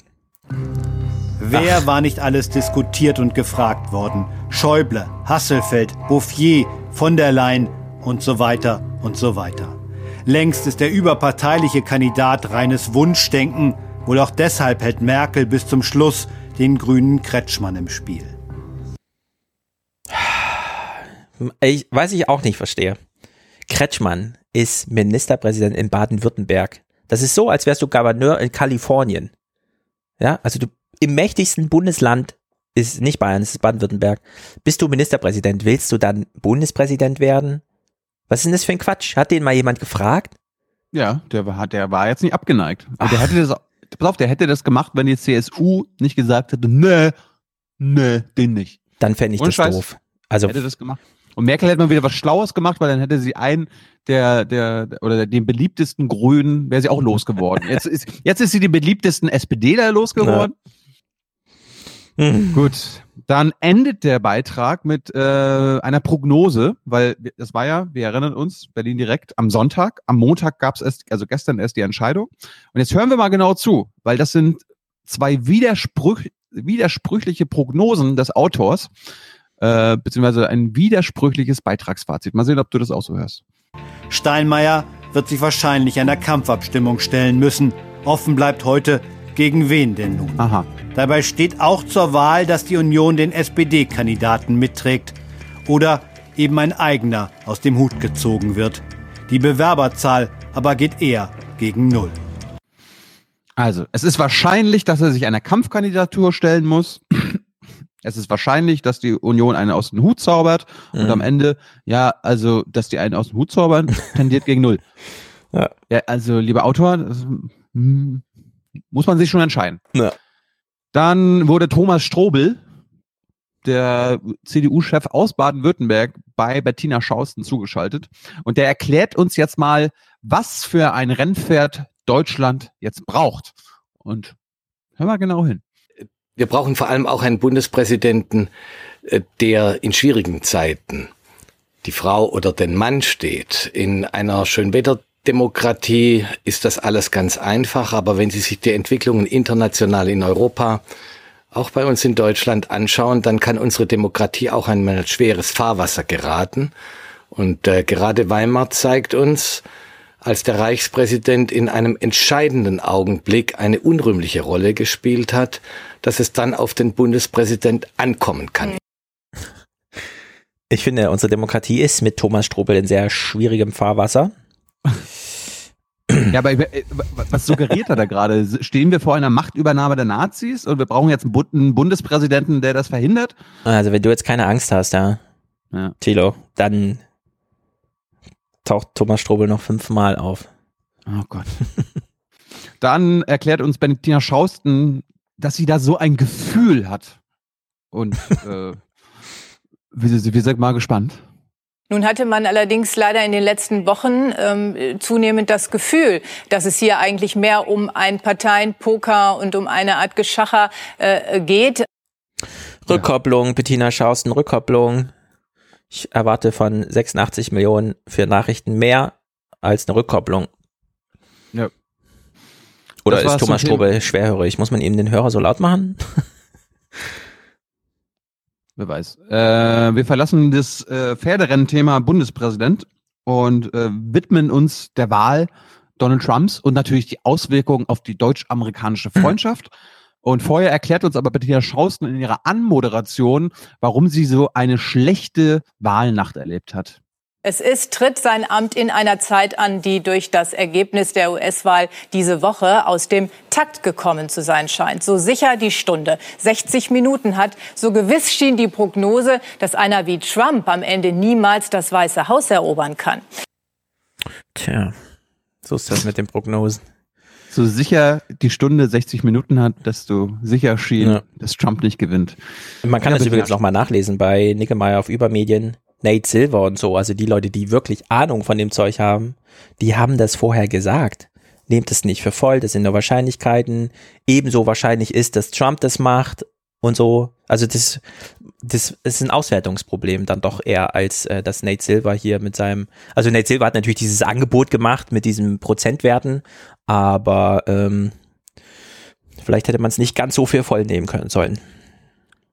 Wer war nicht alles diskutiert und gefragt worden? Schäuble, Hasselfeld, Bouffier, von der Leyen und so weiter und so weiter. Längst ist der überparteiliche Kandidat reines Wunschdenken. Wohl auch deshalb hält Merkel bis zum Schluss den grünen Kretschmann im Spiel. Ich, was ich auch nicht verstehe. Kretschmann ist Ministerpräsident in Baden-Württemberg. Das ist so, als wärst du Gouverneur in Kalifornien. Ja, also du im mächtigsten Bundesland ist nicht Bayern, es ist Baden-Württemberg. Bist du Ministerpräsident? Willst du dann Bundespräsident werden? Was ist denn das für ein Quatsch? Hat den mal jemand gefragt? Ja, der war, der war jetzt nicht abgeneigt. Und der hätte das, pass auf, der hätte das gemacht, wenn die CSU nicht gesagt hätte, nee, nee, den nicht. Dann fände ich Ohne das Scheiß. doof. Also hätte das gemacht. Und Merkel hätte mal wieder was Schlaues gemacht, weil dann hätte sie einen der, der, oder den beliebtesten Grünen, wäre sie auch losgeworden. Jetzt ist, jetzt ist sie den beliebtesten SPDler losgeworden. Gut, dann endet der Beitrag mit äh, einer Prognose, weil das war ja, wir erinnern uns, Berlin direkt am Sonntag. Am Montag gab es erst, also gestern erst die Entscheidung. Und jetzt hören wir mal genau zu, weil das sind zwei Widersprüch, widersprüchliche Prognosen des Autors, äh, beziehungsweise ein widersprüchliches Beitragsfazit. Mal sehen, ob du das auch so hörst. Steinmeier wird sich wahrscheinlich einer Kampfabstimmung stellen müssen. Offen bleibt heute, gegen wen denn nun? Aha. Dabei steht auch zur Wahl, dass die Union den SPD-Kandidaten mitträgt oder eben ein eigener aus dem Hut gezogen wird. Die Bewerberzahl aber geht eher gegen Null. Also, es ist wahrscheinlich, dass er sich einer Kampfkandidatur stellen muss. Es ist wahrscheinlich, dass die Union einen aus dem Hut zaubert und Mhm. am Ende, ja, also, dass die einen aus dem Hut zaubern, [laughs] tendiert gegen Null. Ja. ja also, lieber Autor, das, hm, muss man sich schon entscheiden. Ja. Dann wurde Thomas Strobel, der CDU-Chef aus Baden-Württemberg, bei Bettina Schausten zugeschaltet. Und der erklärt uns jetzt mal, was für ein Rennpferd Deutschland jetzt braucht. Und hör mal genau hin. Wir brauchen vor allem auch einen Bundespräsidenten, äh, der in schwierigen Zeiten die Frau oder den Mann steht. In einer Schönwetterdemokratie ist das alles ganz einfach, aber wenn Sie sich die Entwicklungen international in Europa, auch bei uns in Deutschland anschauen, dann kann unsere Demokratie auch einmal in schweres Fahrwasser geraten. Und äh, gerade Weimar zeigt uns, als der Reichspräsident in einem entscheidenden Augenblick eine unrühmliche Rolle gespielt hat, dass es dann auf den Bundespräsident ankommen kann. Ich finde, unsere Demokratie ist mit Thomas Strobel in sehr schwierigem Fahrwasser. Ja, aber äh, was suggeriert er da gerade? Stehen wir vor einer Machtübernahme der Nazis und wir brauchen jetzt einen Bu- einen Bundespräsidenten, der das verhindert? Also, wenn du jetzt keine Angst hast, ja, Ja. Thilo, dann taucht Thomas Strobel noch fünfmal auf. Oh Gott. [laughs] Dann erklärt uns Benediktina Schausten, dass sie da so ein Gefühl hat. Und äh, [laughs] wir, wir sind mal gespannt. Nun hatte man allerdings leider in den letzten Wochen ähm, zunehmend das Gefühl, dass es hier eigentlich mehr um ein Parteienpoker und um eine Art Geschacher äh, geht. Rückkopplung, Bettina Schausten, Rückkopplung. Ich erwarte von 86 Millionen für Nachrichten mehr als eine Rückkopplung. Ja. Oder Das ist Thomas. Strobel schwerhörig? Muss man ihm den Hörer so laut machen? [laughs] Wer weiß. Äh, wir verlassen das äh, Pferderennen-Thema Bundespräsident und äh, widmen uns der Wahl Donald Trumps und natürlich die Auswirkungen auf die deutsch-amerikanische [clears throat] Freundschaft. Und vorher erklärt uns aber Bettina Schausten in ihrer Anmoderation, warum sie so eine schlechte Wahlnacht erlebt hat. Es ist, tritt sein Amt in einer Zeit an, die durch das Ergebnis der US-Wahl diese Woche aus dem Takt gekommen zu sein scheint. So sicher die Stunde 60 Minuten hat, so gewiss schien die Prognose, dass einer wie Trump am Ende niemals das Weiße Haus erobern kann. Tja, so ist das mit den Prognosen. So sicher die Stunde 60 Minuten hat, desto sicher schien, Ja. dass Trump nicht gewinnt. Man kann Ja, das übrigens nochmal nachlesen bei Nickemeyer auf Übermedien. Nate Silver und so, also die Leute, die wirklich Ahnung von dem Zeug haben, die haben das vorher gesagt. Nehmt es nicht für voll, das sind nur Wahrscheinlichkeiten. Ebenso wahrscheinlich ist, dass Trump das macht und so. Also das, das ist ein Auswertungsproblem dann doch eher, als äh, dass Nate Silver hier mit seinem, also Nate Silver hat natürlich dieses Angebot gemacht mit diesen Prozentwerten, aber ähm, vielleicht hätte man es nicht ganz so viel voll nehmen können sollen.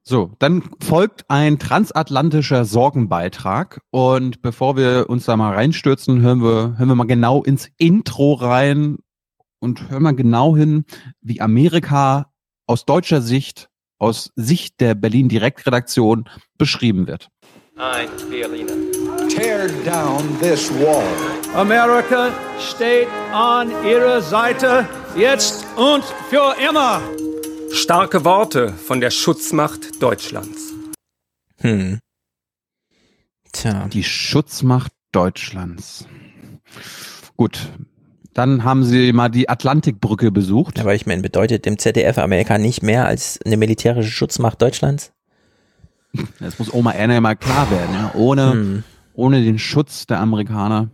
So, dann folgt ein transatlantischer Sorgenbeitrag und bevor wir uns da mal reinstürzen, hören wir, hören wir mal genau ins Intro rein und hören mal genau hin, wie Amerika aus deutscher Sicht, aus Sicht der Berlin Direktredaktion beschrieben wird. Ein Berliner. Tear down this wall. America steht an ihrer Seite jetzt und für immer. Starke Worte von der Schutzmacht Deutschlands. Hm. Tja. Die Schutzmacht Deutschlands. Gut. Dann haben sie mal die Atlantikbrücke besucht. Aber ich meine, bedeutet dem ZDF Amerika nicht mehr als eine militärische Schutzmacht Deutschlands? Das muss Oma Erna mal klar werden. Ja? Ohne, Hm. ohne den Schutz der Amerikaner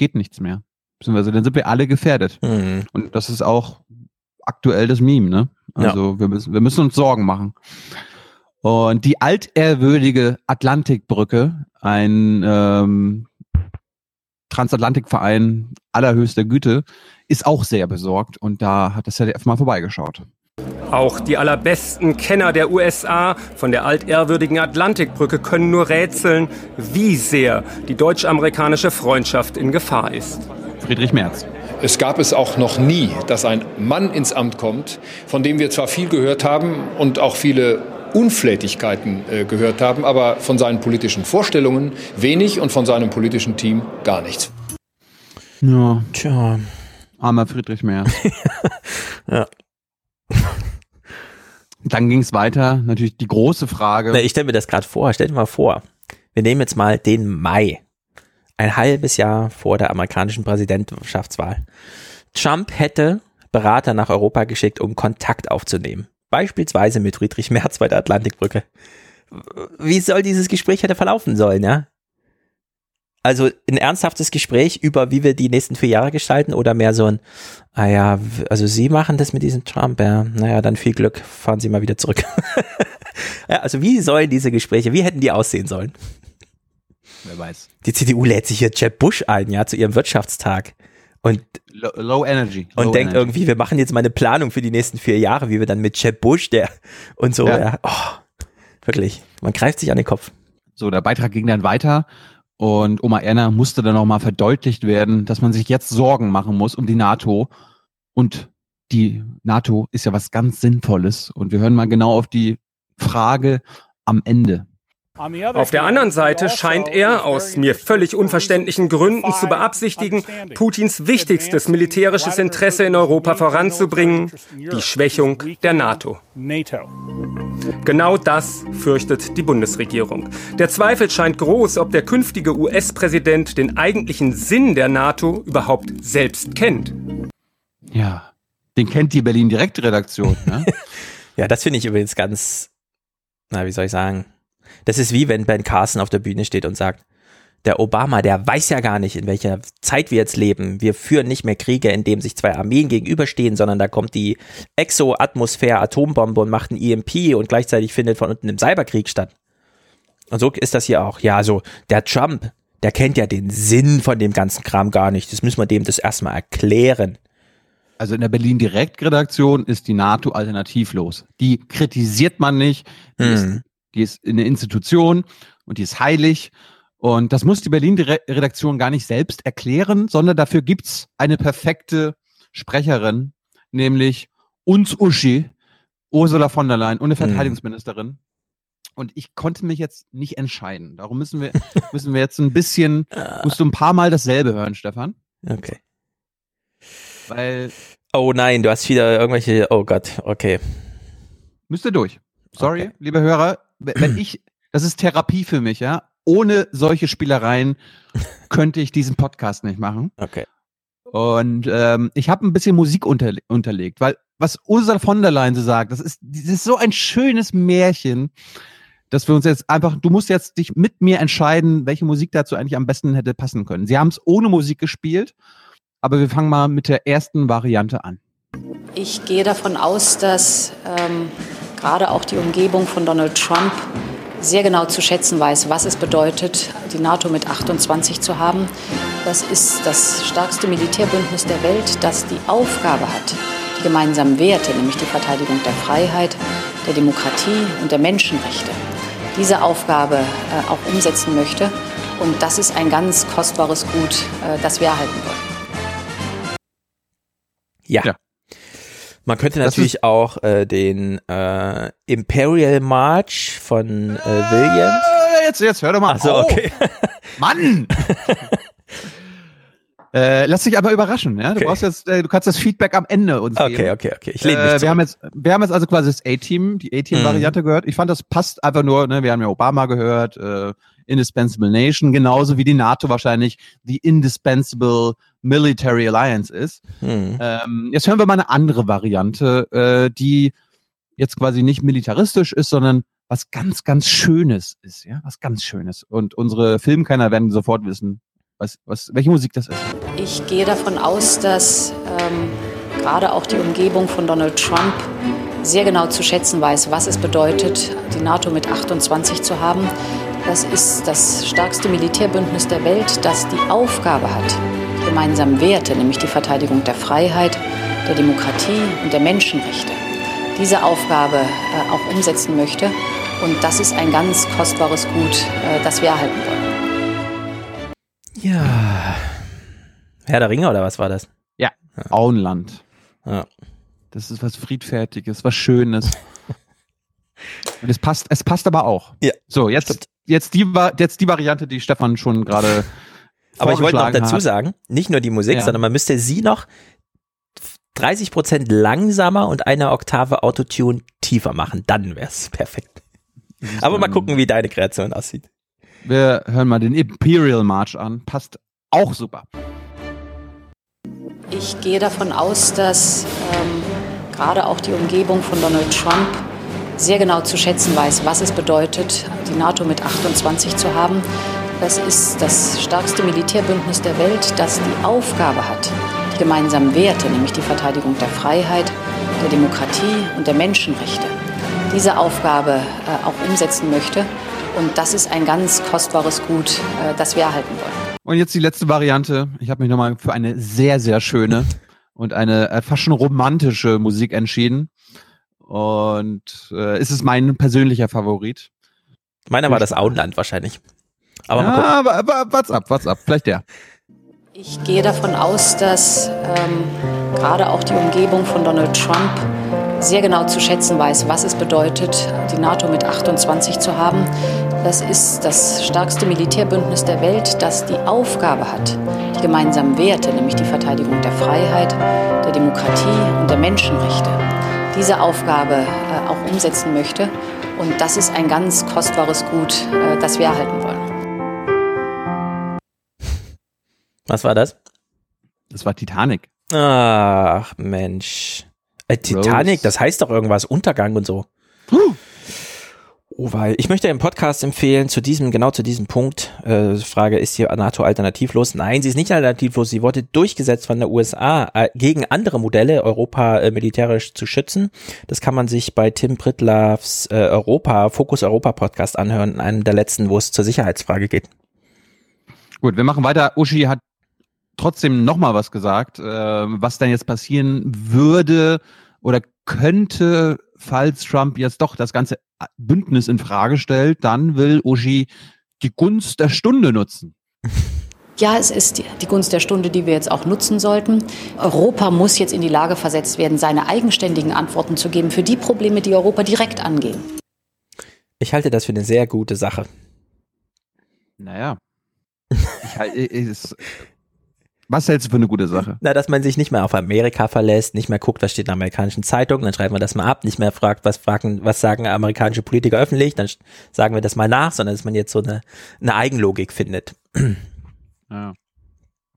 geht nichts mehr. Beziehungsweise dann sind wir alle gefährdet. Hm. Und das ist auch aktuell das Meme, ne? Also wir, müssen, wir müssen uns Sorgen machen. Und die altehrwürdige Atlantikbrücke, ein ähm, Transatlantikverein allerhöchster Güte, ist auch sehr besorgt und da hat das ZDF mal vorbeigeschaut. Auch die allerbesten Kenner der USA von der altehrwürdigen Atlantikbrücke können nur rätseln, wie sehr die deutsch-amerikanische Freundschaft in Gefahr ist. Friedrich Merz. Es gab es auch noch nie, dass ein Mann ins Amt kommt, von dem wir zwar viel gehört haben und auch viele Unflätigkeiten äh, gehört haben, aber von seinen politischen Vorstellungen wenig und von seinem politischen Team gar nichts. Ja. Tja. Armer Friedrich Merz. [laughs] Ja. Dann ging es weiter. Natürlich die große Frage. Na, ich stelle mir das gerade vor. Stell dir mal vor, wir nehmen jetzt mal den Mai. Ein halbes Jahr vor der amerikanischen Präsidentschaftswahl. Trump hätte Berater nach Europa geschickt, um Kontakt aufzunehmen. Beispielsweise mit Friedrich Merz bei der Atlantikbrücke. Wie soll dieses Gespräch hätte verlaufen sollen, ja? Also ein ernsthaftes Gespräch über, wie wir die nächsten vier Jahre gestalten oder mehr so ein, ah ja, also Sie machen das mit diesem Trump, ja, naja, dann viel Glück, fahren Sie mal wieder zurück. [laughs] ja, also wie sollen diese Gespräche, wie hätten die aussehen sollen? Wer weiß. Die CDU lädt sich hier Jeb Bush ein, ja, zu ihrem Wirtschaftstag und, Low, low Energy. und low denkt energy. irgendwie, wir machen jetzt mal eine Planung für die nächsten vier Jahre, wie wir dann mit Jeb Bush, der und so, Ja. ja. Oh, wirklich, man greift sich an den Kopf. So, der Beitrag ging dann weiter und Oma Erna musste dann nochmal verdeutlicht werden, dass man sich jetzt Sorgen machen muss um die NATO. Und die NATO ist ja was ganz Sinnvolles. Und wir hören mal genau auf die Frage am Ende. Auf der anderen Seite scheint er, aus mir völlig unverständlichen Gründen zu beabsichtigen, Putins wichtigstes militärisches Interesse in Europa voranzubringen, die Schwächung der NATO. Genau das fürchtet die Bundesregierung. Der Zweifel scheint groß, ob der künftige US-Präsident den eigentlichen Sinn der NATO überhaupt selbst kennt. Ja, den kennt die Berlin Direktredaktion. Ne? [laughs] Ja, das finde ich übrigens ganz, na, wie soll ich sagen? Das ist wie wenn Ben Carson auf der Bühne steht und sagt, der Obama, der weiß ja gar nicht, in welcher Zeit wir jetzt leben. Wir führen nicht mehr Kriege, in dem sich zwei Armeen gegenüberstehen, sondern da kommt die Exo-Atmosphäre-Atombombe und macht ein EMP und gleichzeitig findet von unten ein Cyberkrieg statt. Und so ist das hier auch. Ja, so, der Trump, der kennt ja den Sinn von dem ganzen Kram gar nicht. Das müssen wir dem das erstmal erklären. Also in der Berlin Direktredaktion ist die NATO alternativlos. Die kritisiert man nicht, die ist Hm. Die ist eine Institution und die ist heilig. Und das muss die Berlin-Redaktion gar nicht selbst erklären, sondern dafür gibt's eine perfekte Sprecherin, nämlich uns Uschi, Ursula von der Leyen, und eine Verteidigungsministerin. Und ich konnte mich jetzt nicht entscheiden. Darum müssen wir, [laughs] müssen wir jetzt ein bisschen, musst du ein paar Mal dasselbe hören, Stefan. Okay. Weil. Oh nein, du hast wieder irgendwelche, oh Gott, okay. Müsste durch. Sorry, okay. liebe Hörer, wenn ich, das ist Therapie für mich, ja. Ohne solche Spielereien [laughs] könnte ich diesen Podcast nicht machen. Okay. Und ähm, ich habe ein bisschen Musik unterle unterlegt, weil was Ursula von der Leyen so sagt, das ist, das ist so ein schönes Märchen, dass wir uns jetzt einfach, du musst jetzt dich mit mir entscheiden, welche Musik dazu eigentlich am besten hätte passen können. Sie haben es ohne Musik gespielt, aber wir fangen mal mit der ersten Variante an. Ich gehe davon aus, dass ähm, gerade auch die Umgebung von Donald Trump sehr genau zu schätzen weiß, was es bedeutet, die NATO mit 28 zu haben. Das ist das stärkste Militärbündnis der Welt, das die Aufgabe hat, die gemeinsamen Werte, nämlich die Verteidigung der Freiheit, der Demokratie und der Menschenrechte, diese Aufgabe äh, auch umsetzen möchte. Und das ist ein ganz kostbares Gut, äh, das wir erhalten wollen. Ja. ja. Man könnte natürlich auch äh, den äh, Imperial March von äh, Williams. Jetzt, jetzt hör doch mal. Achso, okay. [laughs] Mann! [laughs] Äh, lass dich aber überraschen, ja. Du Okay. brauchst jetzt, äh, du kannst das Feedback am Ende uns Okay, geben. okay, okay. Ich lehne mich äh, wir haben jetzt, wir haben jetzt also quasi das A-Team, die A-Team-Variante gehört. Ich fand, das passt einfach nur, ne, wir haben ja Obama gehört, äh, Indispensable Nation, genauso wie die NATO wahrscheinlich die Indispensable Military Alliance ist. Hm. Ähm, jetzt hören wir mal eine andere Variante, äh, die jetzt quasi nicht militaristisch ist, sondern was ganz, ganz Schönes ist, ja, was ganz Schönes. Und unsere Filmkenner werden sofort wissen, was, was, welche Musik das ist. Ich gehe davon aus, dass ähm, gerade auch die Umgebung von Donald Trump sehr genau zu schätzen weiß, was es bedeutet, die NATO mit 28 zu haben. Das ist das stärkste Militärbündnis der Welt, das die Aufgabe hat, gemeinsamen Werte, nämlich die Verteidigung der Freiheit, der Demokratie und der Menschenrechte, diese Aufgabe äh, auch umsetzen möchte. Und das ist ein ganz kostbares Gut, äh, das wir erhalten wollen. Ja. Herr der Ringe oder was war das? Ja, Auenland. Ja. Das ist was Friedfertiges, was Schönes. [laughs] Und es passt, es passt aber auch. Ja. So, jetzt, jetzt die, jetzt die Variante, die Stefan schon gerade Aber ich wollte noch dazu hat. sagen, nicht nur die Musik, Ja. sondern man müsste sie noch 30 Prozent langsamer und eine Oktave Autotune tiefer machen. Dann wäre es perfekt. Aber mal gucken, wie deine Kreation aussieht. Wir hören mal den Imperial March an. Passt auch super. Ich gehe davon aus, dass ähm, gerade auch die Umgebung von Donald Trump sehr genau zu schätzen weiß, was es bedeutet, die NATO mit 28 zu haben. Das ist das stärkste Militärbündnis der Welt, das die Aufgabe hat, die gemeinsamen Werte, nämlich die Verteidigung der Freiheit, der Demokratie und der Menschenrechte, diese Aufgabe äh, auch umsetzen möchte. Und das ist ein ganz kostbares Gut, äh, das wir erhalten wollen. Und jetzt die letzte Variante. Ich habe mich nochmal für eine sehr, sehr schöne und eine äh, fast schon romantische Musik entschieden. Und äh, es ist mein persönlicher Favorit. Meiner war das Auenland wahrscheinlich. Aber mal ja, aber, aber what's up, what's up? Vielleicht der. Ich gehe davon aus, dass ähm, gerade auch die Umgebung von Donald Trump sehr genau zu schätzen weiß, was es bedeutet, die NATO mit 28 zu haben. Das ist das stärkste Militärbündnis der Welt, das die Aufgabe hat, die gemeinsamen Werte, nämlich die Verteidigung der Freiheit, der Demokratie und der Menschenrechte, diese Aufgabe äh, auch umsetzen möchte. Und das ist ein ganz kostbares Gut, äh, das wir erhalten wollen. Was war das? Das war Titanic. Ach, Mensch. Äh, Titanic, Rose. das heißt doch irgendwas, Untergang und so. Oh, weil ich möchte im Podcast empfehlen, zu diesem, genau zu diesem Punkt, äh, Frage, ist die NATO alternativlos? Nein, sie ist nicht alternativlos. Sie wurde durchgesetzt von der USA äh, gegen andere Modelle, Europa äh, militärisch zu schützen. Das kann man sich bei Tim Pritlavs äh, Europa, Fokus Europa Podcast anhören, in einem der letzten, wo es zur Sicherheitsfrage geht. Gut, wir machen weiter. Uschi hat trotzdem nochmal was gesagt, äh, was dann jetzt passieren würde oder könnte, falls Trump jetzt doch das ganze Bündnis in Frage stellt, dann will Uschi die Gunst der Stunde nutzen. Ja, es ist die, die Gunst der Stunde, die wir jetzt auch nutzen sollten. Europa muss jetzt in die Lage versetzt werden, seine eigenständigen Antworten zu geben für die Probleme, die Europa direkt angehen. Ich halte das für eine sehr gute Sache. Naja. [laughs] Ich halt, ist, was hältst du für eine gute Sache? Na, dass man sich nicht mehr auf Amerika verlässt, nicht mehr guckt, was steht in der amerikanischen Zeitung, dann schreiben wir das mal ab, nicht mehr fragt, was fragen, was sagen amerikanische Politiker öffentlich, dann sagen wir das mal nach, sondern dass man jetzt so eine, eine Eigenlogik findet. Ja. Auf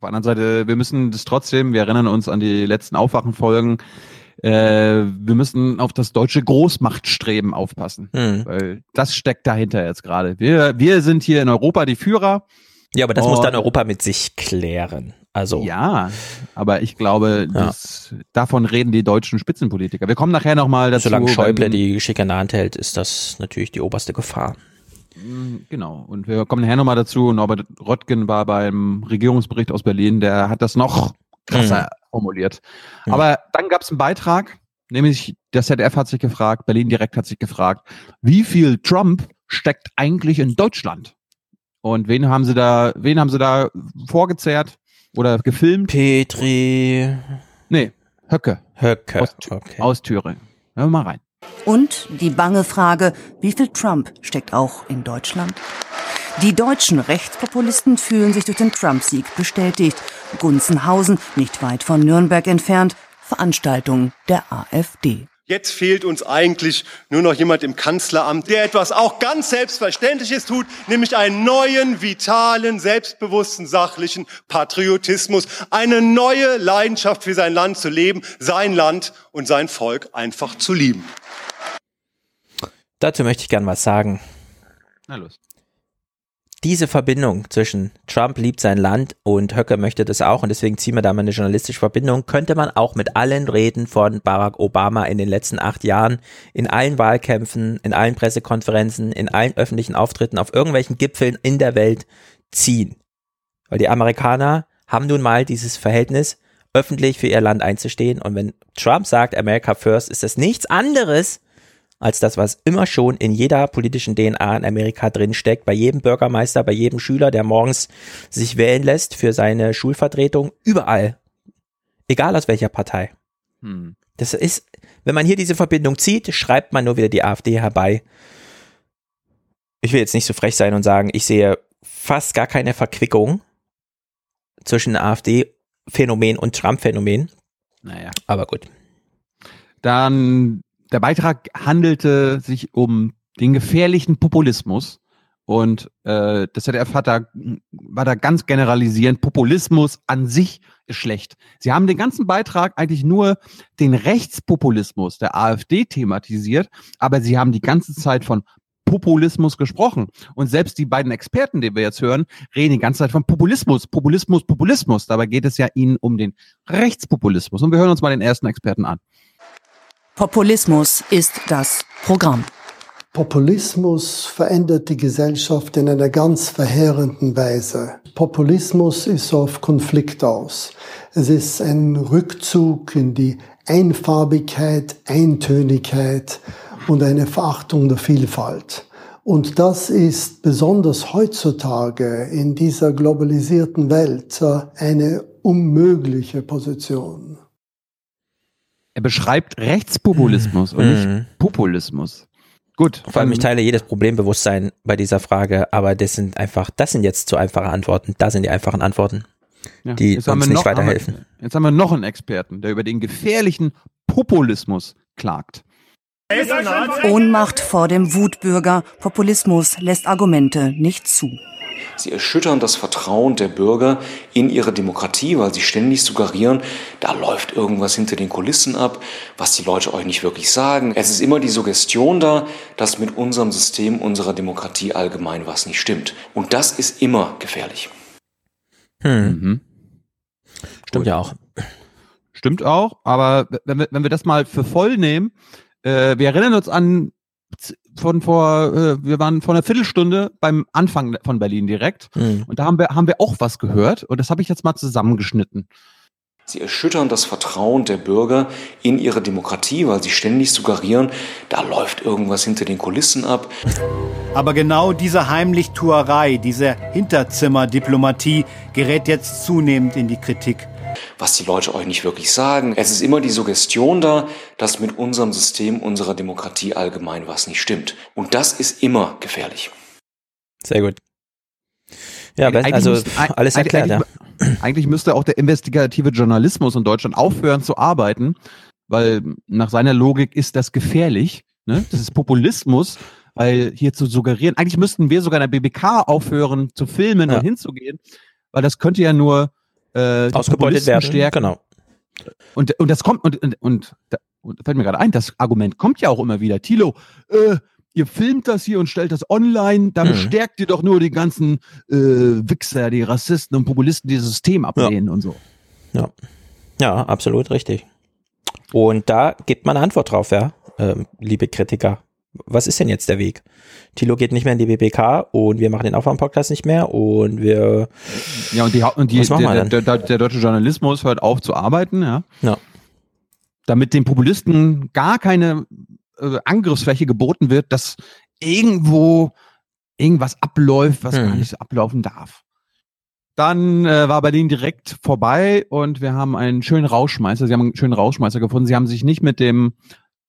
der anderen Seite, wir müssen das trotzdem, wir erinnern uns an die letzten Aufwachenfolgen, äh, wir müssen auf das deutsche Großmachtstreben aufpassen, Hm. weil das steckt dahinter jetzt gerade. Wir, wir sind hier in Europa die Führer. Ja, aber das muss dann Europa mit sich klären. Also. Ja, aber ich glaube, das, davon reden die deutschen Spitzenpolitiker. Wir kommen nachher nochmal dazu. Solange Schäuble wenn- die Geschicke in der Hand hält, ist das natürlich die oberste Gefahr. Mm, Genau. Und wir kommen nachher nochmal dazu. Norbert Röttgen war beim Regierungsbericht aus Berlin, der hat das noch krasser formuliert. Aber dann gab es einen Beitrag, nämlich das ZDF hat sich gefragt, Berlin direkt hat sich gefragt, wie viel Trump steckt eigentlich in Deutschland? Und wen haben sie da, wen haben sie da vorgezehrt oder gefilmt? Petri. Nee, Höcke. Höcke. Aus, aus Thüringen. Hören wir mal rein. Und die bange Frage, wie viel Trump steckt auch in Deutschland? Die deutschen Rechtspopulisten fühlen sich durch den Trump-Sieg bestätigt. Gunzenhausen, nicht weit von Nürnberg entfernt, Veranstaltung der AfD. Jetzt fehlt uns eigentlich nur noch jemand im Kanzleramt, der etwas auch ganz Selbstverständliches tut, nämlich einen neuen, vitalen, selbstbewussten, sachlichen Patriotismus, eine neue Leidenschaft für sein Land zu leben, sein Land und sein Volk einfach zu lieben. Dazu möchte ich gern was sagen. Na los. Diese Verbindung zwischen Trump liebt sein Land und Höcke möchte das auch und deswegen ziehen wir da mal eine journalistische Verbindung, könnte man auch mit allen Reden von Barack Obama in den letzten acht Jahren, in allen Wahlkämpfen, in allen Pressekonferenzen, in allen öffentlichen Auftritten, auf irgendwelchen Gipfeln in der Welt ziehen. Weil die Amerikaner haben nun mal dieses Verhältnis, öffentlich für ihr Land einzustehen und wenn Trump sagt America First, ist das nichts anderes als das, was immer schon in jeder politischen DNA in Amerika drin steckt, bei jedem Bürgermeister, bei jedem Schüler, der morgens sich wählen lässt für seine Schulvertretung, überall. Egal aus welcher Partei. Hm. Das ist, wenn man hier diese Verbindung zieht, schreibt man nur wieder die AfD herbei. Ich will jetzt nicht so frech sein und sagen, ich sehe fast gar keine Verquickung zwischen AfD-Phänomen und Trump-Phänomen. Naja. Aber gut. Dann der Beitrag handelte sich um den gefährlichen Populismus. Und äh, das ZDF hat da, war da ganz generalisierend, Populismus an sich ist schlecht. Sie haben den ganzen Beitrag eigentlich nur den Rechtspopulismus der AfD thematisiert, aber sie haben die ganze Zeit von Populismus gesprochen. Und selbst die beiden Experten, die wir jetzt hören, reden die ganze Zeit von Populismus, Populismus, Populismus. Dabei geht es ja ihnen um den Rechtspopulismus. Und wir hören uns mal den ersten Experten an. Populismus ist das Programm. Populismus verändert die Gesellschaft in einer ganz verheerenden Weise. Populismus ist auf Konflikt aus. Es ist ein Rückzug in die Einfarbigkeit, Eintönigkeit und eine Verachtung der Vielfalt. Und das ist besonders heutzutage in dieser globalisierten Welt eine unmögliche Position. Er beschreibt Rechtspopulismus und Mhm. nicht Populismus. Gut. Vor allem, ich teile jedes Problembewusstsein bei dieser Frage, aber das sind einfach, das sind jetzt zu einfache Antworten. Da sind die einfachen Antworten, Ja, die jetzt uns nicht noch- weiterhelfen. Haben wir, jetzt haben wir noch einen Experten, der über den gefährlichen Populismus klagt. Ohnmacht vor dem Wutbürger. Populismus lässt Argumente nicht zu. Sie erschüttern das Vertrauen der Bürger in ihre Demokratie, weil sie ständig suggerieren, da läuft irgendwas hinter den Kulissen ab, was die Leute euch nicht wirklich sagen. Es ist immer die Suggestion da, dass mit unserem System, unserer Demokratie allgemein was nicht stimmt. Und das ist immer gefährlich. Hm. Stimmt ja auch. Stimmt auch, aber wenn wir, wenn wir das mal für voll nehmen, äh, wir erinnern uns an von vor, äh, wir waren vor einer Viertelstunde beim Anfang von Berlin direkt Hm. und da haben wir, haben wir auch was gehört und das habe ich jetzt mal zusammengeschnitten. Sie erschüttern das Vertrauen der Bürger in ihre Demokratie, weil sie ständig suggerieren, da läuft irgendwas hinter den Kulissen ab. Aber genau diese Heimlichtuerei, diese Hinterzimmerdiplomatie gerät jetzt zunehmend in die Kritik. Was die Leute euch nicht wirklich sagen. Es ist immer die Suggestion da, dass mit unserem System, unserer Demokratie allgemein was nicht stimmt. Und das ist immer gefährlich. Sehr gut. Ja, Eigentlich also müsste- eig- alles erklärt, ja. eigentlich, eigentlich müsste auch der investigative Journalismus in Deutschland aufhören zu arbeiten, weil nach seiner Logik ist das gefährlich. Ne? Das ist Populismus, weil hier zu suggerieren, eigentlich müssten wir sogar in der BBK aufhören zu filmen Ja. und hinzugehen, weil das könnte ja nur äh, Ausgebeutet werden, stärken. genau. Und, und das kommt, und, und, und und fällt mir gerade ein, das Argument kommt ja auch immer wieder. Tilo, äh, ihr filmt das hier und stellt das online, damit Mhm. stärkt ihr doch nur die ganzen äh, Wichser, die Rassisten und Populisten, die das System ablehnen und so. Ja. ja, absolut richtig. Und da gibt man eine Antwort drauf, ja, ähm, liebe Kritiker. Was ist denn jetzt der Weg? Thilo geht nicht mehr in die BBK und wir machen den Aufwärm-Podcast nicht mehr und wir. Ja, und, die, und die, der, der, der, der deutsche Journalismus hört auf zu arbeiten, ja. Ja. Damit den Populisten gar keine äh, Angriffsfläche geboten wird, dass irgendwo irgendwas abläuft, was Hm. gar nicht so ablaufen darf. Dann äh, war Berlin direkt vorbei und wir haben einen schönen Rauschmeißer. Sie haben einen schönen Rauschmeißer gefunden. Sie haben sich nicht mit dem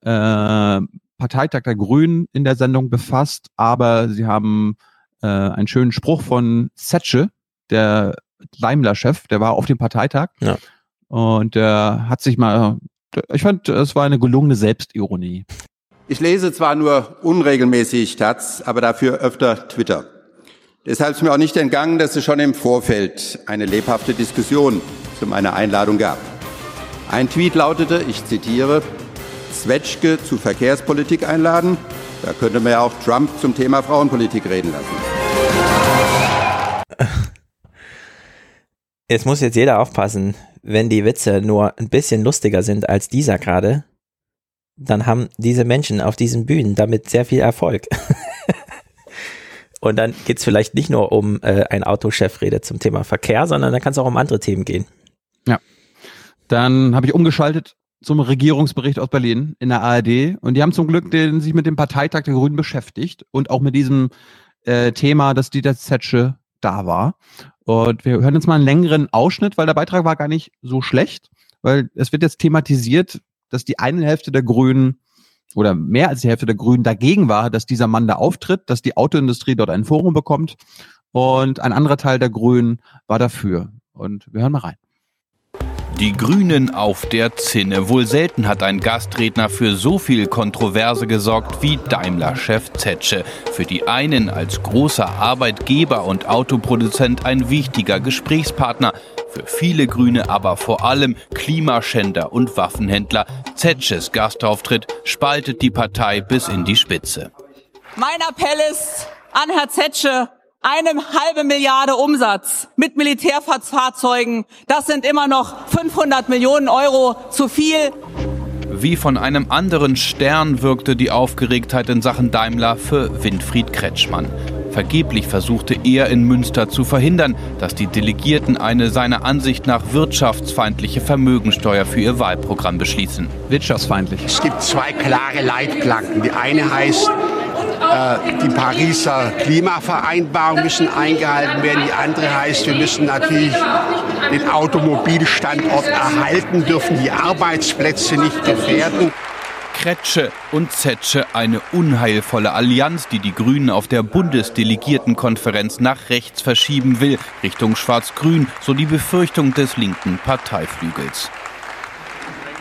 äh, Parteitag der Grünen in der Sendung befasst, aber sie haben äh, einen schönen Spruch von Zetsche, der Daimler-Chef, der war auf dem Parteitag. Ja. Und der hat sich mal, ich fand, es war eine gelungene Selbstironie. Ich lese zwar nur unregelmäßig Taz, aber dafür öfter Twitter. Deshalb ist mir auch nicht entgangen, dass es schon im Vorfeld eine lebhafte Diskussion zu meiner Einladung gab. Ein Tweet lautete, ich zitiere, Zwetschge zu Verkehrspolitik einladen. Da könnte man ja auch Trump zum Thema Frauenpolitik reden lassen. [laughs] Jetzt muss jetzt jeder aufpassen, wenn die Witze nur ein bisschen lustiger sind als dieser gerade, dann haben diese Menschen auf diesen Bühnen damit sehr viel Erfolg. [laughs] Und dann geht's vielleicht nicht nur um äh, ein Autochefrede zum Thema Verkehr, sondern dann kann es auch um andere Themen gehen. Ja. Dann habe ich umgeschaltet zum Regierungsbericht aus Berlin in der ARD und die haben zum Glück den, sich mit dem Parteitag der Grünen beschäftigt und auch mit diesem äh, Thema, dass Dieter Zetsche da war. Und wir hören jetzt mal einen längeren Ausschnitt, weil der Beitrag war gar nicht so schlecht, weil es wird jetzt thematisiert, dass die eine Hälfte der Grünen oder mehr als die Hälfte der Grünen dagegen war, dass dieser Mann da auftritt, dass die Autoindustrie dort ein Forum bekommt. Und ein anderer Teil der Grünen war dafür. Und wir hören mal rein. Die Grünen auf der Zinne. Wohl selten hat ein Gastredner für so viel Kontroverse gesorgt wie Daimler-Chef Zetsche. Für die einen als großer Arbeitgeber und Autoproduzent ein wichtiger Gesprächspartner. Für viele Grüne aber vor allem Klimaschänder und Waffenhändler. Zetsches Gastauftritt spaltet die Partei bis in die Spitze. Mein Appell ist an Herr Zetsche, eine halbe Milliarde Umsatz mit Militärfahrzeugen, das sind immer noch 500 Millionen Euro zu viel. Wie von einem anderen Stern wirkte die Aufgeregtheit in Sachen Daimler für Winfried Kretschmann. Vergeblich versuchte er in Münster zu verhindern, dass die Delegierten eine seiner Ansicht nach wirtschaftsfeindliche Vermögensteuer für ihr Wahlprogramm beschließen. Wirtschaftsfeindlich. Es gibt zwei klare Leitplanken. Die eine heißt, die Pariser Klimavereinbarungen müssen eingehalten werden. Die andere heißt, wir müssen natürlich den Automobilstandort erhalten, dürfen die Arbeitsplätze nicht gefährden. Kretsche und Zetsche eine unheilvolle Allianz, die die Grünen auf der Bundesdelegiertenkonferenz nach rechts verschieben will, Richtung Schwarz-Grün, so die Befürchtung des linken Parteiflügels.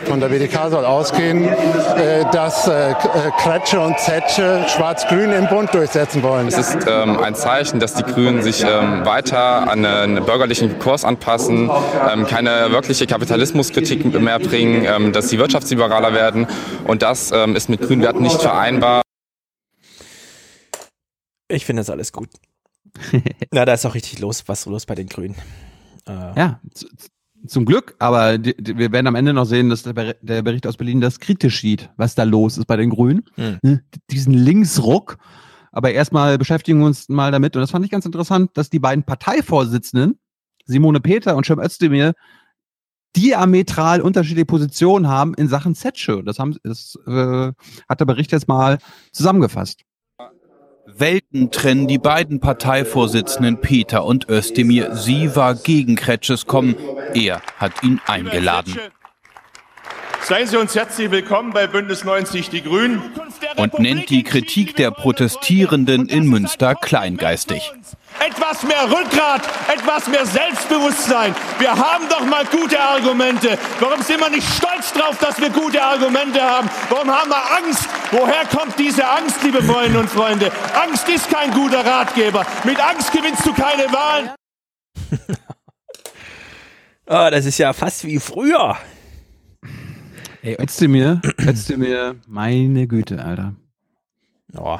Von der BDK soll ausgehen, äh, dass äh, Kretsche und Zetsche Schwarz-Grün im Bund durchsetzen wollen. Es ist ähm, ein Zeichen, dass die Grünen sich ähm, weiter an einen bürgerlichen Kurs anpassen, ähm, keine wirkliche Kapitalismuskritik mehr bringen, ähm, dass sie wirtschaftsliberaler werden. Und das ähm, ist mit grünen Werten nicht vereinbar. Ich finde das alles gut. [laughs] Na, da ist auch richtig los, was los bei den Grünen. Äh, Ja, zum Glück, aber die, die, wir werden am Ende noch sehen, dass der, Ber- der Bericht aus Berlin das kritisch sieht, was da los ist bei den Grünen. Hm. Ne, Diesen Linksruck. Aber erstmal beschäftigen wir uns mal damit. Und das fand ich ganz interessant, dass die beiden Parteivorsitzenden, Simone Peter und Cem Özdemir, diametral unterschiedliche Positionen haben in Sachen Zetsche. Das, haben, das äh, hat der Bericht jetzt mal zusammengefasst. Welten trennen die beiden Parteivorsitzenden Peter und Özdemir. Sie war gegen Kretsches kommen. Er hat ihn eingeladen. Seien Sie uns herzlich willkommen bei Bündnis 90 Die Grünen. Und nennt die Kritik der Protestierenden in Münster kleingeistig. Etwas mehr Rückgrat, etwas mehr Selbstbewusstsein. Wir haben doch mal gute Argumente. Warum sind wir nicht stolz drauf, dass wir gute Argumente haben? Warum haben wir Angst? Woher kommt diese Angst, liebe Freundinnen und Freunde? Angst ist kein guter Ratgeber. Mit Angst gewinnst du keine Wahlen. oh, [laughs] das ist ja fast wie früher. Ey, Özdemir, Özdemir, meine Güte, Alter. Oh,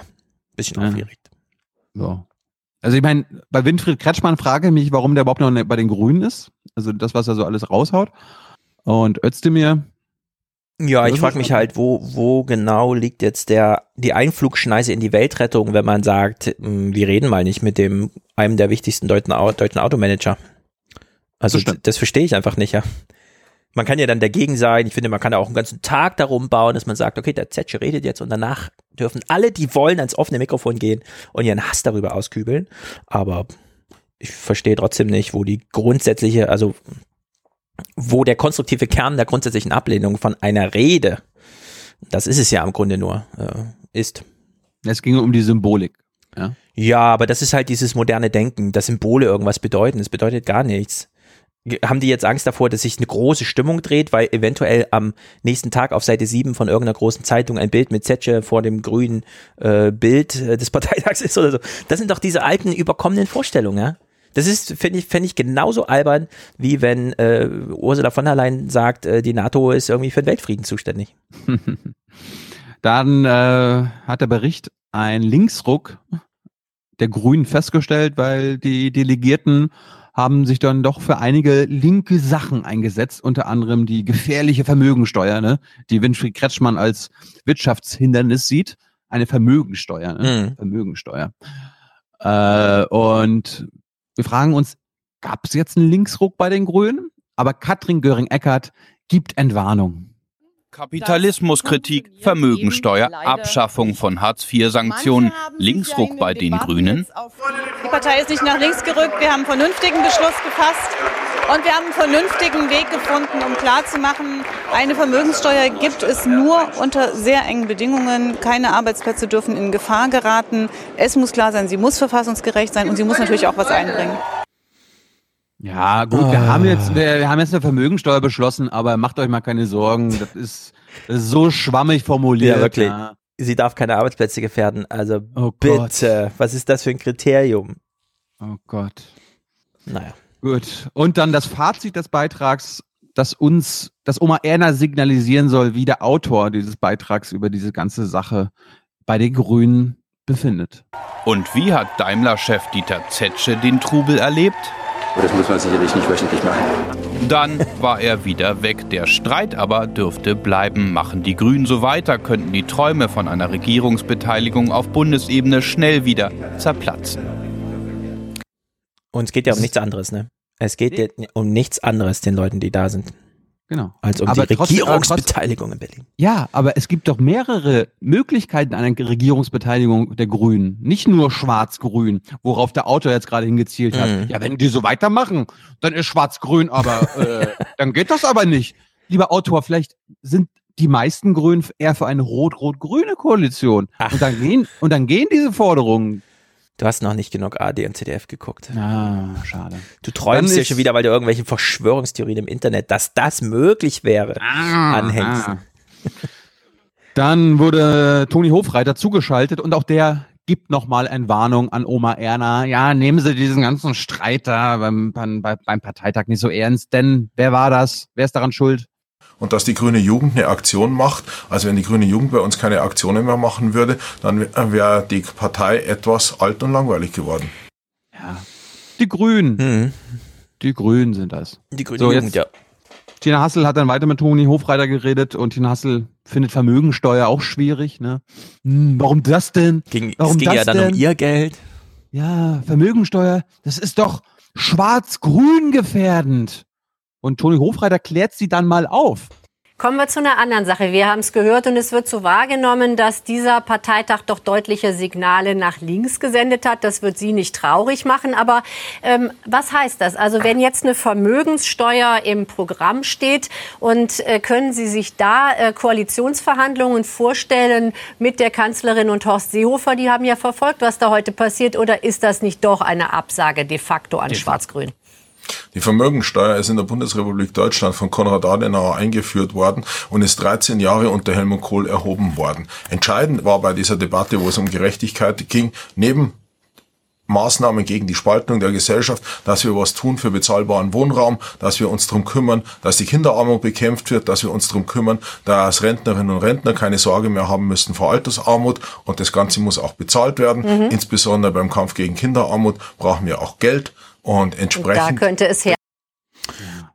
bisschen ja. aufgeregt. So. Also ich meine, bei Winfried Kretschmann frage ich mich, warum der überhaupt noch bei den Grünen ist. Also das, was er so alles raushaut. Und Özdemir. Ja, ich frage mich halt, wo, wo genau liegt jetzt der, die Einflugschneise in die Weltrettung, wenn man sagt, hm, wir reden mal nicht mit dem, einem der wichtigsten deutschen, deutschen Automanager. Also das, das verstehe ich einfach nicht, ja man kann ja dann dagegen sein. Ich finde, man kann ja auch einen ganzen Tag darum bauen, dass man sagt, okay, der Zetsche redet jetzt und danach dürfen alle, die wollen, ans offene Mikrofon gehen und ihren Hass darüber auskübeln. Aber ich verstehe trotzdem nicht, wo die grundsätzliche, also wo der konstruktive Kern der grundsätzlichen Ablehnung von einer Rede, das ist es ja im Grunde nur, äh, ist. Es ging um die Symbolik. Ja? ja, aber das ist halt dieses moderne Denken, dass Symbole irgendwas bedeuten. Das bedeutet gar nichts haben die jetzt Angst davor, dass sich eine große Stimmung dreht, weil eventuell am nächsten Tag auf Seite 7 von irgendeiner großen Zeitung ein Bild mit Zetsche vor dem grünen äh, Bild äh, des Parteitags ist oder so. Das sind doch diese alten, überkommenen Vorstellungen, ja? Das ist, finde ich, finde ich genauso albern, wie wenn äh, Ursula von der Leyen sagt, äh, die NATO ist irgendwie für den Weltfrieden zuständig. [laughs] Dann äh, hat der Bericht ein Linksruck der Grünen festgestellt, weil die Delegierten haben sich dann doch für einige linke Sachen eingesetzt, unter anderem die gefährliche Vermögensteuer, ne, die Winfried Kretschmann als Wirtschaftshindernis sieht. Eine Vermögensteuer, ne? Mhm. Vermögensteuer. Äh, und wir fragen uns, gab es jetzt einen Linksruck bei den Grünen? Aber Katrin Göring-Eckardt gibt Entwarnung. Kapitalismuskritik, Vermögensteuer, Abschaffung von Hartz-IV-Sanktionen, Linksruck bei den Grünen. Die Partei ist nicht nach links gerückt. Wir haben einen vernünftigen Beschluss gefasst und wir haben einen vernünftigen Weg gefunden, um klarzumachen, eine Vermögenssteuer gibt es nur unter sehr engen Bedingungen. Keine Arbeitsplätze dürfen in Gefahr geraten. Es muss klar sein, sie muss verfassungsgerecht sein und sie muss natürlich auch was einbringen. Ja, gut, wir haben jetzt, wir, wir, haben jetzt eine Vermögensteuer beschlossen, aber macht euch mal keine Sorgen. Das ist, das ist so schwammig formuliert. Ja, wirklich. Ja. Sie darf keine Arbeitsplätze gefährden. Also oh bitte, was ist das für ein Kriterium? Oh Gott. Naja. Gut. Und dann das Fazit des Beitrags, das uns, das Oma Erna signalisieren soll, wie der Autor dieses Beitrags über diese ganze Sache bei den Grünen befindet. Und wie hat Daimler-Chef Dieter Zetsche den Trubel erlebt? Das muss man sicherlich nicht wöchentlich machen. Dann war er wieder weg. Der Streit aber dürfte bleiben. Machen die Grünen so weiter, könnten die Träume von einer Regierungsbeteiligung auf Bundesebene schnell wieder zerplatzen. Und es geht ja um nichts anderes, ne? Es geht ja um nichts anderes den Leuten, die da sind. Genau. Als um aber die Regierungsbeteiligung in Berlin. Ja, aber es gibt doch mehrere Möglichkeiten einer Regierungsbeteiligung der Grünen. Nicht nur schwarz-grün, worauf der Autor jetzt gerade hingezielt hat. Mhm. Ja, wenn die so weitermachen, dann ist schwarz-grün, aber äh, [laughs] dann geht das aber nicht. Lieber Autor, vielleicht sind die meisten Grünen eher für eine rot-rot-grüne Koalition. Ach. Und dann gehen, und dann gehen diese Forderungen Du hast noch nicht genug AD und CDF geguckt. Ah, schade. Du träumst ja schon wieder, weil du irgendwelche Verschwörungstheorien im Internet, dass das möglich wäre, ah, anhängst. Ah. [laughs] Dann wurde Toni Hofreiter zugeschaltet und auch der gibt nochmal eine Warnung an Oma Erna. Ja, nehmen Sie diesen ganzen Streit da beim, beim, beim Parteitag nicht so ernst, denn wer war das? Wer ist daran schuld? Und dass die grüne Jugend eine Aktion macht. Also wenn die grüne Jugend bei uns keine Aktionen mehr machen würde, dann wäre die Partei etwas alt und langweilig geworden. Ja. Die Grünen. Mhm. Die Grünen sind das. Die grüne so, Jugend, ja. Tina Hassel hat dann weiter mit Toni Hofreiter geredet und Tina Hassel findet Vermögensteuer auch schwierig. Ne? Hm, warum das denn? Ging, warum es ging ja dann denn? um ihr Geld. Ja, Vermögensteuer, das ist doch schwarz-grün gefährdend. Und Toni Hofreiter klärt sie dann mal auf. Kommen wir zu einer anderen Sache. Wir haben es gehört und es wird so wahrgenommen, dass dieser Parteitag doch deutliche Signale nach links gesendet hat. Das wird Sie nicht traurig machen. Aber ähm, was heißt das? Also wenn jetzt eine Vermögenssteuer im Programm steht und äh, können Sie sich da äh, Koalitionsverhandlungen vorstellen mit der Kanzlerin und Horst Seehofer? Die haben ja verfolgt, was da heute passiert. Oder ist das nicht doch eine Absage de facto an Schwarz-Grün? Die Vermögensteuer ist in der Bundesrepublik Deutschland von Konrad Adenauer eingeführt worden und ist 13 Jahre unter Helmut Kohl erhoben worden. Entscheidend war bei dieser Debatte, wo es um Gerechtigkeit ging, neben Maßnahmen gegen die Spaltung der Gesellschaft, dass wir was tun für bezahlbaren Wohnraum, dass wir uns darum kümmern, dass die Kinderarmut bekämpft wird, dass wir uns darum kümmern, dass Rentnerinnen und Rentner keine Sorge mehr haben müssen vor Altersarmut und das Ganze muss auch bezahlt werden. Mhm. Insbesondere beim Kampf gegen Kinderarmut brauchen wir auch Geld und entsprechend. Und da könnte es her.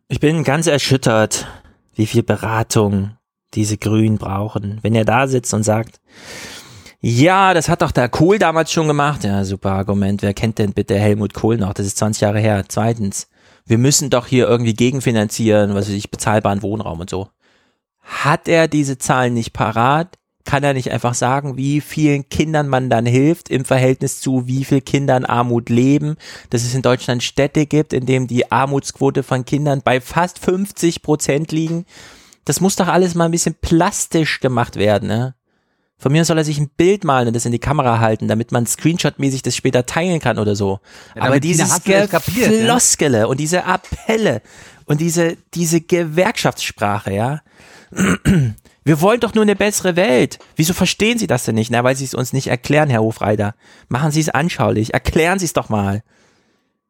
Ich bin ganz erschüttert, wie viel Beratung diese Grünen brauchen. Wenn er da sitzt und sagt, ja, das hat doch der Kohl damals schon gemacht. Ja, super Argument. Wer kennt denn bitte Helmut Kohl noch? Das ist 20 Jahre her. Zweitens, wir müssen doch hier irgendwie gegenfinanzieren, was weiß ich, bezahlbaren Wohnraum und so. Hat er diese Zahlen nicht parat? Kann er nicht einfach sagen, wie vielen Kindern man dann hilft im Verhältnis zu wie viel Kinder in Armut leben, dass es in Deutschland Städte gibt, in denen die Armutsquote von Kindern bei fast 50 Prozent liegen. Das muss doch alles mal ein bisschen plastisch gemacht werden, ne? Von mir soll er sich ein Bild malen und das in die Kamera halten, damit man screenshotmäßig das später teilen kann oder so. Ja, Aber dieses Floskele ja? und diese Appelle und diese, diese Gewerkschaftssprache, ja. Wir wollen doch nur eine bessere Welt. Wieso verstehen Sie das denn nicht? Na, weil Sie es uns nicht erklären, Herr Hofreiter. Machen Sie es anschaulich. Erklären Sie es doch mal.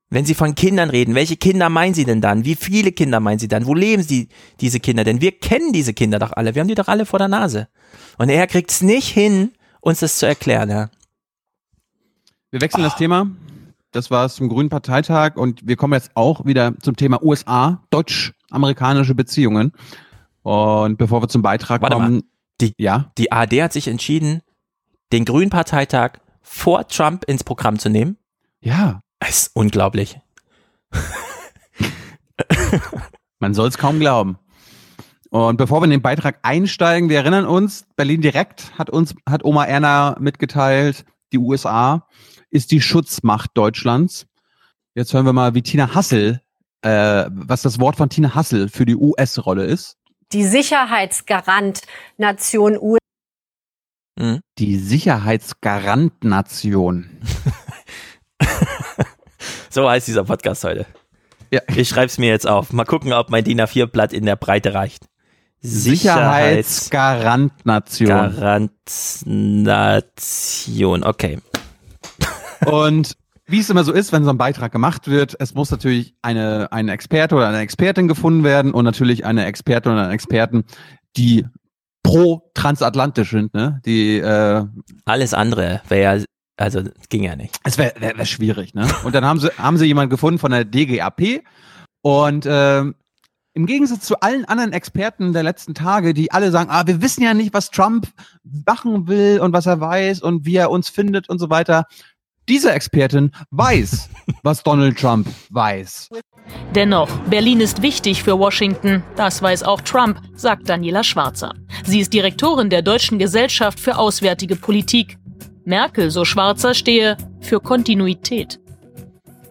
Wenn Sie von Kindern reden, welche Kinder meinen Sie denn dann? Wie viele Kinder meinen Sie dann? Wo leben Sie diese Kinder denn? Wir kennen diese Kinder doch alle. Wir haben die doch alle vor der Nase. Und er kriegt es nicht hin, uns das zu erklären, ja. Wir wechseln oh. das Thema. Das war es zum Grünen Parteitag und wir kommen jetzt auch wieder zum Thema USA, deutsch-amerikanische Beziehungen. Und bevor wir zum Beitrag Warte kommen, mal. Die, ja? die ARD hat sich entschieden, den Grünen Parteitag vor Trump ins Programm zu nehmen. Ja. Das ist unglaublich. [laughs] Man soll es kaum glauben. Und bevor wir in den Beitrag einsteigen, wir erinnern uns, Berlin direkt hat uns, hat Oma Erna mitgeteilt, die USA ist die Schutzmacht Deutschlands. Jetzt hören wir mal, wie Tina Hassel, äh, was das Wort von Tina Hassel für die US-Rolle ist die Sicherheitsgarant-Nation USA. Hm? Die Sicherheitsgarant-Nation. [laughs] so heißt dieser Podcast heute. Ja. Ich schreibe es mir jetzt auf. Mal gucken, ob mein DIN A4-Blatt in der Breite reicht. Sicherheitsgarant-Nation. Garant-Nation, okay. Und wie es immer so ist, wenn so ein Beitrag gemacht wird, es muss natürlich eine, eine Experte oder eine Expertin gefunden werden und natürlich eine Expertin oder einen Experten, die pro transatlantisch sind, ne? Die äh, alles andere wäre ja, also ging ja nicht. Es wäre wär, wär schwierig, ne? Und dann haben sie haben sie jemanden gefunden von der DGAP und äh, im Gegensatz zu allen anderen Experten der letzten Tage, die alle sagen, ah, wir wissen ja nicht, was Trump machen will und was er weiß und wie er uns findet und so weiter, diese Expertin weiß, [laughs] was Donald Trump weiß. Dennoch, Berlin ist wichtig für Washington. Das weiß auch Trump, sagt Daniela Schwarzer. Sie ist Direktorin der Deutschen Gesellschaft für Auswärtige Politik. Merkel, so Schwarzer, stehe für Kontinuität.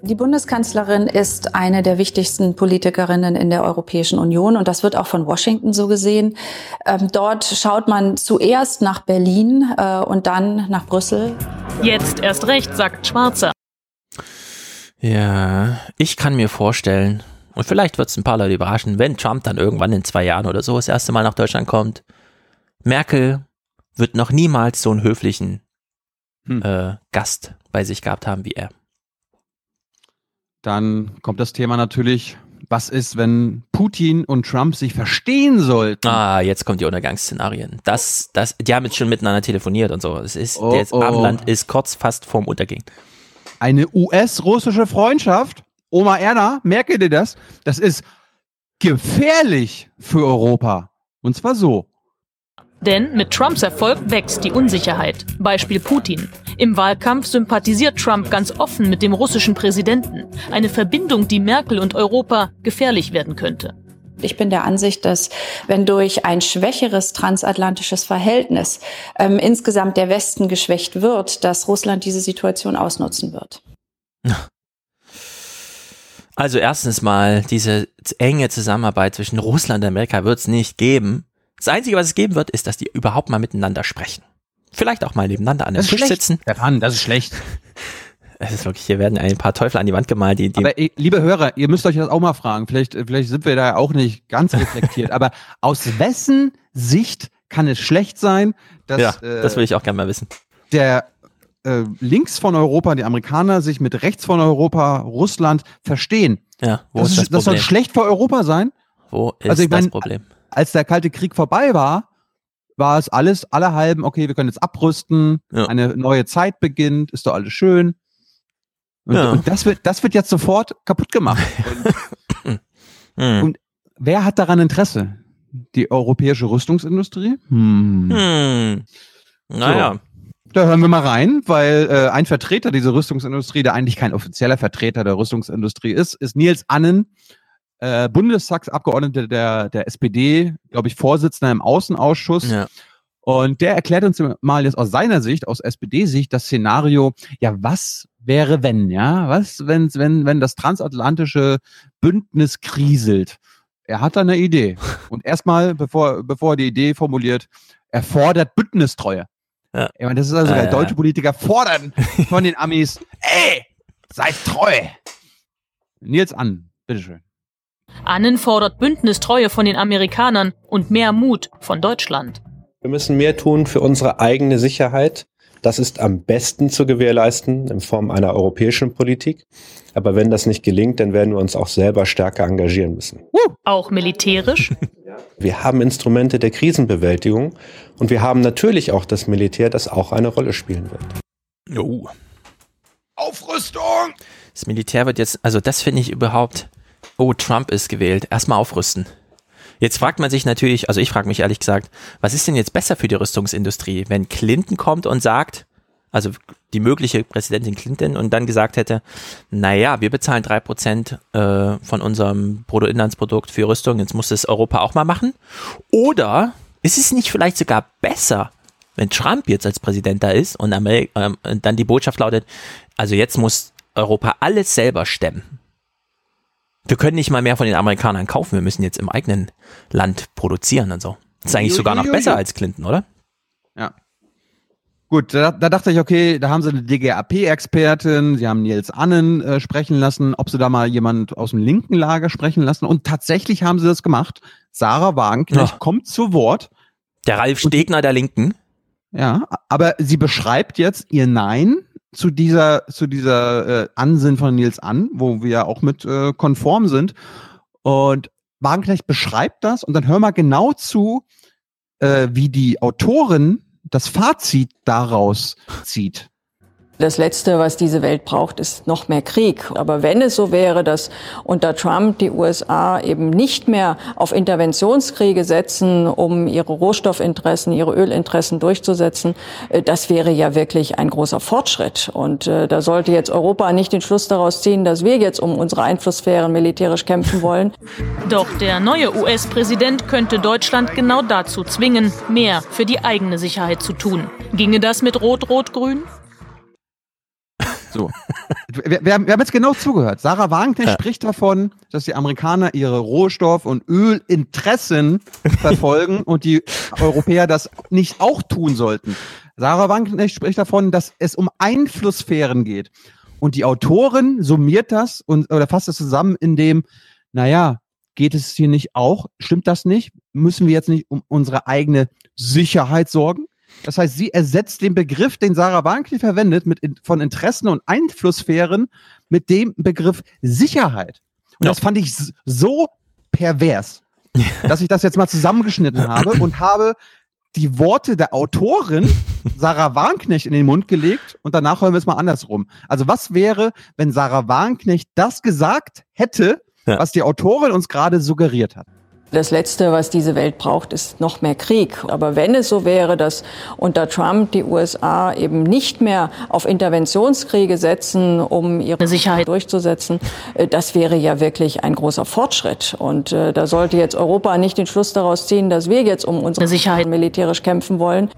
Die Bundeskanzlerin ist eine der wichtigsten Politikerinnen in der Europäischen Union und das wird auch von Washington so gesehen. Ähm, dort schaut man zuerst nach Berlin äh, und dann nach Brüssel. Jetzt erst recht, sagt Schwarzer. Ja, ich kann mir vorstellen, und vielleicht wird es ein paar Leute überraschen, wenn Trump dann irgendwann in zwei Jahren oder so das erste Mal nach Deutschland kommt, Merkel wird noch niemals so einen höflichen hm. äh, Gast bei sich gehabt haben wie er. Dann kommt das Thema natürlich, was ist, wenn Putin und Trump sich verstehen sollten? Ah, jetzt kommt die Untergangsszenarien. Das, das, die haben jetzt schon miteinander telefoniert und so. Es ist, oh, das oh. Abendland ist kurz fast vorm Untergehen. Eine US-russische Freundschaft, Oma Erna, merke dir das, das ist gefährlich für Europa. Und zwar so. Denn mit Trumps Erfolg wächst die Unsicherheit. Beispiel Putin. Im Wahlkampf sympathisiert Trump ganz offen mit dem russischen Präsidenten. Eine Verbindung, die Merkel und Europa gefährlich werden könnte. Ich bin der Ansicht, dass wenn durch ein schwächeres transatlantisches Verhältnis ähm, insgesamt der Westen geschwächt wird, dass Russland diese Situation ausnutzen wird. Also erstens mal, diese enge Zusammenarbeit zwischen Russland und Amerika wird es nicht geben. Das Einzige, was es geben wird, ist, dass die überhaupt mal miteinander sprechen. Vielleicht auch mal nebeneinander an der Tisch schlecht. sitzen. Stefan, das ist schlecht. [laughs] Es ist wirklich, hier werden ein paar Teufel an die Wand gemalt, die, die Aber ey, liebe Hörer, ihr müsst euch das auch mal fragen. Vielleicht, vielleicht sind wir da auch nicht ganz reflektiert. [laughs] aber aus wessen Sicht kann es schlecht sein, dass ja, äh, das will ich auch gerne mal wissen. der äh, links von Europa, die Amerikaner, sich mit rechts von Europa, Russland verstehen? Ja, wo das, ist das das soll schlecht für Europa sein? Wo ist Also ich das mein, Problem? Als der Kalte Krieg vorbei war, war es alles, alle halben, okay, wir können jetzt abrüsten, Ja. eine neue Zeit beginnt, ist doch alles schön. Und, Ja. und das, wird, das wird jetzt sofort kaputt gemacht. [laughs] Hm. Und wer hat daran Interesse? Die europäische Rüstungsindustrie? Hm. Hm. Naja. Da hören wir mal rein, weil äh, ein Vertreter dieser Rüstungsindustrie, der eigentlich kein offizieller Vertreter der Rüstungsindustrie ist, ist Nils Annen, äh, Bundestagsabgeordneter der, der SPD, glaube ich, Vorsitzender im Außenausschuss. Ja. Und der erklärt uns mal jetzt aus seiner Sicht, aus SPD-Sicht, das Szenario, ja, was wäre wenn, ja? Was, wenn, wenn, wenn das transatlantische Bündnis kriselt? Er hat da eine Idee. [laughs] Und erstmal, bevor, bevor er die Idee formuliert, er fordert Bündnistreue. Ja. Ich meine, das ist also, ja, deutsche. Politiker fordern [laughs] von den Amis, ey, seid treu. Nils an, bitteschön. Annen fordert Bündnistreue von den Amerikanern und mehr Mut von Deutschland. Wir müssen mehr tun für unsere eigene Sicherheit. Das ist am besten zu gewährleisten in Form einer europäischen Politik. Aber wenn das nicht gelingt, dann werden wir uns auch selber stärker engagieren müssen. Auch militärisch? [laughs] Wir haben Instrumente der Krisenbewältigung und wir haben natürlich auch das Militär, das auch eine Rolle spielen wird. Oh. Aufrüstung! Das Militär wird jetzt, also das finde ich überhaupt, oh, Trump ist gewählt, erstmal aufrüsten. Jetzt fragt man sich natürlich, also ich frage mich ehrlich gesagt, was ist denn jetzt besser für die Rüstungsindustrie, wenn Clinton kommt und sagt, also die mögliche Präsidentin Clinton und dann gesagt hätte, naja, wir bezahlen drei Prozent äh, von unserem Bruttoinlandsprodukt für Rüstung, jetzt muss es Europa auch mal machen. Oder ist es nicht vielleicht sogar besser, wenn Trump jetzt als Präsident da ist und Ameri ähm, dann die Botschaft lautet, also jetzt muss Europa alles selber stemmen. Wir können nicht mal mehr von den Amerikanern kaufen, wir müssen jetzt im eigenen Land produzieren und so. Das ist eigentlich sogar noch besser als Clinton, oder? Ja. Gut, da, da dachte ich, okay, da haben sie eine DGAP-Expertin, sie haben Nils Annen äh, sprechen lassen, ob sie da mal jemand aus dem linken Lager sprechen lassen. Und tatsächlich haben sie das gemacht. Sarah Wagenknecht Ja. kommt zu Wort. Der Ralf Stegner der Linken. Ja, aber sie beschreibt jetzt ihr Nein zu dieser, zu dieser äh, Ansinn von Nils an, wo wir auch mit äh, konform sind. Und Wagenknecht beschreibt das und dann hör mal genau zu, äh, wie die Autorin das Fazit daraus zieht. Das Letzte, was diese Welt braucht, ist noch mehr Krieg. Aber wenn es so wäre, dass unter Trump die USA eben nicht mehr auf Interventionskriege setzen, um ihre Rohstoffinteressen, ihre Ölinteressen durchzusetzen, äh, das wäre ja wirklich ein großer Fortschritt. Und äh, da sollte jetzt Europa nicht den Schluss daraus ziehen, dass wir jetzt um unsere Einflusssphären militärisch kämpfen wollen. Doch der neue US-Präsident könnte Deutschland genau dazu zwingen, mehr für die eigene Sicherheit zu tun. Ginge das mit Rot-Rot-Grün? So. [laughs] wir, wir, haben, wir haben jetzt genau zugehört. Sarah Wagenknecht Ja. spricht davon, dass die Amerikaner ihre Rohstoff- und Ölinteressen [laughs] verfolgen und die Europäer das nicht auch tun sollten. Sarah Wagenknecht spricht davon, dass es um Einflusssphären geht. Und die Autorin summiert das und oder fasst das zusammen, in dem, naja, geht es hier nicht auch? Stimmt das nicht? Müssen wir jetzt nicht um unsere eigene Sicherheit sorgen? Das heißt, sie ersetzt den Begriff, den Sarah Wagenknecht verwendet, mit in, von Interessen und Einflusssphären mit dem Begriff Sicherheit. Und das fand ich so pervers, [laughs] dass ich das jetzt mal zusammengeschnitten [laughs] habe und habe die Worte der Autorin Sarah Wagenknecht in den Mund gelegt und danach hören wir es mal andersrum. Also was wäre, wenn Sarah Wagenknecht das gesagt hätte, was die Autorin uns gerade suggeriert hat? Das Letzte, was diese Welt braucht, ist noch mehr Krieg. Aber wenn es so wäre, dass unter Trump die USA eben nicht mehr auf Interventionskriege setzen, um ihre Sicherheit durchzusetzen, äh, das wäre ja wirklich ein großer Fortschritt. Und äh, da sollte jetzt Europa nicht den Schluss daraus ziehen, dass wir jetzt um unsere Sicherheit militärisch kämpfen wollen.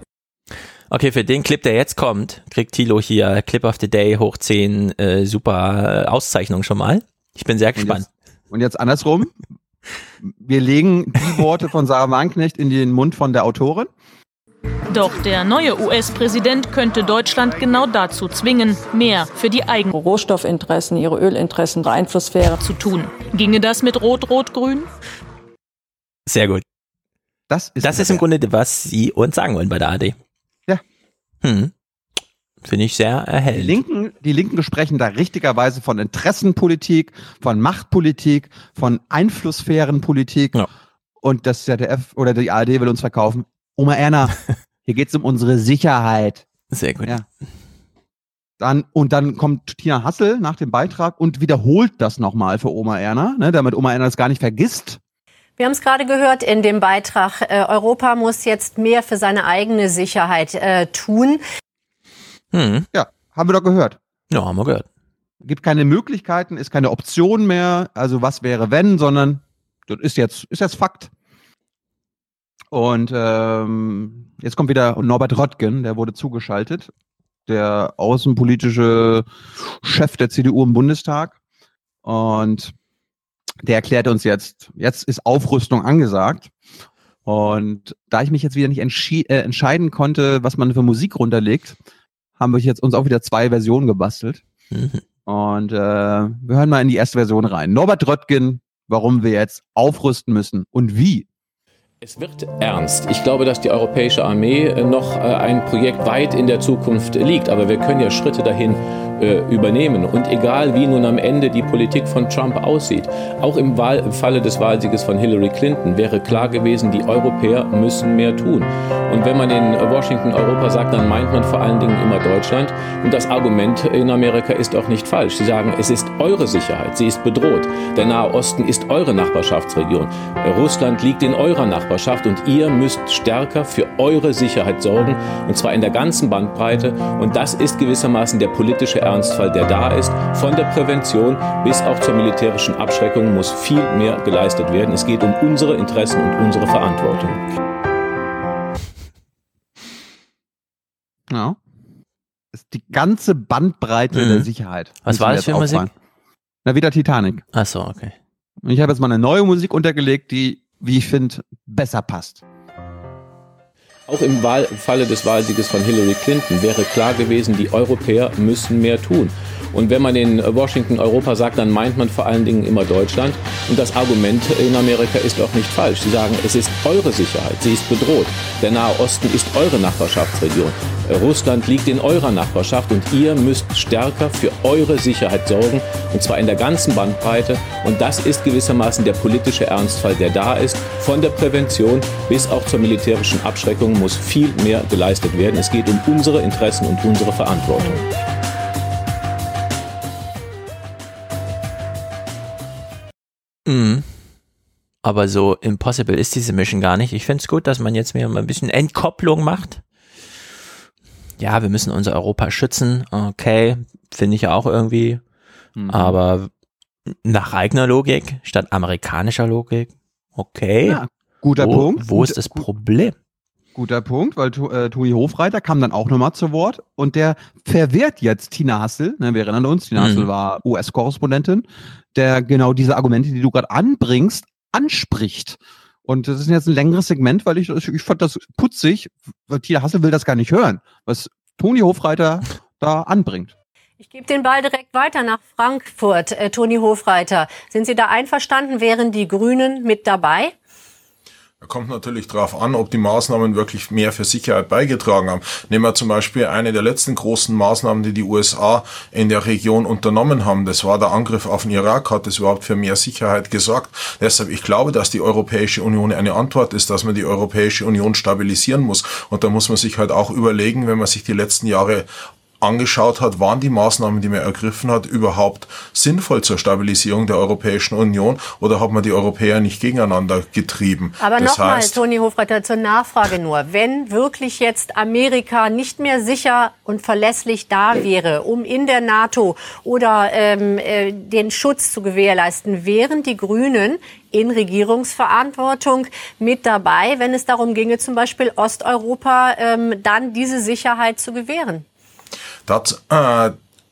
Okay, für den Clip, der jetzt kommt, kriegt Thilo hier Clip of the Day hoch 10, äh, super Auszeichnung schon mal. Ich bin sehr gespannt. Und jetzt, und jetzt andersrum. Wir legen die Worte von Sarah Wagenknecht in den Mund von der Autorin. Doch der neue US-Präsident könnte Deutschland genau dazu zwingen, mehr für die eigenen Rohstoffinteressen, ihre Ölinteressen, ihre Einflusssphäre zu tun. Ginge das mit Rot-Rot-Grün? Sehr gut. Das ist, das ist im Grunde, was Sie uns sagen wollen bei der AD. Ja. Hm. Finde ich sehr erhellend. Die Linken, die Linken sprechen da richtigerweise von Interessenpolitik, von Machtpolitik, von Einflusssphärenpolitik. Ja. Und das ZDF oder die ARD will uns verkaufen. Oma Erna, [laughs] hier geht's um unsere Sicherheit. Sehr gut. Ja. Dann, und dann kommt Tina Hassel nach dem Beitrag und wiederholt das nochmal für Oma Erna, ne, damit Oma Erna das gar nicht vergisst. Wir haben es gerade gehört in dem Beitrag. Äh, Europa muss jetzt mehr für seine eigene Sicherheit äh, tun. Hm. Ja, haben wir doch gehört. Ja, haben wir gehört. Gibt keine Möglichkeiten, ist keine Option mehr. Also was wäre wenn, sondern das ist jetzt ist jetzt Fakt. Und ähm, jetzt kommt wieder Norbert Röttgen, der wurde zugeschaltet, der außenpolitische Chef der CDU im Bundestag. Und der erklärt uns jetzt, jetzt ist Aufrüstung angesagt. Und da ich mich jetzt wieder nicht äh, entscheiden konnte, was man für Musik runterlegt, haben wir jetzt uns auch wieder zwei Versionen gebastelt. Mhm. Und äh, wir hören mal in die erste Version rein. Norbert Röttgen, warum wir jetzt aufrüsten müssen und wie. Es wird ernst. Ich glaube, dass die europäische Armee noch äh, ein Projekt weit in der Zukunft liegt, aber wir können ja Schritte dahin äh, übernehmen. Und egal wie nun am Ende die Politik von Trump aussieht, auch im, Wahl, im Falle des Wahlsieges von Hillary Clinton wäre klar gewesen, die Europäer müssen mehr tun. Und wenn man in Washington Europa sagt, dann meint man vor allen Dingen immer Deutschland. Und das Argument in Amerika ist auch nicht falsch. Sie sagen, es ist eure Sicherheit, sie ist bedroht. Der Nahe Osten ist eure Nachbarschaftsregion. Russland liegt in eurer Nachbarschaft. Und ihr müsst stärker für eure Sicherheit sorgen und zwar in der ganzen Bandbreite und das ist gewissermaßen der politische Ernstfall, der da ist. Von der Prävention bis auch zur militärischen Abschreckung muss viel mehr geleistet werden. Es geht um unsere Interessen und unsere Verantwortung. Ja. Das ist die ganze Bandbreite Mhm. der Sicherheit. Was war das jetzt für Musik? Na, wieder Titanic. Ach so, okay. Ich habe jetzt mal eine neue Musik untergelegt, die, wie ich finde, besser passt. Auch im Wahl, im Falle des Wahlsieges von Hillary Clinton wäre klar gewesen, die Europäer müssen mehr tun. Und wenn man in Washington Europa sagt, dann meint man vor allen Dingen immer Deutschland. Und das Argument in Amerika ist auch nicht falsch. Sie sagen, es ist eure Sicherheit, sie ist bedroht. Der Nahe Osten ist eure Nachbarschaftsregion. Russland liegt in eurer Nachbarschaft und ihr müsst stärker für eure Sicherheit sorgen. Und zwar in der ganzen Bandbreite. Und das ist gewissermaßen der politische Ernstfall, der da ist. Von der Prävention bis auch zur militärischen Abschreckung muss viel mehr geleistet werden. Es geht um unsere Interessen und unsere Verantwortung. Mhm. Aber so impossible ist diese Mission gar nicht. Ich finde es gut, dass man jetzt mir mal ein bisschen Entkopplung macht. Ja, wir müssen unser Europa schützen. Okay, finde ich auch irgendwie. Mhm. Aber nach eigener Logik statt amerikanischer Logik. Okay. Ja, guter wo, Punkt. Wo ist das Problem? Guter Punkt, weil äh, Tui Hofreiter kam dann auch nochmal zu Wort und der verwehrt jetzt Tina Hassel, ne, wir erinnern uns, Tina Mhm. Hassel war US-Korrespondentin, der genau diese Argumente, die du gerade anbringst, anspricht. Und das ist jetzt ein längeres Segment, weil ich, ich fand das putzig, weil Tina Hassel will das gar nicht hören, was Toni Hofreiter da anbringt. Ich gebe den Ball direkt weiter nach Frankfurt. Äh, Toni Hofreiter, sind Sie da einverstanden? Wären die Grünen mit dabei? Kommt natürlich drauf an, ob die Maßnahmen wirklich mehr für Sicherheit beigetragen haben. Nehmen wir zum Beispiel eine der letzten großen Maßnahmen, die die USA in der Region unternommen haben. Das war der Angriff auf den Irak. Hat das überhaupt für mehr Sicherheit gesorgt? Deshalb, ich glaube, dass die Europäische Union eine Antwort ist, dass man die Europäische Union stabilisieren muss. Und da muss man sich halt auch überlegen, wenn man sich die letzten Jahre angeschaut hat, waren die Maßnahmen, die man ergriffen hat, überhaupt sinnvoll zur Stabilisierung der Europäischen Union oder hat man die Europäer nicht gegeneinander getrieben? Aber nochmal, Toni Hofreiter, zur Nachfrage nur. Wenn wirklich jetzt Amerika nicht mehr sicher und verlässlich da wäre, um in der NATO oder ähm, äh, den Schutz zu gewährleisten, wären die Grünen in Regierungsverantwortung mit dabei, wenn es darum ginge, zum Beispiel Osteuropa ähm, dann diese Sicherheit zu gewähren? Das, äh,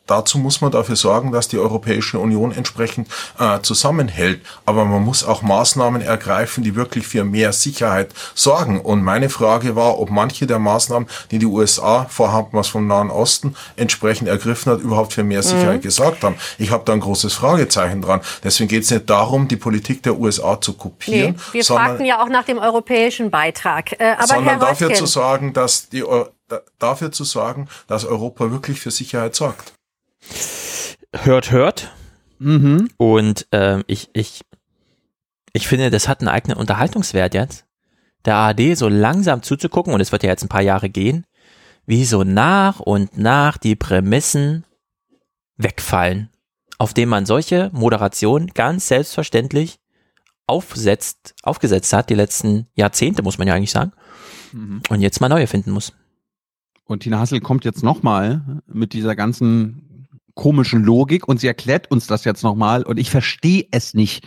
Dazu muss man dafür sorgen, dass die Europäische Union entsprechend äh, zusammenhält. Aber man muss auch Maßnahmen ergreifen, die wirklich für mehr Sicherheit sorgen. Und meine Frage war, ob manche der Maßnahmen, die die USA vorhaben, was vom Nahen Osten entsprechend ergriffen hat, überhaupt für mehr Sicherheit mhm. gesorgt haben. Ich habe da ein großes Fragezeichen dran. Deswegen geht es nicht darum, die Politik der USA zu kopieren. Nee, wir fragten ja auch nach dem europäischen Beitrag. Äh, aber sondern Herr dafür zu sorgen, dass die dafür zu sorgen, dass Europa wirklich für Sicherheit sorgt hört, hört. Mhm. Und ähm, ich, ich, ich finde, das hat einen eigenen Unterhaltungswert jetzt. Der ARD so langsam zuzugucken, und es wird ja jetzt ein paar Jahre gehen, wie so nach und nach die Prämissen wegfallen, auf dem man solche Moderation ganz selbstverständlich aufsetzt, aufgesetzt hat, die letzten Jahrzehnte, muss man ja eigentlich sagen, mhm. und jetzt mal neue finden muss. Und Tina Hassel kommt jetzt nochmal mit dieser ganzen komischen Logik und sie erklärt uns das jetzt nochmal und ich verstehe es nicht.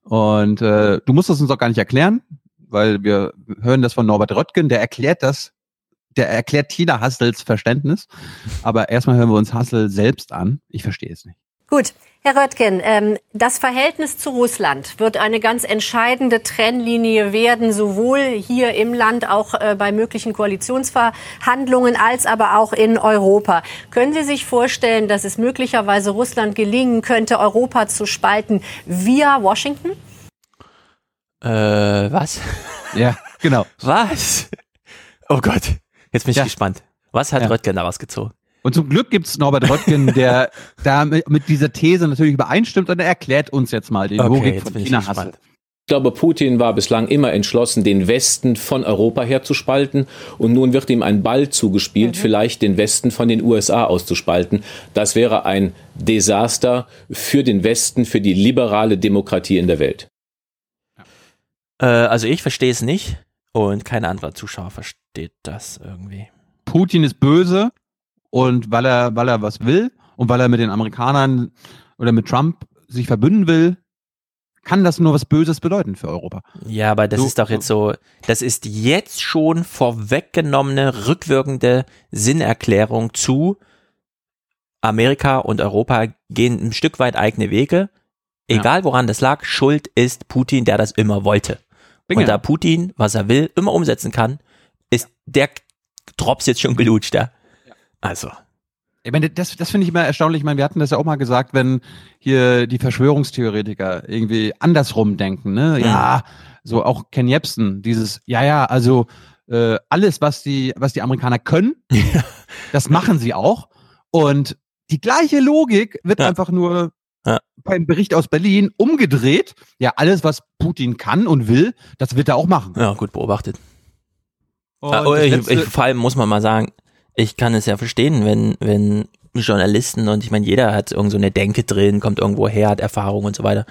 Und äh, du musst es uns auch gar nicht erklären, weil wir hören das von Norbert Röttgen, der erklärt das, der erklärt Tina Hassels Verständnis. Aber erstmal hören wir uns Hassel selbst an. Ich verstehe es nicht. Gut, Herr Röttgen, ähm, das Verhältnis zu Russland wird eine ganz entscheidende Trennlinie werden, sowohl hier im Land, auch äh, bei möglichen Koalitionsverhandlungen, als aber auch in Europa. Können Sie sich vorstellen, dass es möglicherweise Russland gelingen könnte, Europa zu spalten via Washington? Äh, was? [laughs] Ja, genau. Was? Oh Gott, jetzt bin ich ja. gespannt. Was hat ja. Röttgen daraus gezogen? Und zum Glück gibt's Norbert Röttgen, [laughs] der da mit, mit, dieser These natürlich übereinstimmt und er erklärt uns jetzt mal die okay, Logik von China Hassel. Ich glaube, Putin war bislang immer entschlossen, den Westen von Europa her zu spalten. Und nun wird ihm ein Ball zugespielt, mhm. vielleicht den Westen von den USA auszuspalten. Das wäre ein Desaster für den Westen, für die liberale Demokratie in der Welt. Äh, also ich verstehe es nicht und kein anderer Zuschauer versteht das irgendwie. Putin ist böse, und weil er, weil er was will und weil er mit den Amerikanern oder mit Trump sich verbünden will, kann das nur was Böses bedeuten für Europa. Ja, aber das so, ist doch jetzt so, das ist jetzt schon vorweggenommene, rückwirkende Sinnerklärung zu Amerika und Europa gehen ein Stück weit eigene Wege. Egal woran das lag, Schuld ist Putin, der das immer wollte. Binge. Und da Putin, was er will, immer umsetzen kann, ist der Drops jetzt schon gelutscht, ja. Also. Ich meine, das, das finde ich immer erstaunlich. Ich meine, wir hatten das ja auch mal gesagt, wenn hier die Verschwörungstheoretiker irgendwie andersrum denken, ne? Mhm. Ja, so auch Ken Jebsen, dieses, ja, ja, also äh, alles, was die, was die Amerikaner können, [laughs] das machen sie auch. Und die gleiche Logik wird ja. einfach nur ja. beim Bericht aus Berlin umgedreht. Ja, alles, was Putin kann und will, das wird er auch machen. Ja, gut beobachtet. Und ich, ich, vor allem muss man mal sagen, ich kann es ja verstehen, wenn, wenn Journalisten und ich meine, jeder hat irgend so eine Denke drin, kommt irgendwo her, hat Erfahrung und so weiter,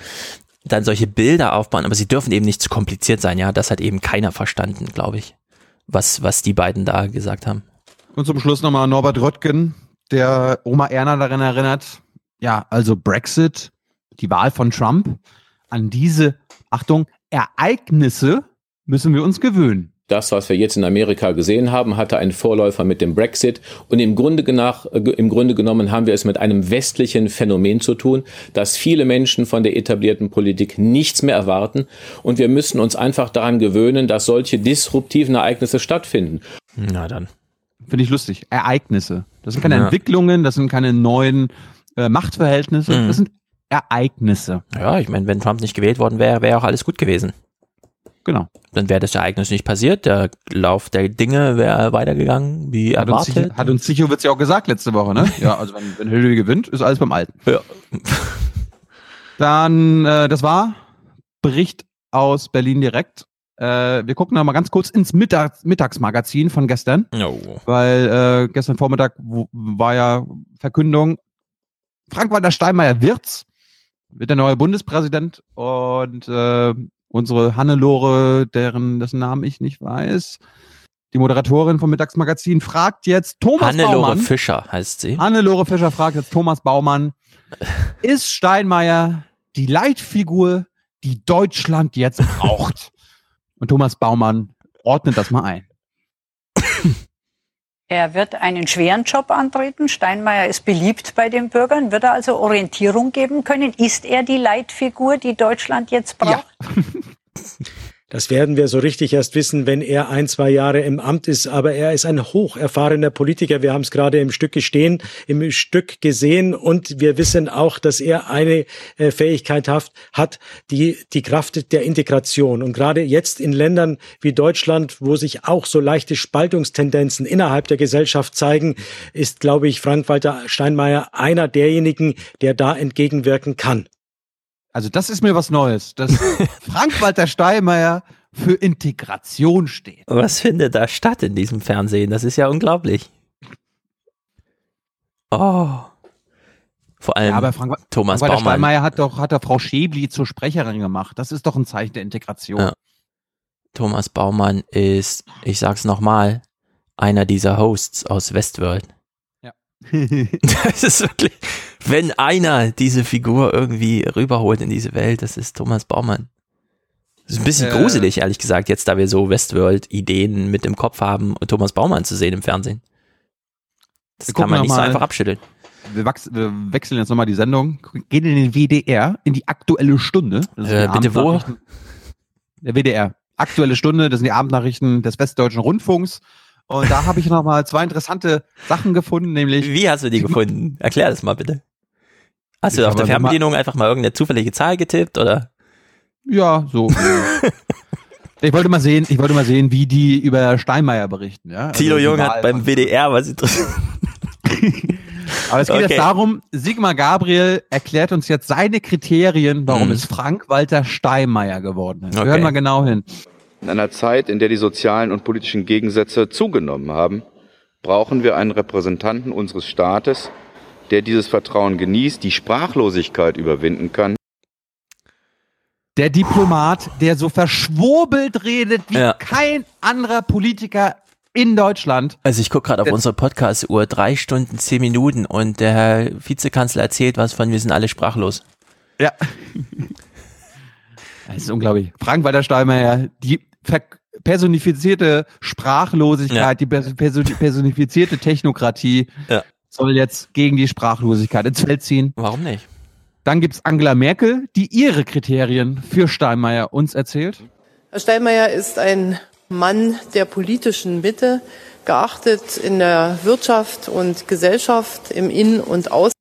dann solche Bilder aufbauen, aber sie dürfen eben nicht zu kompliziert sein, ja. Das hat eben keiner verstanden, glaube ich, was, was die beiden da gesagt haben. Und zum Schluss nochmal Norbert Röttgen, der Oma Erna daran erinnert, ja, also Brexit, die Wahl von Trump, an diese, Achtung, Ereignisse müssen wir uns gewöhnen. Das, was wir jetzt in Amerika gesehen haben, hatte einen Vorläufer mit dem Brexit. Und im Grunde, nach, im Grunde genommen haben wir es mit einem westlichen Phänomen zu tun, dass viele Menschen von der etablierten Politik nichts mehr erwarten. Und wir müssen uns einfach daran gewöhnen, dass solche disruptiven Ereignisse stattfinden. Na dann. Finde ich lustig. Ereignisse. Das sind keine ja. Entwicklungen, das sind keine neuen äh, Machtverhältnisse, mhm. das sind Ereignisse. Ja, ich meine, wenn Trump nicht gewählt worden wäre, wäre auch alles gut gewesen. Genau. Dann wäre das Ereignis nicht passiert, der Lauf der Dinge wäre weitergegangen, wie hat erwartet. Uns, hat uns Sicho ja auch gesagt letzte Woche, ne? ja, also wenn, wenn Hillary gewinnt, ist alles beim Alten. Ja. [laughs] Dann, äh, das war Bericht aus Berlin direkt. Äh, wir gucken noch mal ganz kurz ins Mittag Mittagsmagazin von gestern, Oh. weil äh, gestern Vormittag war ja Verkündung, Frank-Walter Steinmeier wird's, wird der neue Bundespräsident und äh, unsere Hannelore, deren dessen Namen ich nicht weiß, die Moderatorin vom Mittagsmagazin, fragt jetzt Thomas Hannelore Baumann. Fischer heißt sie. Hannelore Fischer fragt jetzt Thomas Baumann, [laughs] ist Steinmeier die Leitfigur, die Deutschland jetzt braucht? [laughs] Und Thomas Baumann ordnet das mal ein. Er wird einen schweren Job antreten. Steinmeier ist beliebt bei den Bürgern. Wird er also Orientierung geben können? Ist er die Leitfigur, die Deutschland jetzt braucht? [laughs] Das werden wir so richtig erst wissen, wenn er ein, zwei Jahre im Amt ist. Aber er ist ein hocherfahrener Politiker. Wir haben es gerade im Stück gestehen, im Stück gesehen. Und wir wissen auch, dass er eine äh, Fähigkeit hat, hat die, die Kraft der Integration. Und gerade jetzt in Ländern wie Deutschland, wo sich auch so leichte Spaltungstendenzen innerhalb der Gesellschaft zeigen, ist, glaube ich, Frank-Walter Steinmeier einer derjenigen, der da entgegenwirken kann. Also das ist mir was Neues, dass [laughs] Frank-Walter Steinmeier für Integration steht. Was findet da statt in diesem Fernsehen? Das ist ja unglaublich. Oh. Vor allem Ja, aber Frank, Thomas Frank-Walter Baumann. Steinmeier hat doch, hat doch Frau Schäbli zur Sprecherin gemacht. Das ist doch ein Zeichen der Integration. Ja. Thomas Baumann ist, ich sag's nochmal, einer dieser Hosts aus Westworld. Ja. [laughs] [laughs] das ist wirklich, wenn einer diese Figur irgendwie rüberholt in diese Welt, das ist Thomas Baumann. Das ist ein bisschen Äh. gruselig, ehrlich gesagt, jetzt da wir so Westworld-Ideen mit im Kopf haben, Thomas Baumann zu sehen im Fernsehen. Das kann man nicht so einfach abschütteln. Wir, wir wechseln jetzt nochmal die Sendung, gehen in den WDR, in die aktuelle Stunde. Äh, bitte wo? Der WDR. Aktuelle Stunde, das sind die Abendnachrichten des Westdeutschen Rundfunks. Und da habe ich nochmal zwei interessante Sachen gefunden, nämlich. Wie hast du die gefunden? Erklär das mal bitte. Hast du auf der Fernbedienung einfach mal irgendeine zufällige Zahl getippt oder? Ja, so. [laughs] ich wollte mal sehen, ich wollte mal sehen, wie die über Steinmeier berichten. Ja? Also Thilo die Jung Wahl hat beim WDR was interessiert. [laughs] Aber es geht Okay. jetzt darum, Sigmar Gabriel erklärt uns jetzt seine Kriterien, warum Mhm. es Frank-Walter Steinmeier geworden ist. Wir Okay. hören mal genau hin. In einer Zeit, in der die sozialen und politischen Gegensätze zugenommen haben, brauchen wir einen Repräsentanten unseres Staates, der dieses Vertrauen genießt, die Sprachlosigkeit überwinden kann. Der Diplomat, der so verschwurbelt redet wie Ja. kein anderer Politiker in Deutschland. Also ich gucke gerade auf unsere Podcast-Uhr, drei Stunden, zehn Minuten und der Herr Vizekanzler erzählt was von, wir sind alle sprachlos. Ja. [laughs] Das ist unglaublich. Frank-Walter Steinmeier, die personifizierte Sprachlosigkeit, Ja. die pers perso- personifizierte Technokratie Ja. Soll jetzt gegen die Sprachlosigkeit ins Feld ziehen. Warum nicht? Dann gibt's Angela Merkel, die ihre Kriterien für Steinmeier uns erzählt. Herr Steinmeier ist ein Mann der politischen Mitte, geachtet in der Wirtschaft und Gesellschaft, im In- und Aus.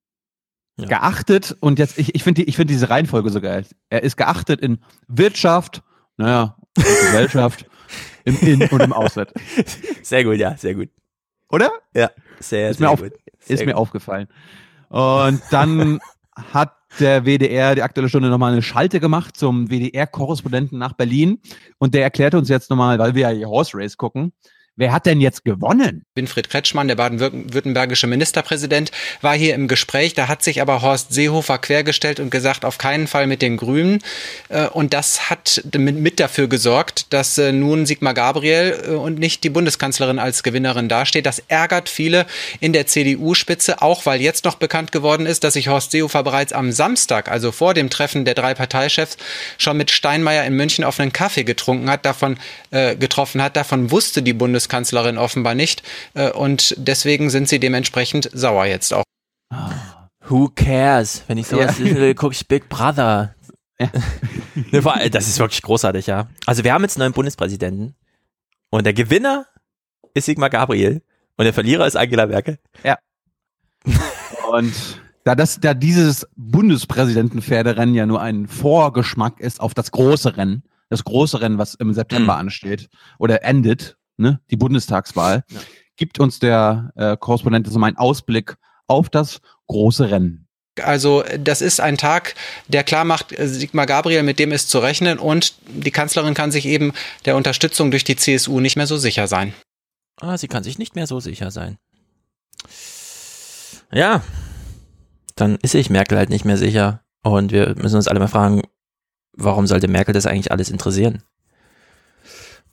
Geachtet und jetzt, ich, ich finde die, ich finde diese Reihenfolge so geil. Er ist geachtet in Wirtschaft, naja, Gesellschaft, im In- und im Ausland. [laughs] Sehr gut, ja, sehr gut. Oder? Ja, sehr, ist sehr mir, auf, gut. ist Sehr mir gut. aufgefallen. Und dann [laughs] hat der WDR, die Aktuelle Stunde, nochmal eine Schalte gemacht zum WDR-Korrespondenten nach Berlin. Und der erklärt uns jetzt nochmal, weil wir ja hier Horse Race gucken, wer hat denn jetzt gewonnen? Winfried Kretschmann, der baden-württembergische Ministerpräsident, war hier im Gespräch. Da hat sich aber Horst Seehofer quergestellt und gesagt, auf keinen Fall mit den Grünen. Äh, Und das hat mit dafür gesorgt, dass äh, nun Sigmar Gabriel äh, und nicht die Bundeskanzlerin als Gewinnerin dasteht. Das ärgert viele in der CDU-Spitze, auch weil jetzt noch bekannt geworden ist, dass sich Horst Seehofer bereits am Samstag, also vor dem Treffen der drei Parteichefs, schon mit Steinmeier in München auf einen Kaffee getrunken hat, davon äh, getroffen hat. Davon wusste die Bundeskanzlerin offenbar nicht. Äh, und deswegen sind sie dementsprechend sauer jetzt auch. Who cares? Wenn ich sowas Ja. will, gucke ich Big Brother. [laughs] Ne, vor allem, das ist wirklich großartig, ja. Also wir haben jetzt einen neuen Bundespräsidenten und der Gewinner ist Sigmar Gabriel und der Verlierer ist Angela Merkel. Ja. [laughs] Und da das, da dieses Bundespräsidentenpferderennen ja nur ein Vorgeschmack ist auf das große Rennen, das große Rennen, was im September ansteht oder endet, ne, die Bundestagswahl, gibt uns der äh, Korrespondent jetzt mal einen Ausblick auf das große Rennen. Also das ist ein Tag, der klar macht, äh, Sigmar Gabriel, mit dem ist zu rechnen und die Kanzlerin kann sich eben der Unterstützung durch die CSU nicht mehr so sicher sein. Ah, sie kann sich nicht mehr so sicher sein. Ja, dann ist sich Merkel halt nicht mehr sicher. Und wir müssen uns alle mal fragen, warum sollte Merkel das eigentlich alles interessieren?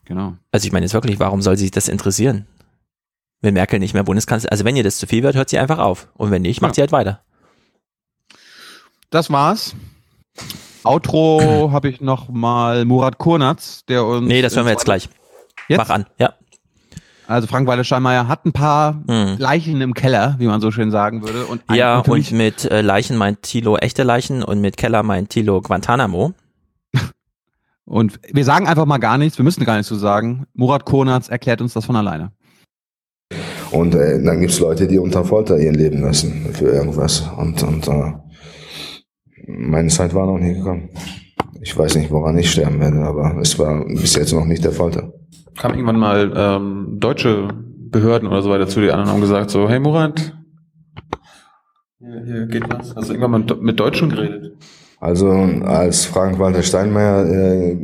Genau. Also ich meine jetzt wirklich, warum soll sie sich das interessieren? Wenn Merkel nicht mehr Bundeskanzler, also wenn ihr das zu viel wird, hört sie einfach auf. Und wenn nicht, macht ja. sie halt weiter. Das war's. Outro [clears throat] habe ich noch mal Murat Kurnatz, der uns. Nee, das hören wir jetzt gleich. Jetzt? Mach an, ja. Also Frank Walter Steinmeier hat ein paar hm. Leichen im Keller, wie man so schön sagen würde. Und ja, und mit äh, Leichen meint Tilo echte Leichen und mit Keller meint Tilo Guantanamo. Und wir sagen einfach mal gar nichts, wir müssen gar nichts zu sagen. Murat Konatz erklärt uns das von alleine. Und äh, dann gibt's Leute, die unter Folter ihr Leben lassen für irgendwas. Und, und äh, meine Zeit war noch nie gekommen. Ich weiß nicht, woran ich sterben werde, aber es war bis jetzt noch nicht der Folter kam irgendwann mal ähm, deutsche Behörden oder so weiter zu den anderen und haben gesagt so, hey Murat, hier, hier geht was. Hast du irgendwann mal mit Deutschen geredet? Also als Frank-Walter Steinmeier äh,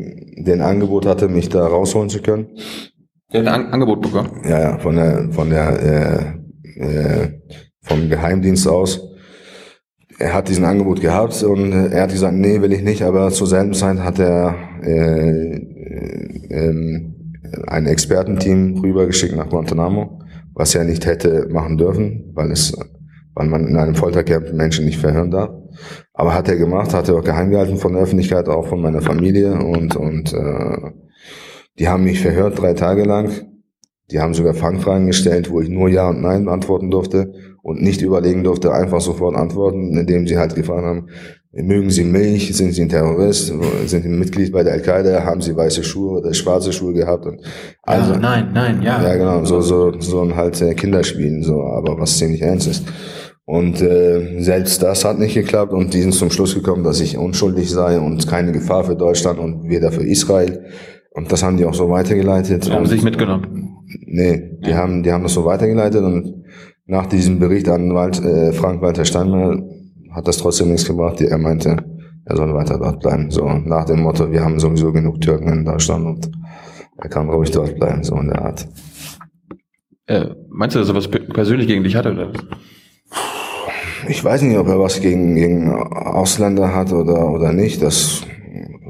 den Angebot hatte, mich da rausholen zu können. Der hat ein An Angebot bekommen? Ja, ja, von der, von der, äh, äh, vom Geheimdienst aus. Er hat diesen Angebot gehabt und er hat gesagt, nee, will ich nicht, aber zur selben Zeit hat er äh, äh, ähm, ein Expertenteam rübergeschickt nach Guantanamo, was er nicht hätte machen dürfen, weil es, weil man in einem Foltercamp Menschen nicht verhören darf. Aber hat er gemacht, hat er auch geheim gehalten von der Öffentlichkeit, auch von meiner Familie und und äh, die haben mich verhört drei Tage lang. Die haben sogar Fangfragen gestellt, wo ich nur Ja und Nein antworten durfte und nicht überlegen durfte, einfach sofort antworten, indem sie halt gefragt haben, Mögen Sie Milch? Sind Sie ein Terrorist? Sind Sie ein Mitglied bei der Al-Qaida? Haben Sie weiße Schuhe oder schwarze Schuhe gehabt? Und also, ja, nein, nein, ja. Ja, genau, so, so, so ein halt äh, Kinderspielen, so, aber was ziemlich ernst ist. Und äh, selbst das hat nicht geklappt und die sind zum Schluss gekommen, dass ich unschuldig sei und keine Gefahr für Deutschland und weder für Israel. Und das haben die auch so weitergeleitet. Die haben und, sich mitgenommen? Nee, die ja. haben, die haben das so weitergeleitet und nach diesem Bericht an Wald, äh, Frank-Walter Steinmeier hat das trotzdem nichts gebracht. Er meinte, er soll weiter dort bleiben. So nach dem Motto, wir haben sowieso genug Türken in Deutschland und er kann ruhig dort bleiben, so in der Art. Äh, meinst du, dass er was persönlich gegen dich hatte oder? Ich weiß nicht, ob er was gegen, gegen Ausländer hat oder, oder nicht. Das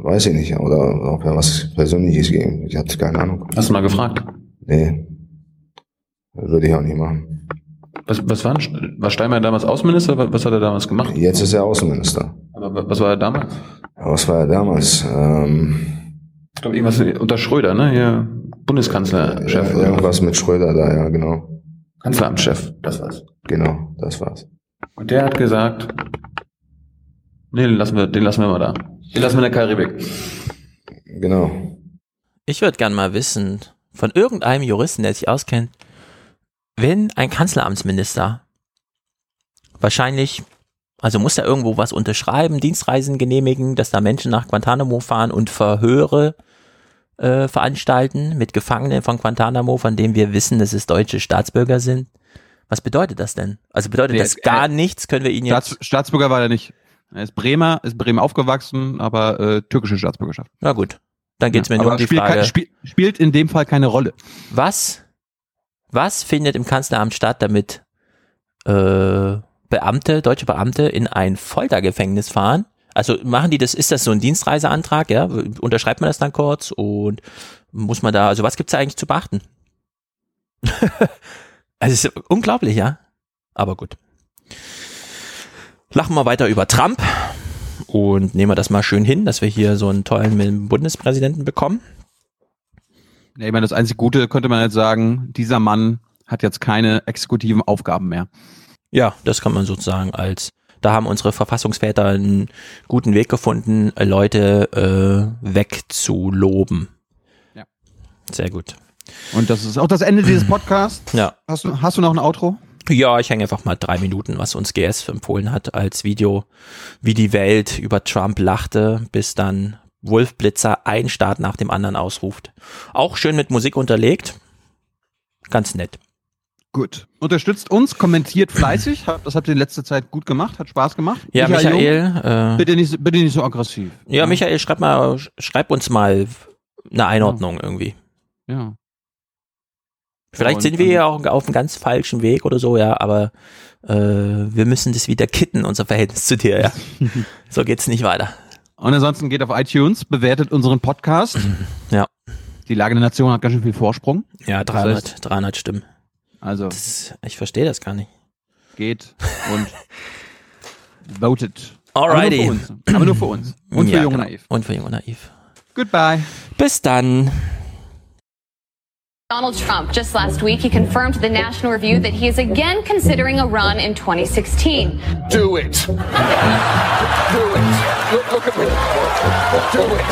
weiß ich nicht. Oder ob er was Persönliches gegen. Ich hatte keine Ahnung. Hast du mal gefragt? Nee. Würde ich auch nicht machen. Was, was war, war Steinmeier damals Außenminister? Was hat er damals gemacht? Jetzt ist er Außenminister. Aber was war er damals? was war er damals? Ähm, ich glaube, irgendwas unter Schröder, ne? Hier Bundeskanzlerchef. Ja, irgendwas mit Schröder da, ja, genau. Kanzleramtschef, das war's. Genau, das war's. Und der hat gesagt, nee, den lassen wir, den lassen wir mal da. Den lassen wir in der Karibik. Genau. Ich würde gern mal wissen, von irgendeinem Juristen, der sich auskennt, wenn ein Kanzleramtsminister wahrscheinlich, also muss er irgendwo was unterschreiben, Dienstreisen genehmigen, dass da Menschen nach Guantanamo fahren und Verhöre äh, veranstalten mit Gefangenen von Guantanamo, von denen wir wissen, dass es deutsche Staatsbürger sind. Was bedeutet das denn? Also bedeutet nee, das gar äh, nichts? Können wir ihn jetzt. Staats, Staatsbürger war er nicht. Er ist Bremer, ist Bremen aufgewachsen, aber äh, türkische Staatsbürgerschaft. Na gut. Dann geht's ja, mir nur um die spielt Frage. Kein, spiel, spielt in dem Fall keine Rolle. Was was findet im Kanzleramt statt, damit äh, Beamte, deutsche Beamte in ein Foltergefängnis fahren? Also machen die das, ist das so ein Dienstreiseantrag, ja? Unterschreibt man das dann kurz und muss man da, also was gibt's da eigentlich zu beachten? [laughs] also es ist unglaublich, ja? Aber gut. Lachen wir weiter über Trump und nehmen wir das mal schön hin, dass wir hier so einen tollen Bundespräsidenten bekommen. Ja, ich meine, das einzige Gute könnte man jetzt sagen, dieser Mann hat jetzt keine exekutiven Aufgaben mehr. Ja, das kann man sozusagen als, da haben unsere Verfassungsväter einen guten Weg gefunden, Leute äh, wegzuloben. Ja. Sehr gut. Und das ist auch das Ende dieses Podcasts. Ja. Hast du, hast du noch ein Outro? Ja, ich hänge einfach mal drei Minuten, was uns GS empfohlen hat als Video, wie die Welt über Trump lachte, bis dann Wolfblitzer ein Start nach dem anderen ausruft. Auch schön mit Musik unterlegt. Ganz nett. Gut. Unterstützt uns, kommentiert fleißig. [clears throat] Das habt ihr in letzter Zeit gut gemacht, hat Spaß gemacht. Ja, Michael. Michael äh, bitte, nicht, bitte nicht so aggressiv. Ja, Michael, schreib mal, schreib uns mal eine Einordnung ja. irgendwie. Ja. Vielleicht und, sind wir ja auch auf einem ganz falschen Weg oder so, ja, aber äh, wir müssen das wieder kitten, unser Verhältnis zu dir, ja. [laughs] so geht's nicht weiter. Und ansonsten geht auf iTunes, bewertet unseren Podcast. [clears throat] Ja. Die Lage der Nation hat ganz schön viel Vorsprung. Ja, 300, das heißt, 300 Stimmen. Also. Das, ich verstehe das gar nicht. Geht und [laughs] votet. Alrighty. Aber nur für uns. Aber nur für uns. [clears throat] Und für ja, Jung genau. Naiv. Und für Jung und Naiv. Goodbye. Bis dann. Donald Trump, just last week, he confirmed to the National Review that he is again considering a run in 2016. Do it. Do it. Look, look at me. Do it.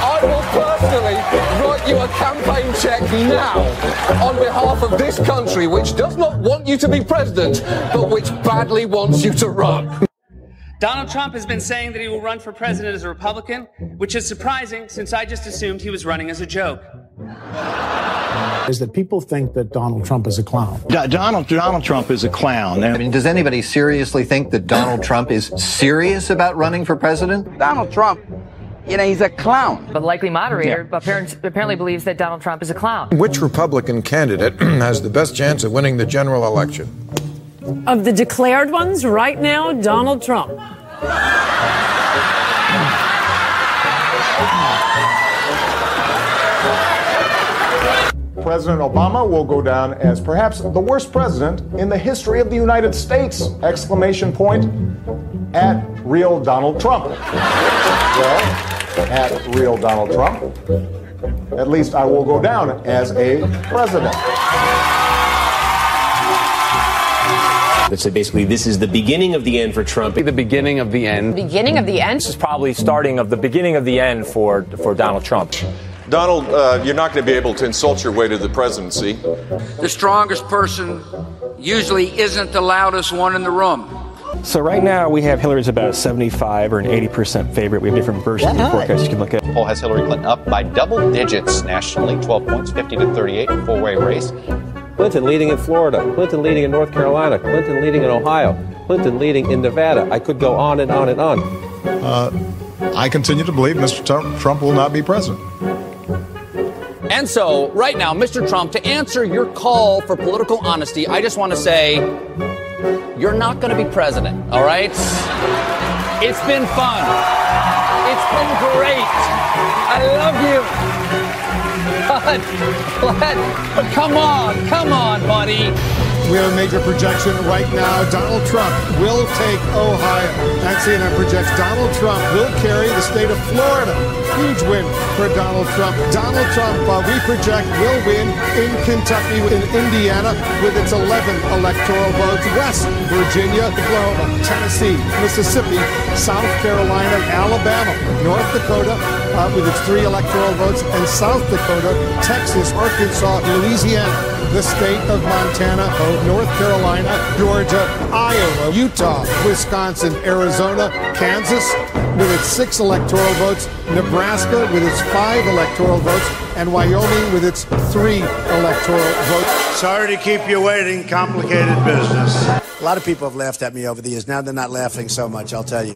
I will personally write you a campaign check now on behalf of this country, which does not want you to be president, but which badly wants you to run. Donald Trump has been saying that he will run for president as a Republican, which is surprising since I just assumed he was running as a joke. Is that people think that Donald Trump is a clown. Donald Donald Trump is a clown. I mean, does anybody seriously think that Donald Trump is serious about running for president? Donald Trump you know, he's a clown. But likely moderator yeah. apparently, apparently believes that Donald Trump is a clown. Which Republican candidate [clears throat] has the best chance of winning the general election? Of the declared ones right now, Donald Trump. President Obama will go down as perhaps the worst president in the history of the United States! Exclamation point at real Donald Trump. Well, at real Donald Trump, at least I will go down as a president. That said, basically, this is the beginning of the end for Trump. The beginning of the end. The Beginning of the end? This is probably starting of the beginning of the end for, for Donald Trump. Donald, uh, you're not going to be able to insult your way to the presidency. The strongest person usually isn't the loudest one in the room. So right now we have Hillary's about a 75 or an 80% favorite. We have different versions of the forecast you can look at. Poll has Hillary Clinton up by double digits nationally, 12 points, 50 to 38, four-way race. Clinton leading in Florida, Clinton leading in North Carolina, Clinton leading in Ohio, Clinton leading in Nevada. I could go on and on and on. Uh, I continue to believe Mr. Trump will not be president. And so, right now, Mr. Trump, to answer your call for political honesty, I just want to say you're not going to be president, all right? It's been fun. It's been great. I love you. Come on, come on, buddy. We have a major projection right now. Donald Trump will take Ohio. That CNN projects Donald Trump will carry the state of Florida. Huge win for Donald Trump. Donald Trump, uh, we project, will win in Kentucky, in Indiana, with its 11 electoral votes. West Virginia, Oklahoma, Tennessee, Mississippi, South Carolina, Alabama, North Dakota, uh, with its three electoral votes, and South Dakota, Texas, Arkansas, Louisiana the state of Montana, North Carolina, Georgia, Iowa, Utah, Wisconsin, Arizona, Kansas with its six electoral votes, Nebraska with its five electoral votes, and Wyoming with its three electoral votes. Sorry to keep you waiting. Complicated business. A lot of people have laughed at me over the years. Now they're not laughing so much, I'll tell you.